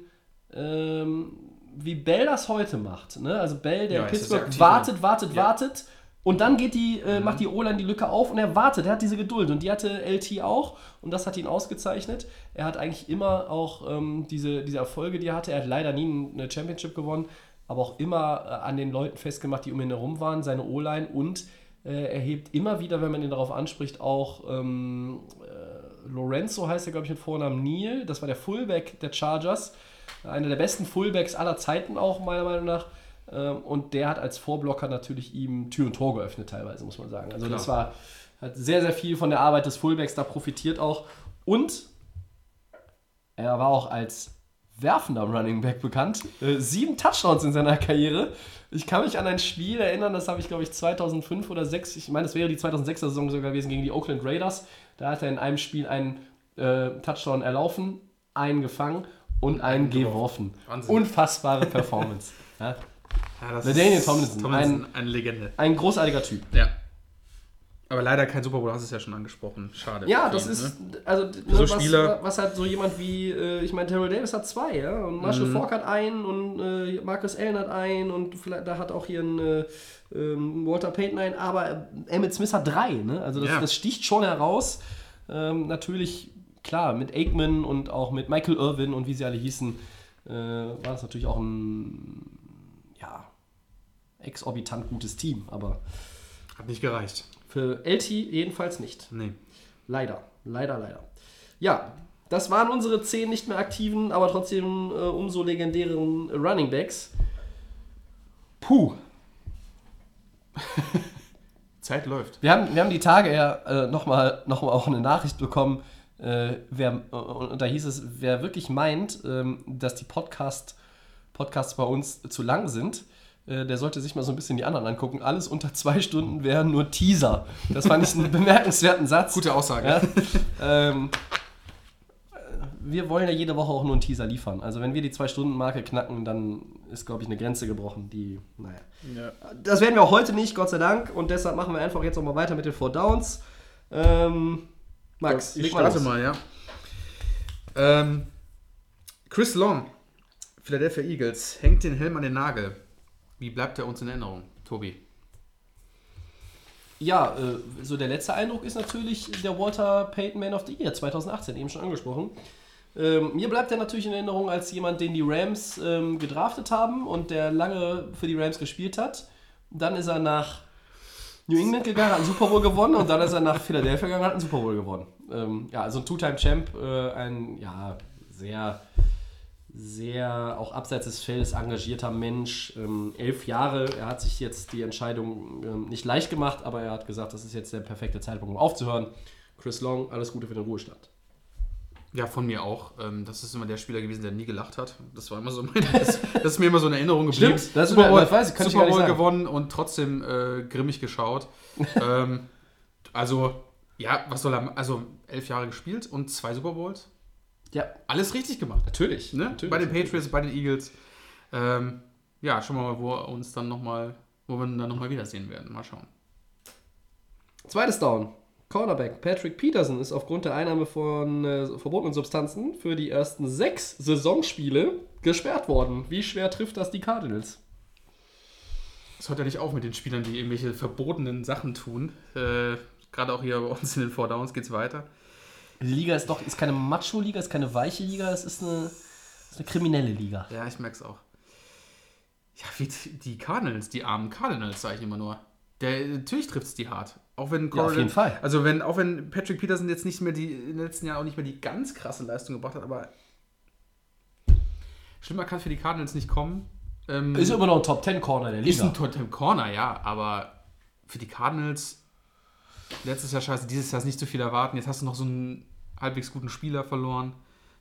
ähm, wie Bell das heute macht. Ne? Also Bell, der Ja, Pittsburgh wartet, wartet, Ja. wartet. Und dann geht die, äh, macht die O-Line die Lücke auf und er wartet, er hat diese Geduld. Und die hatte LT auch. Und das hat ihn ausgezeichnet. Er hat eigentlich immer auch ähm, diese, diese Erfolge, die er hatte, er hat leider nie eine Championship gewonnen, aber auch immer äh, an den Leuten festgemacht, die um ihn herum waren, seine O-Line. Und äh, er hebt immer wieder, wenn man ihn darauf anspricht, auch ähm, äh, Lorenzo heißt er, glaube ich, mit Vornamen Neil, das war der Fullback der Chargers, einer der besten Fullbacks aller Zeiten auch, meiner Meinung nach. Ähm, Und der hat als Vorblocker natürlich ihm Tür und Tor geöffnet, teilweise, muss man sagen. Also, das war, hat sehr, sehr viel von der Arbeit des Fullbacks da profitiert auch. Und er war auch als werfender Running Back bekannt. Äh, sieben Touchdowns in seiner Karriere. Ich kann mich an ein Spiel erinnern, das habe ich, glaube ich, 2005 oder 2006, ich meine, das wäre die 2006er Saison sogar gewesen gegen die Oakland Raiders. Da hat er in einem Spiel einen äh, Touchdown erlaufen, einen gefangen und einen geworfen. Wahnsinn. Unfassbare Performance. ja. Ja, das LaDainian ist- Tomlinson, ein, eine Legende. Ein großartiger Typ. Ja. Aber leider kein Super Bowl, du hast es ja schon angesprochen. Schade. Ja, das ihn, ist, ne? also ne, So was, Spieler- was hat so jemand wie, äh, ich meine, Terrell Davis hat zwei, ja, und Marshall Mhm. Falk hat einen und äh, Marcus Allen hat einen und vielleicht, da hat auch hier ein äh, ähm, Walter Payton einen, aber Emmett Smith hat drei, ne? Also das, Ja. das sticht schon heraus. Ähm, natürlich, klar, mit Aikman und auch mit Michael Irvin und wie sie alle hießen, äh, war das natürlich auch ein, exorbitant gutes Team, aber Hat nicht gereicht. für LT jedenfalls nicht. Nee. Leider, leider, leider. Ja, das waren unsere zehn nicht mehr aktiven, aber trotzdem äh, umso legendären Running Backs. Puh. Zeit läuft. Wir haben, wir haben die Tage ja äh, nochmal noch mal auch eine Nachricht bekommen, äh, wer, äh, und da hieß es, wer wirklich meint, ähm, dass die Podcast, Podcasts bei uns zu lang sind, äh, der sollte sich mal so ein bisschen die anderen angucken. Alles unter zwei Stunden wären nur Teaser. Das fand ich einen bemerkenswerten Satz. Gute Aussage. Ja? ähm, äh, wir wollen ja jede Woche auch nur einen Teaser liefern. Also wenn wir die Zwei-Stunden-Marke knacken, dann ist, glaube ich, eine Grenze gebrochen, die, naja. Ja. Das werden wir auch heute nicht, Gott sei Dank. Und deshalb machen wir einfach jetzt nochmal weiter mit den Four Downs. Ähm, Max, ich starte los. mal, ja. Ähm, Chris Long, Philadelphia Eagles, hängt den Helm an den Nagel. Wie bleibt er uns in Erinnerung, Tobi? Ja, äh, so der letzte Eindruck ist natürlich der Walter Payton Man of the Year 2018, eben schon angesprochen. Ähm, mir bleibt er natürlich in Erinnerung als jemand, den die Rams ähm, gedraftet haben und der lange für die Rams gespielt hat. Dann ist er nach New England gegangen, hat einen Super Bowl gewonnen und dann ist er nach Philadelphia gegangen, hat einen Super Bowl gewonnen. Ähm, ja, also ein Two-Time-Champ, äh, ein ja, sehr, sehr auch abseits des Feldes engagierter Mensch. Ähm, elf Jahre, er hat sich jetzt die Entscheidung ähm, nicht leicht gemacht, aber er hat gesagt, das ist jetzt der perfekte Zeitpunkt, um aufzuhören. Chris Long, alles Gute für den Ruhestand. Ja, von mir auch. Ähm, das ist immer der Spieler gewesen, der nie gelacht hat. Das war immer so mein, das, das ist mir immer so in Erinnerung geblieben. Stimmt, das Super Bowl, weiß ich, kann Super Bowl gewonnen und trotzdem äh, grimmig geschaut. ähm, also, ja, was soll er, also elf Jahre gespielt und zwei Super Bowls. Ja, Alles richtig gemacht. natürlich. Ne? natürlich. Bei den Patriots, bei den Eagles. Ähm, ja, schauen wir mal, wo uns dann nochmal, wo wir dann nochmal wiedersehen werden. Mal schauen. Zweites Down. Cornerback Patrick Peterson ist aufgrund der Einnahme von äh, verbotenen Substanzen für die ersten sechs Saisonspiele gesperrt worden. Wie schwer trifft das die Cardinals? Es hört ja nicht auf mit den Spielern, die irgendwelche verbotenen Sachen tun. Äh, Gerade auch hier bei uns in den Four Downs geht es weiter. Die Liga ist doch ist keine Macho-Liga, ist keine weiche Liga, es ist eine, ist eine kriminelle Liga. Ja, ich merke es auch. Ja, wie die Cardinals, die armen Cardinals, sage ich immer nur. Der, natürlich trifft es die hart. Auch wenn Ja, auf jeden Fall. Also wenn, auch wenn Patrick Peterson jetzt nicht mehr die, in den letzten Jahren auch nicht mehr die ganz krasse Leistung gebracht hat, aber schlimmer kann für die Cardinals nicht kommen. Ähm, Ist immer noch ein Top 10 Corner der ist Liga. ein Totem Corner, ja, aber für die Cardinals letztes Jahr scheiße, dieses Jahr ist nicht so viel erwarten. Jetzt hast du noch so einen halbwegs guten Spieler verloren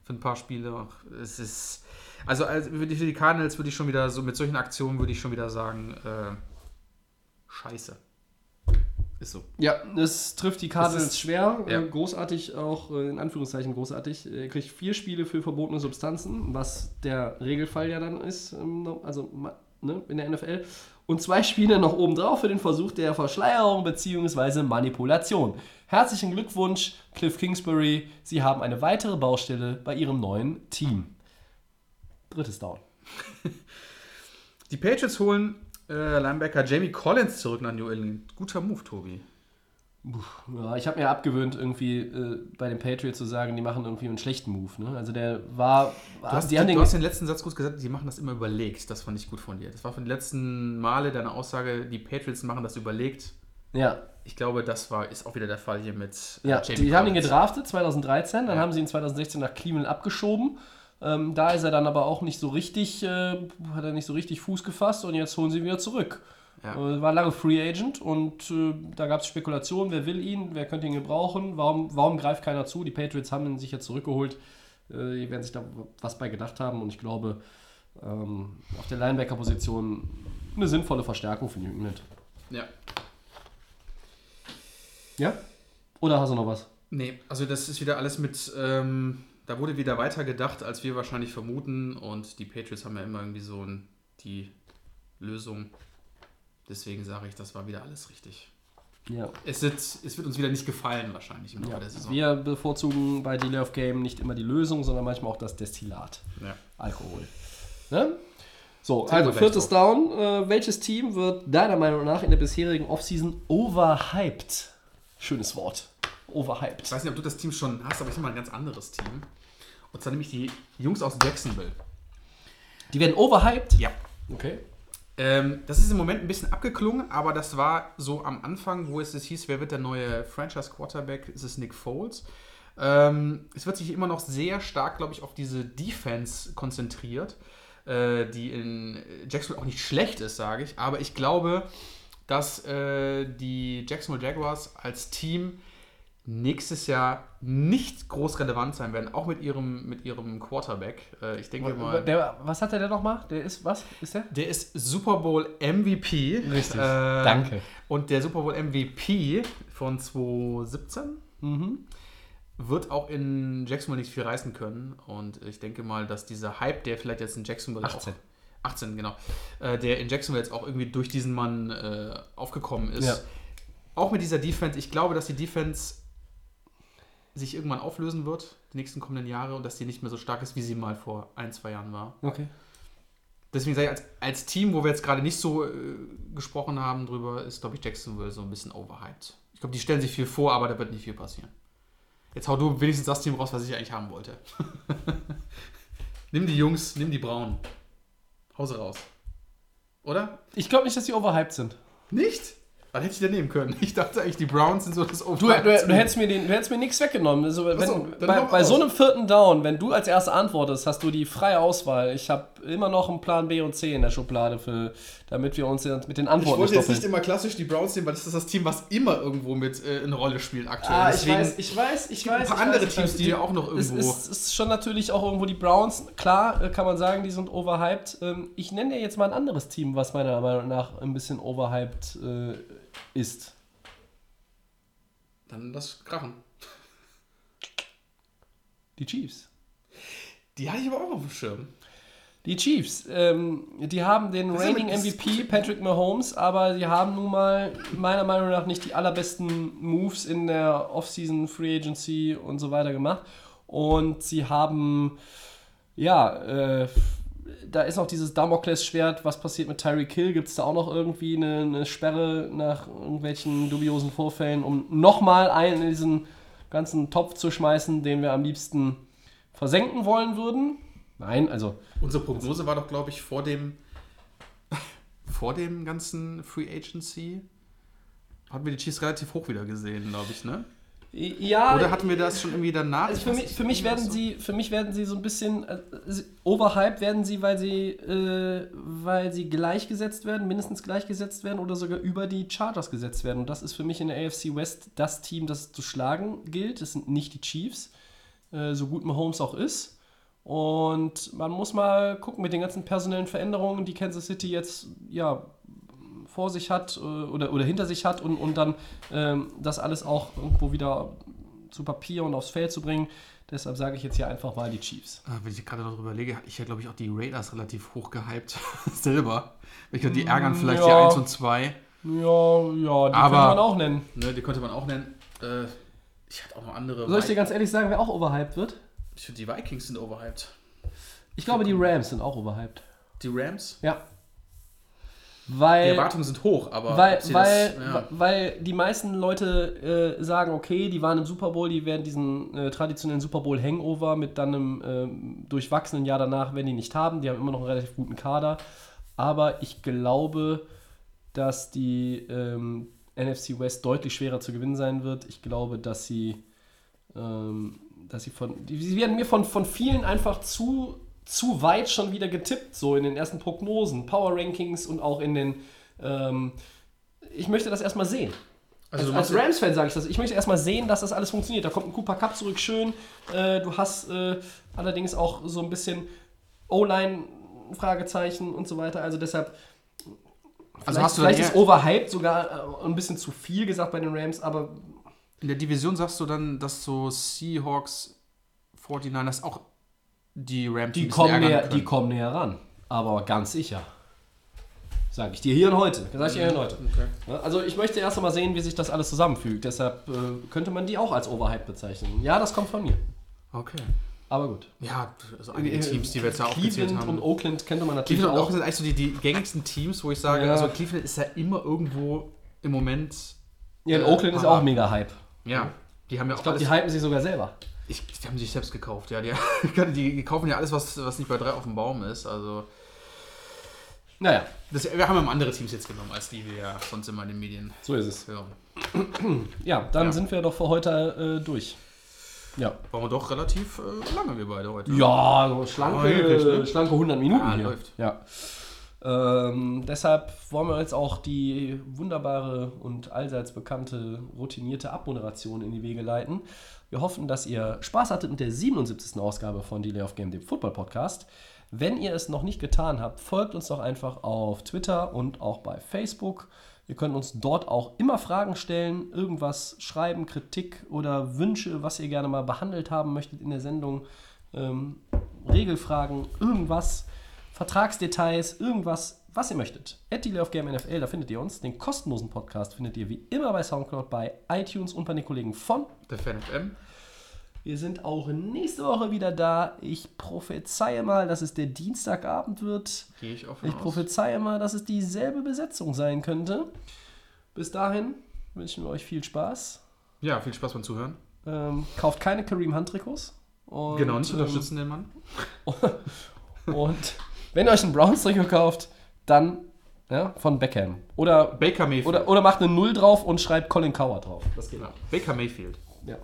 für ein paar Spiele. Es ist also, also für die Cardinals würde ich schon wieder so mit solchen Aktionen würde ich schon wieder sagen, äh, scheiße. Ist so. Ja, es trifft die Cardinals ist- schwer. ja. Äh, großartig, auch äh, in Anführungszeichen großartig. Er kriegt vier Spiele für verbotene Substanzen, was der Regelfall ja dann ist, ähm, also ne, in der NFL. Und zwei Spiele noch obendrauf für den Versuch der Verschleierung bzw. Manipulation. Herzlichen Glückwunsch, Cliff Kingsbury. Sie haben eine weitere Baustelle bei Ihrem neuen Team. Drittes Down. Die Patriots holen äh, Linebacker Jamie Collins zurück nach New England. Guter Move, Tobi. Ja, ich habe mir abgewöhnt, irgendwie äh, bei den Patriots zu sagen, die machen irgendwie einen schlechten Move. Ne? Also der war. Du hast, die du den, hast den letzten Satz gut gesagt, die machen das immer überlegt. Das fand ich gut von dir. Das war von den letzten Male deine Aussage, die Patriots machen das überlegt. ja, Ich glaube, das war, ist auch wieder der Fall hier mit äh, ja, die haben ihn Collins. gedraftet 2013, dann Ja. haben sie ihn 2016 nach Cleveland abgeschoben. Ähm, da ist er dann aber auch nicht so richtig, äh, hat er nicht so richtig Fuß gefasst und jetzt holen sie ihn wieder zurück. Ja. Äh, war lange Free Agent und äh, da gab es Spekulationen, wer will ihn, wer könnte ihn gebrauchen, warum, warum greift keiner zu? Die Patriots haben ihn sich jetzt zurückgeholt, äh, die werden sich da was bei gedacht haben und ich glaube, ähm, auf der Linebacker-Position eine sinnvolle Verstärkung für New England. Ja. Ja? Oder hast du noch was? Nee, also das ist wieder alles mit, ähm, da wurde wieder weiter gedacht, als wir wahrscheinlich vermuten. Und die Patriots haben ja immer irgendwie so ein, die Lösung. Deswegen sage ich, das war wieder alles richtig. Ja. Es wird, es wird uns wieder nicht gefallen, wahrscheinlich im Laufe Ja, der Saison. wir bevorzugen bei Delay of Game nicht immer die Lösung, sondern manchmal auch das Destillat. Ja. Alkohol. Ne? So, Trinken also viertes Down. Äh, welches Team wird deiner Meinung nach in der bisherigen Offseason overhyped? Schönes Wort. Ich Overhyped. weiß nicht, ob du das Team schon hast, aber ich habe mal ein ganz anderes Team. Und zwar nämlich die Jungs aus Jacksonville. Die werden overhyped? Ja. Okay. Ähm, das ist im Moment ein bisschen abgeklungen, aber das war so am Anfang, wo es es hieß, wer wird der neue Franchise-Quarterback? Ist es Nick Foles? Ähm, es wird sich immer noch sehr stark, glaube ich, auf diese Defense konzentriert, äh, die in Jacksonville auch nicht schlecht ist, sage ich. Aber ich glaube, dass äh, die Jacksonville Jaguars als Team nächstes Jahr nicht groß relevant sein werden, auch mit ihrem, mit ihrem Quarterback. Äh, ich denke mal. Der, was hat der denn nochmal? Der ist, was ist der? Der ist Super Bowl MVP. Richtig. Äh, Danke. Und der Super Bowl MVP von 2017 Mhm. wird auch in Jacksonville nicht viel reißen können. Und ich denke mal, dass dieser Hype, der vielleicht jetzt in Jacksonville 18. auch 18, genau, äh, der in Jacksonville jetzt auch irgendwie durch diesen Mann äh, aufgekommen ist. Ja. Auch mit dieser Defense, ich glaube, dass die Defense sich irgendwann auflösen wird, die nächsten kommenden Jahre, und dass die nicht mehr so stark ist, wie sie mal vor ein, zwei Jahren war. Okay. Deswegen sage ich, als, als Team, wo wir jetzt gerade nicht so äh, gesprochen haben drüber, ist, glaube ich, Jacksonville so ein bisschen overhyped. Ich glaube, die stellen sich viel vor, aber da wird nicht viel passieren. Jetzt hau du wenigstens das Team raus, was ich eigentlich haben wollte. nimm die Jungs, nimm die Braunen. Hau sie raus. Oder? Ich glaube nicht, dass die overhyped sind. Nicht? Was hätte ich denn nehmen können? Ich dachte eigentlich, die Browns sind so das Du, du, du hättest mir, den, du hättest mir nichts weggenommen. Also, wenn, so, bei, bei so einem vierten Down, wenn du als Erster antwortest, hast du die freie Auswahl. Ich habe immer noch einen Plan B und C in der Schublade, für, damit wir uns mit den Ich Antworten wollte nicht jetzt nicht immer klassisch die Browns nehmen, weil das ist das Team, was immer irgendwo mit äh, eine Rolle spielt aktuell. Ah, ich Deswegen weiß, ich weiß, ich weiß. ein paar ich andere weiß, ich Teams, die ja auch noch Es irgendwo. ist, ist schon natürlich auch irgendwo die Browns. Klar, äh, kann man sagen, die sind overhyped. Ähm, Ich nenne dir jetzt mal ein anderes Team, was meiner Meinung nach ein bisschen overhyped äh, ist. Dann das Krachen. Die Chiefs. Die hatte ich aber auch auf dem Schirm. Die Chiefs, ähm, die haben den Das reigning MVP Patrick Mahomes, aber sie haben nun mal meiner Meinung nach nicht die allerbesten Moves in der Offseason, Free Agency und so weiter gemacht. Und sie haben, ja, äh, da ist noch dieses Damoklesschwert, was passiert mit Tyreek Hill? Gibt es da auch noch irgendwie eine, eine Sperre nach irgendwelchen dubiosen Vorfällen, um nochmal einen in diesen ganzen Topf zu schmeißen, den wir am liebsten versenken wollen würden? Nein, also Unsere Prognose war doch, glaube ich, vor dem vor dem ganzen Free Agency hatten wir die Chiefs relativ hoch wieder gesehen, glaube ich, ne? Ja, Oder hatten wir das schon irgendwie danach? also für mich, für mich werden so- sie, für mich werden sie so ein bisschen äh, overhyped werden sie, weil sie, äh, weil sie gleichgesetzt werden, mindestens gleichgesetzt werden oder sogar über die Chargers gesetzt werden. Und das ist für mich in der AFC West das Team, das zu schlagen gilt. Das sind nicht die Chiefs, äh, so gut Mahomes auch ist. Und man muss mal gucken mit den ganzen personellen Veränderungen, die Kansas City jetzt ja vor sich hat äh, oder, oder hinter sich hat und, und dann ähm, das alles auch irgendwo wieder zu Papier und aufs Feld zu bringen. Deshalb sage ich jetzt hier einfach mal die Chiefs. Ah, Wenn ich gerade darüber überlege, hatte ich ja, glaube ich, auch die Raiders relativ hoch gehypt selber. Ich glaube, die ärgern vielleicht die Ja. 1 und 2. Ja, ja, die Aber- könnte man auch nennen. Ne, die könnte man auch nennen. Äh, ich hatte auch noch andere. Soll ich dir ganz ehrlich sagen, wer auch overhyped wird? Ich finde, die Vikings sind overhyped. Ich glaube, die Rams sind auch overhyped. Die Rams? Ja. Die Weil, Erwartungen sind hoch, aber weil, weil, das, ja. weil die meisten Leute äh, sagen, okay, die waren im Super Bowl, die werden diesen äh, traditionellen Super Bowl Hangover mit dann einem ähm, durchwachsenen Jahr danach, werden die nicht haben. Die haben immer noch einen relativ guten Kader. Aber ich glaube, dass die ähm, NFC West deutlich schwerer zu gewinnen sein wird. Ich glaube, dass sie, ähm, dass sie von, sie werden mir von, von vielen einfach zu, zu weit schon wieder getippt, so in den ersten Prognosen, Power Rankings und auch in den, ähm, ich möchte das erstmal sehen. Also als als Rams-Fan sage ich das. Ich möchte erstmal sehen, dass das alles funktioniert. Da kommt ein Cooper Cup zurück, schön. Äh, du hast äh, allerdings auch so ein bisschen O-Line, Fragezeichen und so weiter. Also deshalb, Also vielleicht, hast du vielleicht ist overhyped sogar äh, ein bisschen zu viel gesagt bei den Rams, aber in der Division sagst du dann, dass so Seahawks, 49ers, auch die Rams. Die kommen, näher, die kommen näher ran. Aber ganz sicher. Sag ich dir hier und heute. Sag ich dir hier und heute. Okay. Also ich möchte erst einmal sehen, wie sich das alles zusammenfügt. Deshalb äh, könnte man die auch als Overhype bezeichnen. Ja, das kommt von mir. Okay. Aber gut. Ja, also einige Teams, die wir jetzt ja aufgezählt Cleveland haben. und Oakland könnte man natürlich Cleveland und auch. Oakland sind eigentlich so die, die gängigsten Teams, wo ich sage, Ja. also Cleveland ist ja immer irgendwo im Moment. Ja, in äh, Oakland ist auch mega Hype. Ja, die haben ja auch Ich glaube, die hypen sich sogar selber. Ich, die haben sich selbst gekauft, ja. Die, die, kaufen ja alles, was, was nicht bei drei auf dem Baum ist. Also, Naja, das, wir haben ja andere Teams jetzt genommen, als die wir ja sonst immer in den Medien so ist es. hören. Ja, dann Ja. sind wir doch für heute äh, durch. Ja. Waren wir doch relativ äh, lange, wir beide heute. Ja, so schlanke, Ah, wirklich, ne? schlanke 100 Minuten Ja, hier. läuft. Ja. Ähm, deshalb wollen wir jetzt auch die wunderbare und allseits bekannte routinierte Abmoderation in die Wege leiten. Wir hoffen, dass ihr Spaß hattet mit der 77. Ausgabe von Delay of Game, dem Football Podcast. Wenn ihr es noch nicht getan habt, folgt uns doch einfach auf Twitter und auch bei Facebook. Ihr könnt uns dort auch immer Fragen stellen, irgendwas schreiben, Kritik oder Wünsche, was ihr gerne mal behandelt haben möchtet in der Sendung. Ähm, Regelfragen, irgendwas, Vertragsdetails, irgendwas, was ihr möchtet. At Delay of Game NFL, da findet ihr uns. Den kostenlosen Podcast findet ihr wie immer bei Soundcloud, bei iTunes und bei den Kollegen von. Der Fan FM. Wir sind auch nächste Woche wieder da. Ich prophezeie mal, dass es der Dienstagabend wird. Gehe ich auch von Ich aus. prophezeie mal, dass es dieselbe Besetzung sein könnte. Bis dahin wünschen wir euch viel Spaß. Ja, viel Spaß beim Zuhören. Ähm, kauft keine Kareem Hunt Trikots. Und, genau, nicht ähm, unterstützen den Mann. Und wenn ihr euch ein Browns Trikot kauft, dann ja, von Beckham. Oder, Baker Mayfield. oder, oder macht eine Null drauf und schreibt Colin Coward drauf. Das geht ja. Baker Mayfield. Ja.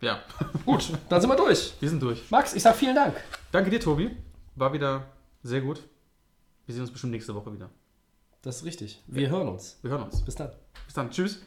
Ja, Gut, dann sind wir durch. wir sind durch. Max, ich sag vielen Dank. Danke dir, Tobi. War wieder sehr gut. Wir sehen uns bestimmt nächste Woche wieder. Das ist richtig. Wir hören uns. Wir hören uns. Bis dann. Bis dann. Tschüss.